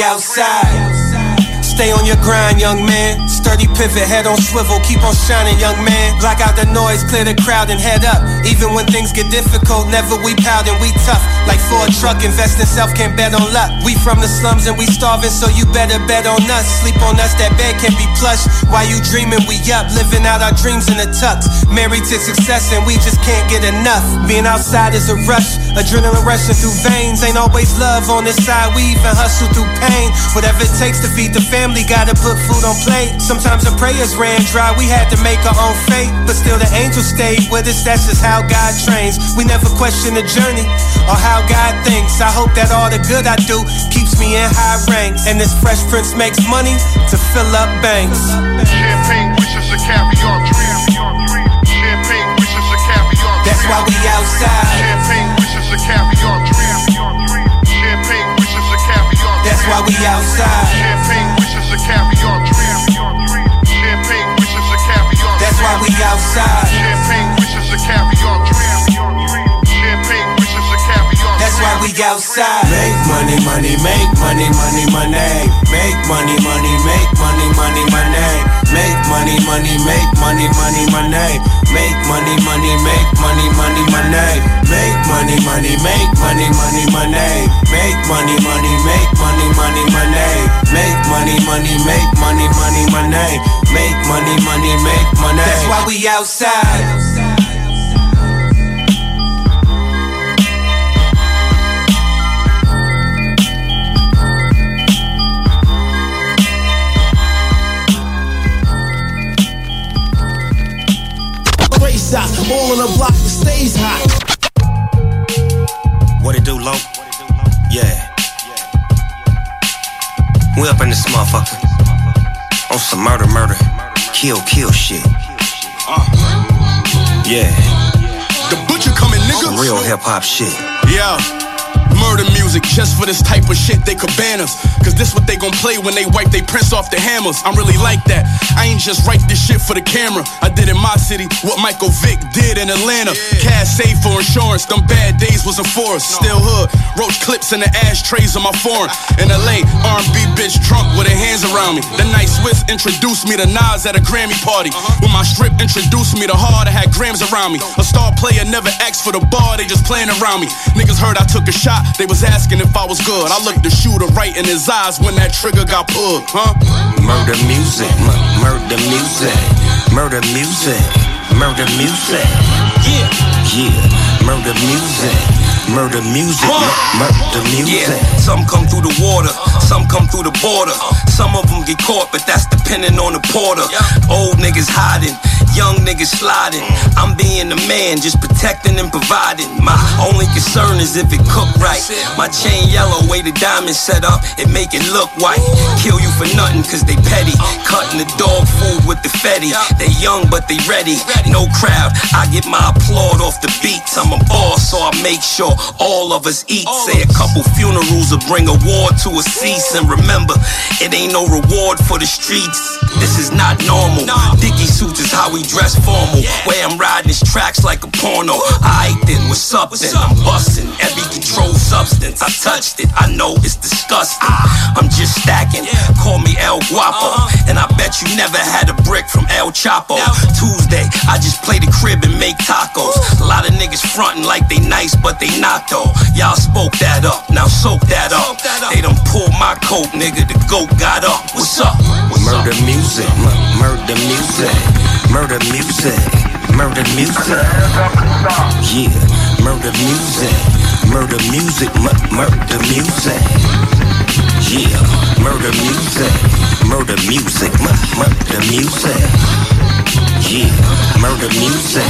Outside. Stay on your grind, young man. Sturdy pivot, head on swivel, keep on shining, young man. Block out the noise, clear the crowd, and head up. Even when things get difficult, never we pout and we tough. Like for a truck, invest in self, can't bet on luck. We from the slums and we starving, so you better bet on us. Sleep on us, that bed can't be plush. While you dreaming, we up, living out our dreams in the tux. Married to success, and we just can't get enough. Being outside is a rush, adrenaline rushing through veins. Ain't always love on this side, we even hustle through pain. Whatever it takes to feed the family, gotta put food on plate. Sometimes the prayers ran dry, we had to make our own fate. But still, the angels stayed with us, that's just how God trains. We never question the journey or how God thinks. I hope that all the good I do keeps me in high ranks. And this Fresh Prince makes money to fill up banks. Champagne wishes a caviar dream. Champagne wishes a caviar dream. That's why we outside. Champagne wishes a caviar dream. Champagne wishes a caviar dream. That's why we outside. We outside. Make money, money, make money, money, money. Make money, money, make money, money, money. Make money, money, make money, money, money. Make money, money, make money, money, money. Make money, money, make money, money, money. Make money, money, make money, money, money. Make money, money, make money, money, money. Make money, money, make money. That's why we outside. All on the block that stays hot. What it do, low? Yeah. We up in this motherfucker. On some murder, murder. Kill, kill shit. Uh. Yeah. The butcher coming, nigga. Some real hip hop shit. Yeah. Murder music just for this type of shit they could ban us. Cause this what they gon' play when they wipe they prints off the hammers. I'm really like that. I ain't just write this shit for the camera. I did in my city what Michael Vick did in Atlanta. Cash saved for insurance, them bad days wasn't for us. Still hood, roach clips in the ashtrays of my foreign. In LA, R&B bitch drunk with her hands around me. The night Swiss introduced me to Nas at a Grammy party. Uh-huh. When my strip introduced me to hard, I had grams around me. A star player never asked for the bar, they just playing around me. Niggas heard I took a shot, they was asking if I was good. I looked the shooter right in his eyes when that trigger got pulled, huh? Murder music, mu- murder music, murder music, murder music. Yeah, yeah, murder music, murder music, murder music. Yeah, some come through the water, some come through the border. Some of them get caught, but that's depending on the porter. Old niggas hiding, young niggas sliding. I'm being the man, just protecting and providing. My only concern is if it cooked right. My chain yellow, way the diamond set up, it make it look white. Kill you for nothing, cause they petty. Cutting the dog food with the fetty. They young, but they ready. No crowd, I get my applaud off the beats. I'm a boss, so I make sure all of us eat. Say a couple funerals will bring a war to a cease. And remember, it ain't no reward for the streets. This is not normal. Dicky suits is how we dress formal. Way I'm riding these tracks like a porno. Alright then, what's up then? I'm busting every controlled substance. I touched it, I know it's disgusting. I'm just stacking, call me El Guapo. And I bet you never had a brick from El Chapo. Tuesday, I just play the crib and make tacos. A lot of niggas frontin' like they nice, but they not though. Y'all spoke that up, now soak that up. They done pulled my coat, nigga. The goat got up. What's up? Murder music, mu- murder music, murder music, murder music. Yeah, murder music, murder music, mu- murder music. Yeah, murder music, murder music, mu- murder music. Yeah, murder music,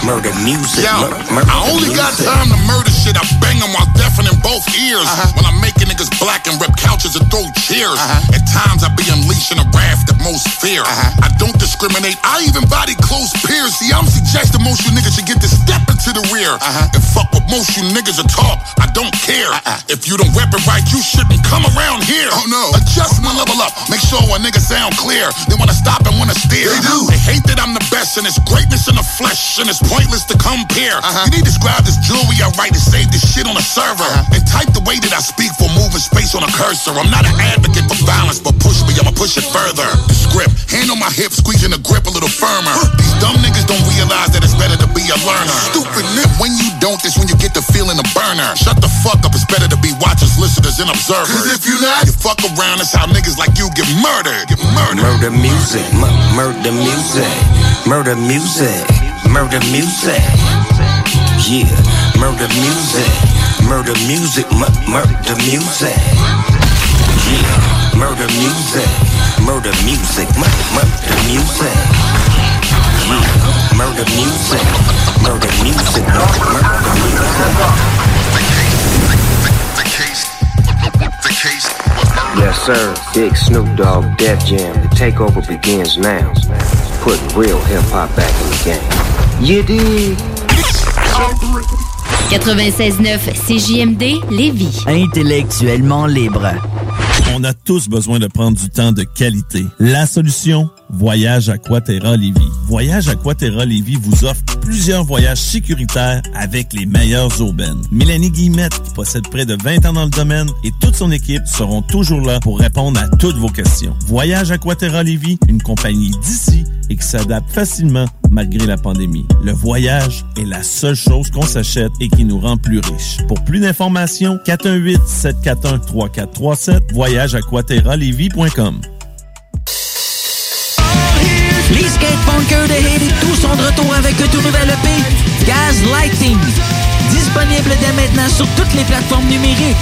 murder music, Yo, mu- murder I only got time to murder shit. I bang them while deafening both ears. Uh-huh. When I'm making niggas black and rip couches and throw chairs. Uh-huh. At times I be unleashing a wrath that most fear. Uh-huh. I don't discriminate. I even body close peers. See, I'm suggesting most you niggas should get to step into the rear. And fuck what most you niggas are talk. I don't care. Uh-uh. If you don't rep it right, you shouldn't come around here. Oh no. Adjust my level up. Make sure a nigga sound clear. They wanna stop and wanna steer. They do. They hate that I'm the best and it's greatness in the flesh and it's pointless to compare. Uh-huh. You need to describe this jewelry I write and save this shit on a server. Uh-huh. And type the way that I speak for moving space on a cursor. I'm not an advocate for violence, but push me, I'ma push it further. The script, hand on my hip, squeezing the grip a little firmer. These dumb niggas don't realize that it's better to be a learner. Stupid nip, when you don't, that's when you get the feeling of burner. Shut the fuck up, it's better to be watchers, listeners, and observers. Cause if you not, you fuck around, that's how niggas like you get murdered. Get murdered. Murder music, murder music, murder music, murder music. Yeah, murder music, murder music, mu- murder music. Yeah, murder music, murder music, mu- murder music. Yeah, murder music, murder music, mu- murder Yes, sir. Big Snoop Dogg, Def Jam. The takeover begins now. Putting real hip hop back in the game. You dig? 96.9 CJMD Lévis. Intellectuellement libre. On a tous besoin de prendre du temps de qualité. La solution, Voyage Aquaterra Lévis. Voyage Aquaterra Lévis vous offre plusieurs voyages sécuritaires avec les meilleures aubaines. Mélanie Guillemette, qui possède près de 20 ans dans le domaine, et toute son équipe seront toujours là pour répondre à toutes vos questions. Voyage Aquaterra Lévis, une compagnie d'ici et qui s'adapte facilement malgré la pandémie. Le voyage est la seule chose qu'on s'achète et qui nous rend plus riches. Pour plus d'informations, 418-741-3437, voyageaquaterralevy.com. Les skatepunkers de Haiti tous sont de retour avec un tout nouvel EP, Gaz Lighting. Disponible dès maintenant sur toutes les plateformes numériques.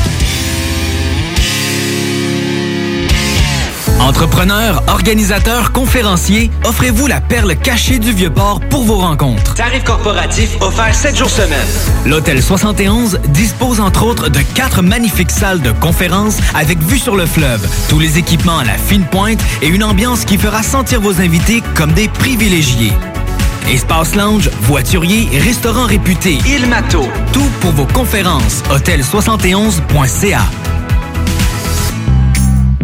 Entrepreneurs, organisateurs, conférenciers, offrez-vous la perle cachée du Vieux-Port pour vos rencontres. Tarif corporatif offert 7 jours semaine. L'Hôtel 71 dispose entre autres de quatre magnifiques salles de conférences avec vue sur le fleuve, tous les équipements à la fine pointe et une ambiance qui fera sentir vos invités comme des privilégiés. Espace lounge, voiturier, restaurant réputé, Il Mato. Tout pour vos conférences. Hôtel71.ca.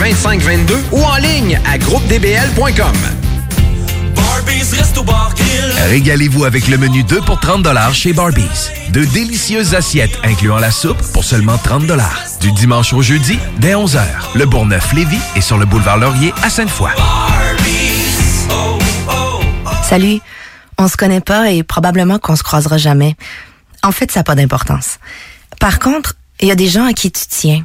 2522 ou en ligne à groupedbl.com. Régalez-vous avec le menu 2 pour 30 chez Barbies. De délicieuses assiettes incluant la soupe pour seulement 30 Du dimanche au jeudi, dès 11h. Le Bourgneuf-Lévis est sur le boulevard Laurier à Sainte-Foy. Salut. On se connaît pas et probablement qu'on se croisera jamais. En fait, ça n'a pas d'importance. Par contre, il y a des gens à qui tu tiens.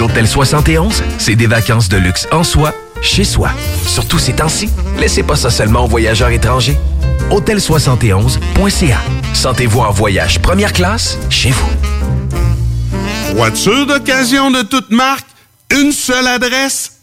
L'Hôtel 71, c'est des vacances de luxe en soi, chez soi. Surtout ces temps-ci, laissez pas ça seulement aux voyageurs étrangers. Hôtel71.ca. Sentez-vous en voyage première classe chez vous. Voiture d'occasion de toute marque, une seule adresse,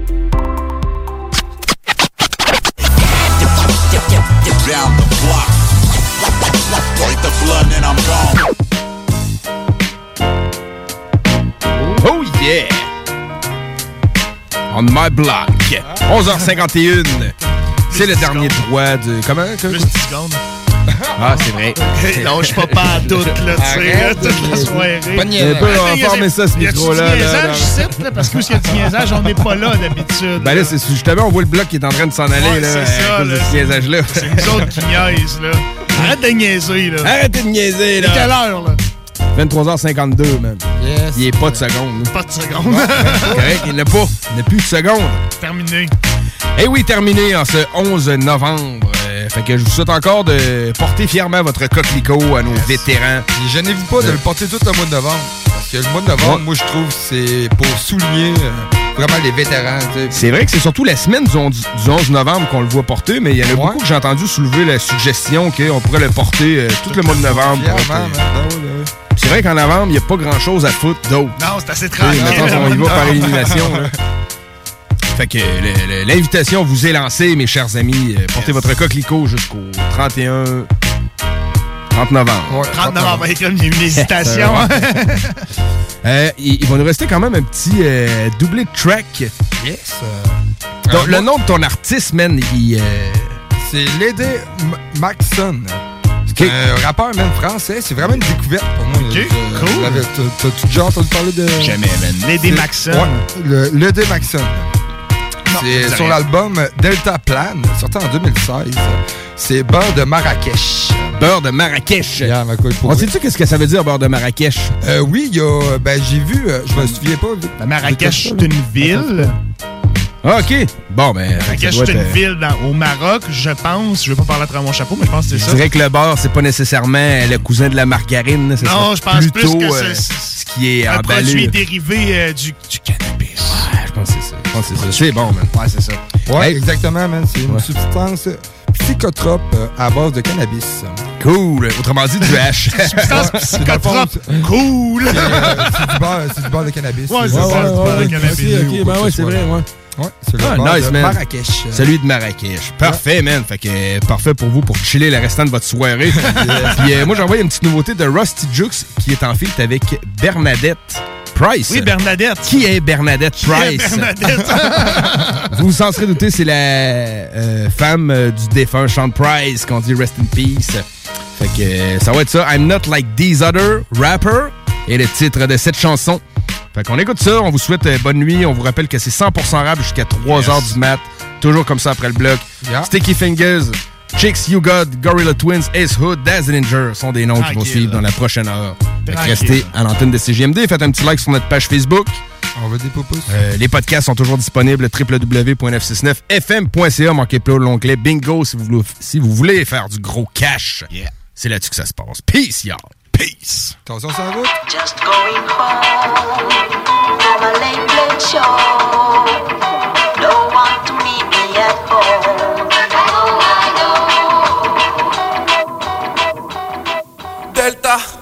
On my block. 11h51. C'est le dernier droit de. Comment? Plus 10 secondes. Ah, c'est vrai. non, je suis pas pas à tout, là, tu sais, Arrête toute la soirée. Un peu, on va Y a- former ça, ce y micro-là, du là, niaisage là. ici, là, parce que où il y a du niaisage, on n'est pas là d'habitude. Ben là, c'est justement, on voit le bloc qui est en train de s'en aller, là, c'est ça, là, ce c'est- niaisage-là. C'est nous autres qui niaisent, là. Arrête de niaiser, là. Arrêtez de niaiser, là. C'est quelle heure, là? 23h52, man. Il est pas de seconde. Pas de seconde. Correct, il n'y en a pas. Il n'y a plus de seconde. Terminé. Eh oui, terminé en ce 11 novembre. Euh, fait que je vous souhaite encore de porter fièrement votre coquelicot à nos vétérans. Et gênez-vous pas de le porter tout le mois de novembre. Parce que le mois de novembre, Ouais. moi, je trouve c'est pour souligner euh, vraiment les vétérans. C'est vrai que c'est surtout la semaine du 11, du 11 novembre qu'on le voit porter, mais il y en a beaucoup que j'ai entendu soulever la suggestion qu'on pourrait le porter euh, tout le mois de novembre. Euh. C'est vrai qu'en novembre, il n'y a pas grand-chose à foutre d'autre. Non, c'est assez tranquille. mettons, on y va par élimination. là. Fait que l'invitation vous est lancée, mes chers amis. Euh, Portez votre coquelicot jusqu'au 31... 30 novembre. 30 novembre, hey, comme il y a eu une hésitation. Euh, il, il va nous rester quand même un petit euh, doublé de track. Yes. Donc, le nom de ton artiste, man, il... euh, C'est Lady Maxson. C'est un rappeur même français. C'est vraiment une découverte pour moi. Ok, Je- cool. T'as- T'as-tu déjà entendu parler de... Jamais, man. Lady Maxson. Ouais, le Lady Maxson. Non, C'est sur l'album Delta Plan, sorti en 2016. C'est Beurre de Marrakech. Beurre de Marrakech. Yeah, ma On sait-tu qu'est-ce que ça veut dire, beurre de Marrakech? Euh, oui, il y a. Ben, j'ai vu. euh, je me souviens pas. Marrakech, c'est une ville. Ah, OK. Bon, ben... C'est une euh, ville dans- au Maroc, je pense. Je vais pas parler à travers mon chapeau, mais je pense que c'est Je ça. dirais que le beurre, c'est pas nécessairement le cousin de la margarine. là. Non, je pense plus plutôt, que euh, c'est- ce qui est un emballé. produit dérivé euh, du, du cannabis. Ouais, je pense que c'est ça. Je pense que c'est ça. C'est bon, man. Ouais, c'est ça. Ouais, Hey. exactement, man. C'est une Ouais. substance psychotrope euh, à base de cannabis. Cool. Autrement dit, du hash. Substance psychotrope. Cool. C'est euh, du beurre, c'est du beurre de cannabis. Ouais, c'est Ouais, ça, ouais, du beurre de cannabis. ok, ben ouais, que c'est ce vrai, ouais. Ouais, c'est le Ah, nice, de man. Marrakech. Celui de Marrakech. Parfait, man. Fait que euh, parfait pour vous pour chiller le restant de votre soirée. Puis euh, moi, j'ai envoyé une petite nouveauté de Rusty Jukes qui est en feat avec Bernadette Price. Oui, Bernadette. Qui est Bernadette Qui est Price? Bernadette? vous vous en serez douté, c'est la euh, femme euh, du défunt Sean Price qu'on dit Rest in Peace. Fait que euh, ça va être ça. I'm not like these other rapper et le titre de cette chanson. Fait qu'on écoute ça, on vous souhaite euh, bonne nuit. On vous rappelle que c'est 100% rap jusqu'à 3h du mat. Toujours comme ça après le bloc. Yeah. Sticky Fingers, Chicks You Got, Gorilla Twins, Ace Hood, Dazzlinger sont des noms qui vont Tranquille. suivre dans la prochaine heure. Fait que restez à l'antenne de CGMD. Faites un petit like sur notre page Facebook. On veut des popos. Euh, les podcasts sont toujours disponibles www.969fm.ca. Manquez pas l'onglet Bingo si vous, voulez, si vous voulez faire du gros cash. C'est là-dessus que ça se passe. Peace, y'all. Peace. Attention sur la route. Just going home from a late, late show. No one to meet me at home. Delta.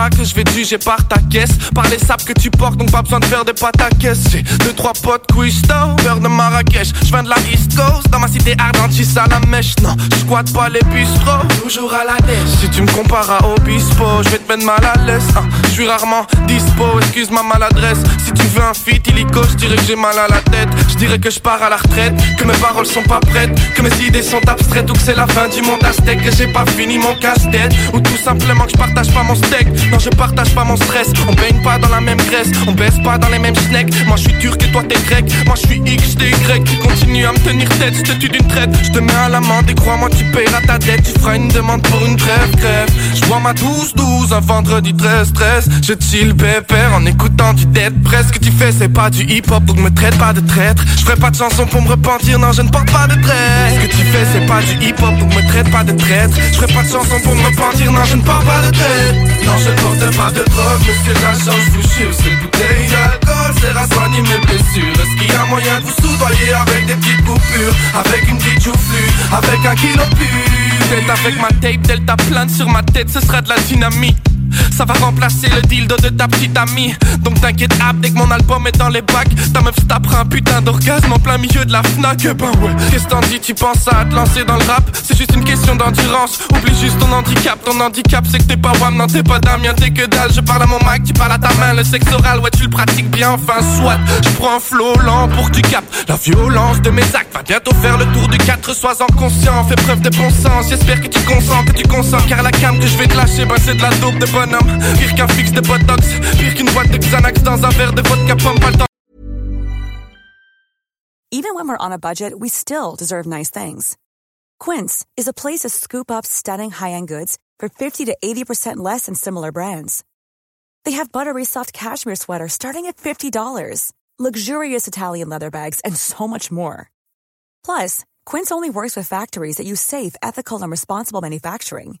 Pas que je vais juger par ta caisse. Par les sapes que tu portes donc pas besoin de faire des pâtes à caisse J'ai deux trois potes cuistot, beurre de Marrakech. Je viens de la East Coast, dans ma cité ardente j'suis à la mèche. Non, je squatte pas les bistrots, toujours à la dèche. Si tu me compares à Obispo, je vais te mettre mal à l'aise. Hein. Je suis rarement dispo, excuse ma maladresse. Si tu veux un feat illico, je dirais que j'ai mal à la tête. Je dirais que je pars à la retraite, que mes paroles sont pas prêtes Que mes idées sont abstraites ou que c'est la fin du monde. Aztèque Que j'ai pas fini mon casse-tête. Ou tout simplement que je partage pas mon steak Non je partage pas mon stress. On baigne pas dans la même graisse. On baisse pas dans les mêmes snacks. Moi je suis turc et toi t'es grec. Moi je suis X, t'es Y. Continue à me tenir tête, je te tue d'une traite. Je te mets à l'amende et crois-moi tu payeras ta dette. Tu feras une demande pour une trêve, crève Je bois ma 12-12 un vendredi 13-13 Je chill pépère en écoutant du dead press. Ce que tu fais c'est pas du hip-hop donc me traite pas de traître. Je ferai pas de chanson pour me repentir. Non je ne porte pas de traître Ce que tu fais c'est pas du hip-hop donc me traite pas de traître. Je ferai pas de chanson pour me repentir. Non je ne porte pas de traître porte pas de drogue Mais c'est la chance je vous jure Cette bouteille. D'alcool sert à soigner mes blessures Est-ce qu'il y a moyen de vous soudoyer avec des petites coupures? Avec une petite joufflue Avec un kilo pur avec ma tape Delta plante sur ma tête Ce sera de la dynamite ça va remplacer le dildo de ta petite amie. Donc t'inquiète ab dès que mon album est dans les bacs. Ta meuf tapera un putain d'orgasme en plein milieu de la Fnac. Ben ouais, qu'est-ce t'en dis tu penses à te lancer dans le rap? C'est juste une question d'endurance. Oublie juste ton handicap Ton handicap c'est que t'es pas Wam, non t'es pas Damien T'es que dalle, je parle à mon mic, tu parles à ta main. Le sexe oral, ouais tu le pratiques bien Enfin soit, je prends un flow lent pour que tu captes La violence de mes actes. Va bientôt faire le tour du 4 Sois en conscient, fais preuve de bon sens. J'espère que tu consens, que tu consens. Car la cam que je vais te lâcher, bah c'est de la dope de bonhomme Pire qu'un fixe de botox Pire qu'une boîte de Xanax dans un verre de vodka pomme Even when we're on a budget, we still deserve nice things. Quince is a place to scoop up stunning high-end goods for 50 to 80% less than similar brands. They have buttery soft cashmere sweaters starting at $50, luxurious Italian leather bags, and so much more. Plus, Quince only works with factories that use safe, ethical, and responsible manufacturing.